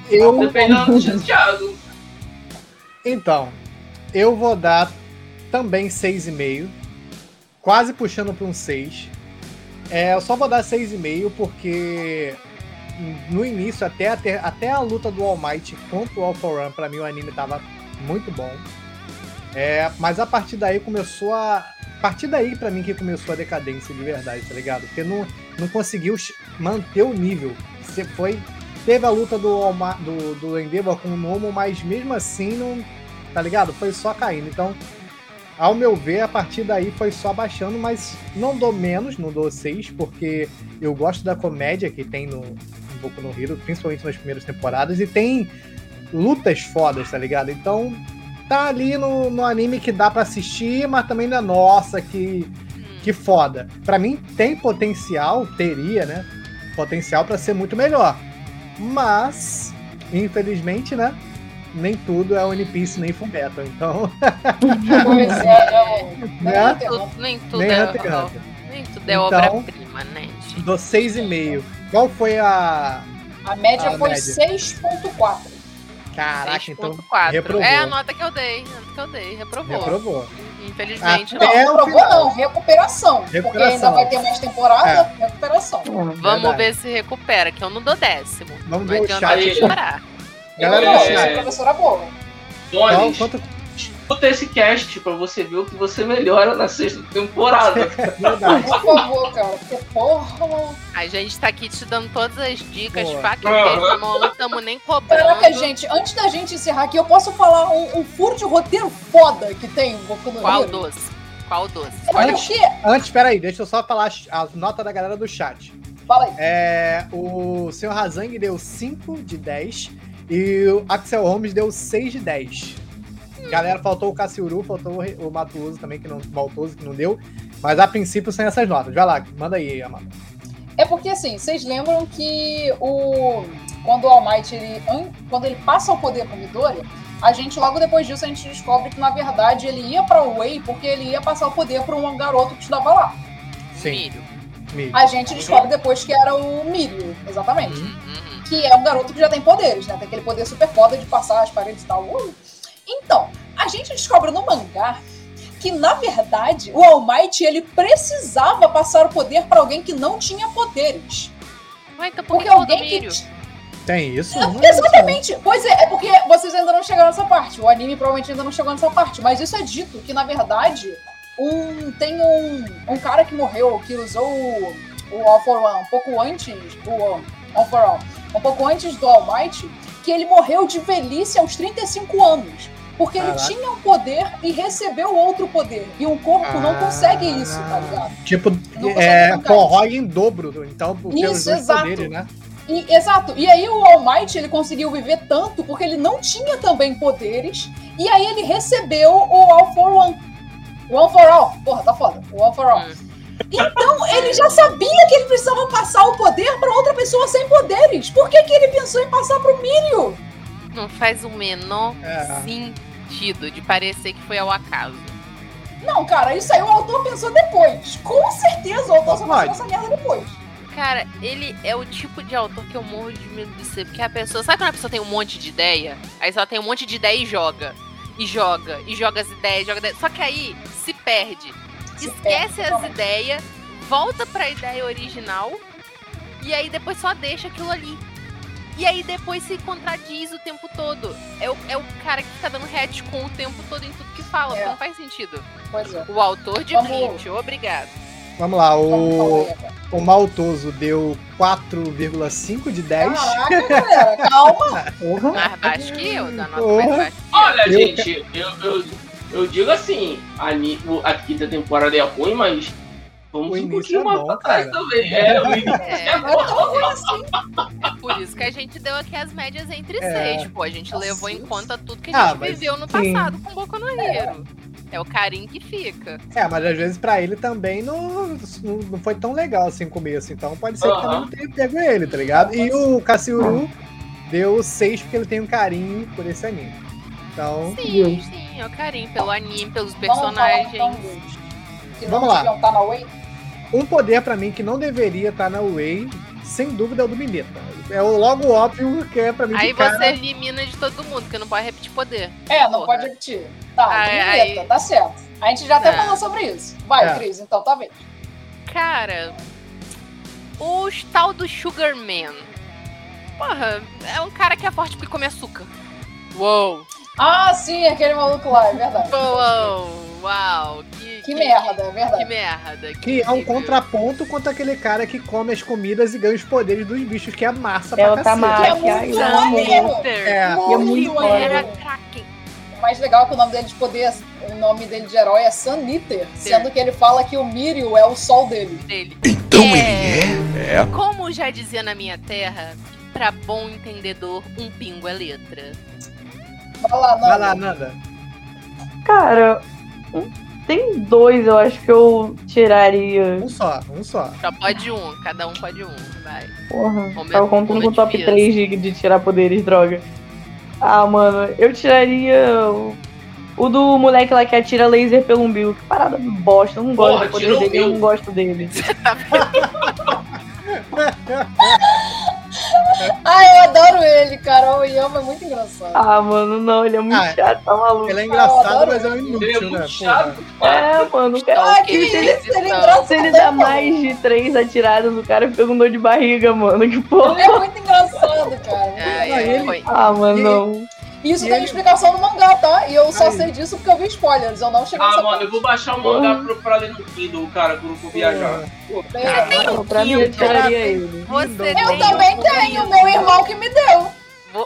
Eu, Dependendo do Thiago. então, eu vou dar também 6,5. Quase puxando para um 6. É, eu só vou dar 6,5 porque no início, até a, até a luta do All Might contra o All For One, pra mim o anime tava muito bom. É, mas a partir daí começou a. A partir daí, pra mim, que começou a decadência de verdade, tá ligado? Porque não, não conseguiu manter o nível. Você foi. Teve a luta do, do, do Endeavor com o Momo, mas mesmo assim não. Tá ligado? Foi só caindo. Então, ao meu ver, a partir daí foi só baixando, mas não dou menos, não dou 6, porque eu gosto da comédia que tem no Boku no Hero, principalmente nas primeiras temporadas, e tem lutas fodas, tá ligado? Então, tá ali no, no anime que dá pra assistir, mas também não é nossa, que, que foda. Pra mim, tem potencial, teria, né? Potencial pra ser muito melhor. Mas, infelizmente, né? Nem tudo é One Piece nem Fullmetal, então. Pois é, Né? Tudo- nem tudo Nem é, Hunter x Hunter. nem tudo é Então- obra-prima, né? gente? Dou 6,5. Qual foi a. a média A foi média. 6,4. Caraca, então. 6.4. reprovou. É a nota que eu dei. A nota que eu dei. Reprovou. Reprovou. Infelizmente, Até não. o Provou final. não, recuperação. Porque Recuperação. ainda vai ter mais temporada, recuperação. Vamos Verdade. ver se recupera, que eu não dou décimo. Vamos Não ver o chat. Galera chat. essa professora boa. Qual, Bones, quanto... escuta esse cast pra você ver o que você melhora na sexta temporada. Verdade. Por favor, cara. Porque, porra. A gente tá aqui te dando todas as dicas, Boa. faca e não estamos nem cobrando. Caraca, gente, antes da gente encerrar aqui, eu posso falar um, um furo de roteiro foda que tem no Qual Hero? doce? Qual doce? É Olha, porque... Antes, peraí, deixa eu só falar a nota da galera do chat. Fala aí. É, o Sr. Razang deu 5 de 10 e o Axel Holmes deu 6 de 10. Galera, faltou o Cassiuru, faltou o o Matuoso também, que não, o Maltoso, que não deu. Mas a princípio são essas notas. Vai lá, manda aí, Amanda. É porque assim, vocês lembram que o quando o All Might ele an- quando ele passa o poder pro Midori, a gente logo depois disso a gente descobre que na verdade ele ia pra Wei porque ele ia passar o poder pra um garoto que estudava lá. Sim, milho. Milho. A gente descobre depois que era o Mirio, exatamente. Uhum, uhum. Que é um garoto que já tem poderes, né? Tem aquele poder super foda de passar as paredes e tal. Uh! Então, a gente descobre no mangá que, na verdade, o All Might, ele precisava passar o poder pra alguém que não tinha poderes. Ué, então por que Porque alguém que milho? Tem isso? Não, Não é Exatamente. Pois é, é porque vocês ainda não chegaram nessa parte. O anime provavelmente ainda não chegou nessa parte. Mas isso é dito que, na verdade, um, tem um, um cara que morreu, que usou o, o All for One um pouco antes. O All for All. Um pouco antes do All Might, que ele morreu de velhice aos 35 anos. Porque ele Caraca. tinha um poder e recebeu outro poder. E um corpo não consegue isso, tá ligado? Tipo, é, corrói em dobro, então, Isso, dois exato. poderes, né? E- exato. E aí o All Might, ele conseguiu viver tanto porque ele não tinha também poderes. E aí ele recebeu o All for One. O One for All. Porra, tá foda. O One for All. Hum. Então ele já sabia que ele precisava passar o poder pra outra pessoa sem poderes. Por que, que ele pensou em passar pro Mirio? Não faz o menor É. sentido de parecer que foi ao acaso. Não, cara, isso aí o autor pensou depois. Com certeza o autor só Pode. pensou nessa merda depois. Cara, ele é o tipo de autor que eu morro de medo de ser. Porque a pessoa. Sabe quando a pessoa tem um monte de ideia? Aí só tem um monte de ideia e joga. E joga. E joga as ideias, joga ideias. Só que aí se perde. Esquece as ideias, volta pra ideia original. E aí depois só deixa aquilo ali. E aí depois se contradiz o tempo todo. É o, é o cara que fica dando retcon o tempo todo em tudo que fala. É. Não faz sentido. Pois é. O autor de Vamos- Bleach, obrigado. Vamos lá, o, o Maltoso deu 4,5 de 10. Caraca, galera, calma. Porra. Mais baixo que eu, da nota mais baixa. Olha, Eu- gente, eu, eu, eu digo assim, a, o- a quinta temporada é ruim, mas vamos O um início pouquinho é bom, cara. também. É, o início É, é é bom. tão ruim assim. é por isso que a gente deu aqui as médias entre É. seis, pô. A gente levou em conta tudo que a Ah, gente mas- viveu no sim. passado com Boku no Hero. É o carinho que fica. É, mas às vezes pra ele também não, não, não foi tão legal assim no começo. Então pode ser que Aham. também não tenha pego ele, tá ligado? E o Cassiuru deu 6 porque ele tem um carinho por esse anime. Então, Sim, sim, é o carinho pelo anime, pelos Vamos falar personagens. então Vamos lá. um poder pra mim que não deveria estar na Way, sem dúvida, é o do Mineta. É o logo óbvio que é pra mim Aí de cara. você elimina de todo mundo, porque não pode repetir poder. É, não Porra. pode repetir. Tá, Ai, vinheta, ai. tá certo. A gente já até Não. falou sobre isso. Vai, É. Cris, então tá vendo. Cara, o tal do Sugar Man. Porra, é um cara que é forte porque come açúcar. Uou! Ah, sim, aquele maluco lá, é verdade. Uou! Uau! Que, Que merda, é Que verdade. merda. Que é um contraponto contra aquele cara que come as comidas e ganha os poderes dos bichos, que é massa É pra o cacete. Que é muito maneiro. Hunter. É. É muito Muito Era. Kraken. O mais legal é que o nome dele de poder, o nome dele de herói é Sun Eater, sendo que ele fala que o Mirio é o sol dele. dele. Então É. É. Como já dizia na minha terra, pra bom entendedor, um pingo é letra. Vai lá, não. Vai lá, Nanda. Cara, tem dois, eu acho que eu tiraria. Um só, um só. Só pode um, cada um pode um. Vai. Porra, Momento- tava contando com o top de 3 de, de tirar poderes, droga. Ah, mano, eu tiraria o, o do moleque lá que atira laser pelo umbigo. Que parada bosta, eu não gosto Porra, do poder dele, eu não gosto dele. Ah, eu adoro ele, cara. O Yama é muito engraçado. Ah, mano, não, ele é muito Ah, chato, tá maluco. Ele é engraçado, adoro mas é um Ele é inútil, muito né? chato. É, mano, o cara. Ah, que ele- isso, ele é. Se ele dá mais de três atiradas no cara, fica com dor de barriga, mano. Que porra. Ele é muito engraçado, cara. Ai, Não, ai, ele-. Ah, mano, E-. Isso E tem ele- explicação no mangá, tá? E eu só Aí. sei disso porque eu vi spoilers. Eu não cheguei Ah, mano, eu vou baixar o mangá pro, pra ler no Kindle, cara, quando for viajar. Não, pra mim, eu tiraria ele. Você Eu também um tenho, meu irmão que me deu.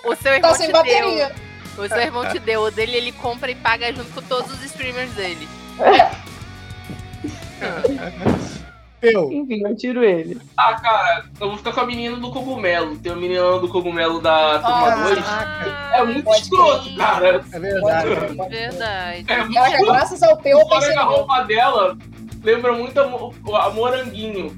O seu irmão Tá sem te bateria. deu. O seu irmão te deu. O dele ele compra e paga junto com todos os streamers dele. Eu. Enfim, eu tiro ele. Ah, cara, eu vou ficar com a menina do cogumelo. Tem a menina do cogumelo da turma Ah, 2. Caraca, É muito escroto, crer. cara. é verdade. Verdade. É muito Ela escroto. graças ao Peu, eu que a roupa dela lembra muito a, mo- a moranguinho.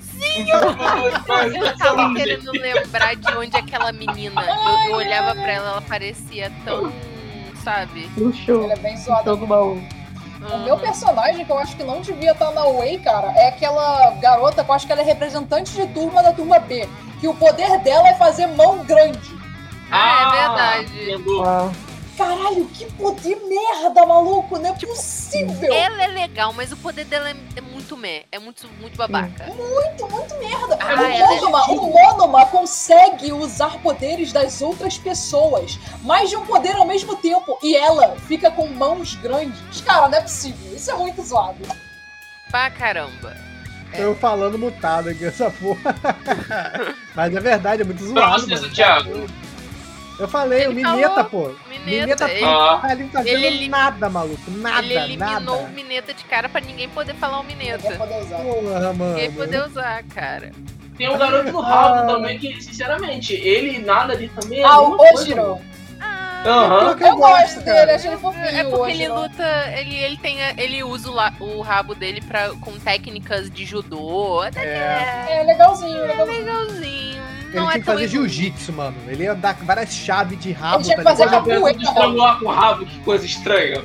Sim, Eu tava querendo lembrar de onde aquela menina. Eu, eu olhava pra ela, ela parecia tão. Sabe? No show. Ele é bem zoado. Show do baú. O meu personagem, que eu acho que não devia estar na Way, cara, é aquela garota que eu acho que ela é representante de turma da turma B. Que o poder dela é fazer mão grande. Ah, é verdade. lembrou. Ah, Caralho, que poder merda, maluco! Não é possível! Ela é legal, mas o poder dela é, é muito meh. É muito, muito babaca. Muito, muito merda. Ah, o, é Monoma, o Monoma consegue usar poderes das outras pessoas, mais de um poder ao mesmo tempo, e ela fica com mãos grandes. Cara, não é possível. Isso é muito zoado. Pra caramba. Eu falando mutado aqui, essa porra. Mas é verdade, é muito zoado, mano. Thiago. Eu falei, Ele o Mineta, falou, pô. Mineta, Mineta ele- tá ali fazendo ele nada, maluco. Nada, Ele eliminou nada. o Mineta de cara pra ninguém poder falar o Ninguém Mineta. poder usar. Porra, mano. Ninguém poder usar, cara. Tem um garoto no rabo também que, sinceramente, ele nada ali também é Ah, o Ojiro. mano. Ah, Aham. Eu gosto dele, achei ele fofinho. É porque ele não. luta, ele, ele tem, a- ele usa o, la- o rabo dele pra, com técnicas de judô, até que É, É legalzinho, é legalzinho. legalzinho. Ele Não é tinha que fazer jiu-jitsu, mano. Ele ia dar várias chaves de rabo. Ele tinha que tá fazer capoeira. Com o rabo, que coisa estranha.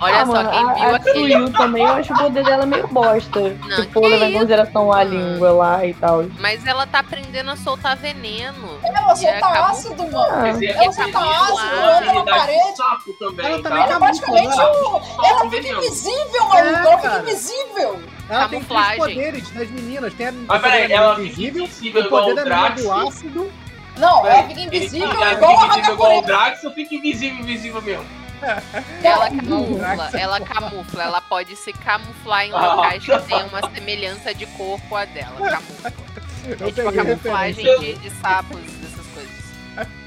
Olha ah, só, mano, quem a, viu a aquele. Também, eu acho o poder dela meio bosta. Não, tipo, que levar em consideração a língua lá e tal. Mas ela tá aprendendo a soltar veneno. Ela solta acabou- ácido, mano. Ah, é Ela solta ácido, anda na parede. de sapo também, Ela tá? também é praticamente Ela um... Ela fica invisível, maluco. Ela fica invisível. Ela tem três poderes das meninas. Tem a Mas peraí, ela invisível, invisível o poder o da menina do ácido. Não, ela fica ele invisível igual a invisível igual o Hakakure. Drax ou fica invisível, invisível mesmo? Ela camufla, ela camufla, ela pode se camuflar em locais que tenham uma semelhança de corpo a dela. Camufla. Eu É tipo a camuflagem de, de sapos, dessas coisas.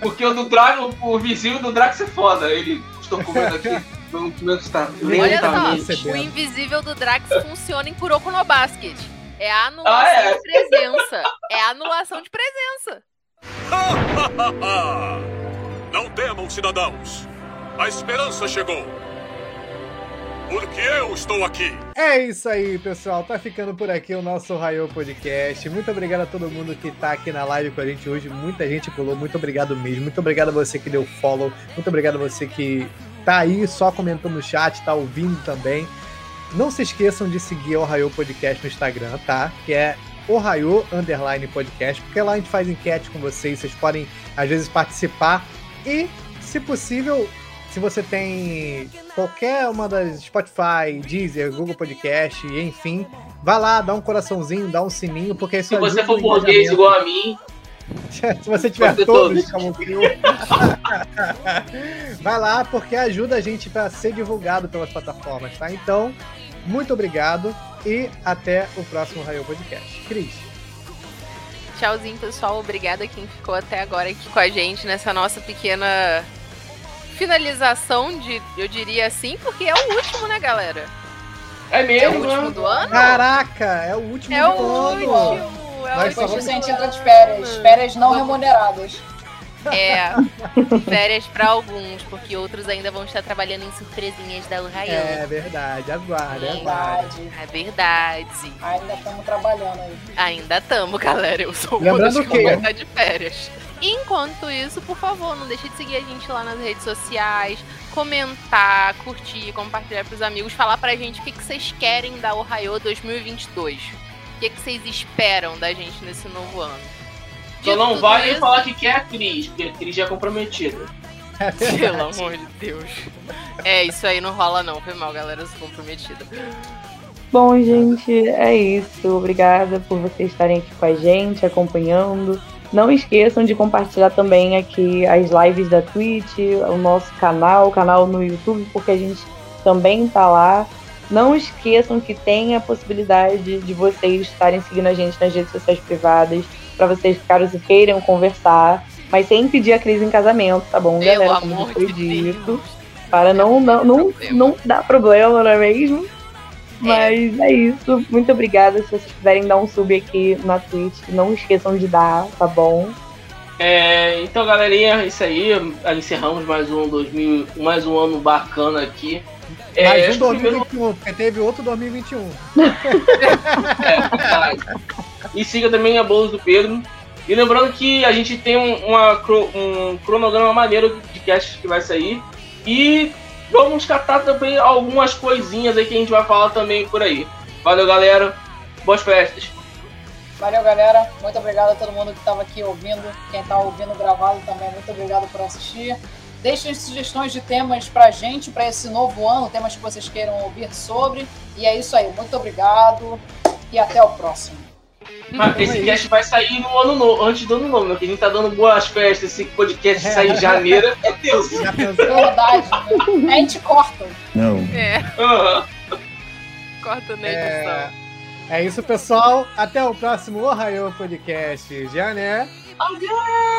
Porque o do Drax, o, o visível do Drax é foda. Ele, estou comendo aqui, não comendo está Olha só, o invisível do Drax funciona em Kuroko no Basket. É a anulação Ah, é? de presença. É a anulação de presença. Não temam, cidadãos. A esperança chegou. Porque eu estou aqui. É isso aí, pessoal. Tá ficando por aqui o nosso Raio Podcast. Muito obrigado a todo mundo que tá aqui na live com a gente hoje. Muita gente pulou. Muito obrigado mesmo. Muito obrigado a você que deu follow. Muito obrigado a você que tá aí só comentando no chat, tá ouvindo também. Não se esqueçam de seguir o Raio Podcast no Instagram, tá? Que é o Raio Underline Podcast, porque lá a gente faz enquete com vocês. Vocês podem, às vezes, participar. E, se possível, se você tem qualquer uma das Spotify, Deezer, Google Podcast, enfim, vai lá, dá um coraçãozinho, dá um sininho, porque isso Se você ajuda for burguês engajamento. igual a mim, Se você tiver todos, todos. Vai lá, porque ajuda a gente para ser divulgado pelas plataformas, tá? Então, muito obrigado e até o próximo Raio Podcast. Cris. Tchauzinho, pessoal. Obrigada a quem ficou até agora aqui com a gente nessa nossa pequena finalização de, eu diria assim, porque é o último, né, galera? é É o mesmo, último do ano? Caraca, é o último É o do ano. último. É o Nós gente entra de férias. Férias não Vamos. remuneradas. É, férias pra alguns, porque outros ainda vão estar trabalhando em surpresinhas da Urraio. É verdade, aguarde, aguarde. Verdade. É verdade. Ainda estamos trabalhando aí. Ainda tamo, galera. Eu sou uma Lembrando das que que- vão estar de férias. Enquanto isso, por favor, não deixe de seguir a gente lá nas redes sociais, comentar, curtir, compartilhar pros amigos, falar pra gente o que, que vocês querem da Ohio 2022. O que, que vocês esperam da gente nesse novo ano. Só Dito não vale isso- falar que quer a Cris, porque a Cris já é comprometida. Pelo amor de Deus. É, isso aí não rola não. Foi mal, galera. Eu sou comprometida. Bom, gente, é isso. Obrigada por vocês estarem aqui com a gente, acompanhando. Não esqueçam de compartilhar também aqui as lives da Twitch, o nosso canal, o canal no YouTube, porque a gente também tá lá. Não esqueçam que tem a possibilidade de vocês estarem seguindo a gente nas redes sociais privadas, para vocês, caso queiram conversar, mas sem pedir a crise em casamento, tá bom, Pelo galera? Como foi de dito. Para não, não, não, não dar problema, não é mesmo? Mas é isso. Muito obrigada. Se vocês quiserem dar um sub aqui na Twitch, não esqueçam de dar, tá bom? É, então, galerinha, é isso aí. Encerramos mais um 2000, mais um ano bacana aqui. É, um que o primeiro 2021, porque teve outro 2021. É. E siga também a Bolos do Pedro. E lembrando que a gente tem um, uma um cronograma maneiro de casts que vai sair. E vamos catar também algumas coisinhas aí que a gente vai falar também por aí. Valeu, galera. Boas festas. Valeu, galera. Muito obrigado a todo mundo que estava aqui ouvindo. Quem está ouvindo gravado também, muito obrigado por assistir. Deixem sugestões de temas pra gente, para esse novo ano, temas que vocês queiram ouvir sobre. E é isso aí. Muito obrigado e até o próximo. Ah, esse cast vai sair no ano novo, antes do ano novo, né? Que a gente tá dando boas festas. Esse podcast sair em janeiro é Deus. Verdade. né? A gente corta. Não. É, Aham. corta na edição. É, é isso, pessoal. Até o próximo Ohio Podcast. Já, né?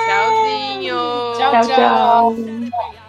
Tchauzinho. Tchau, Tchau, tchau. tchau.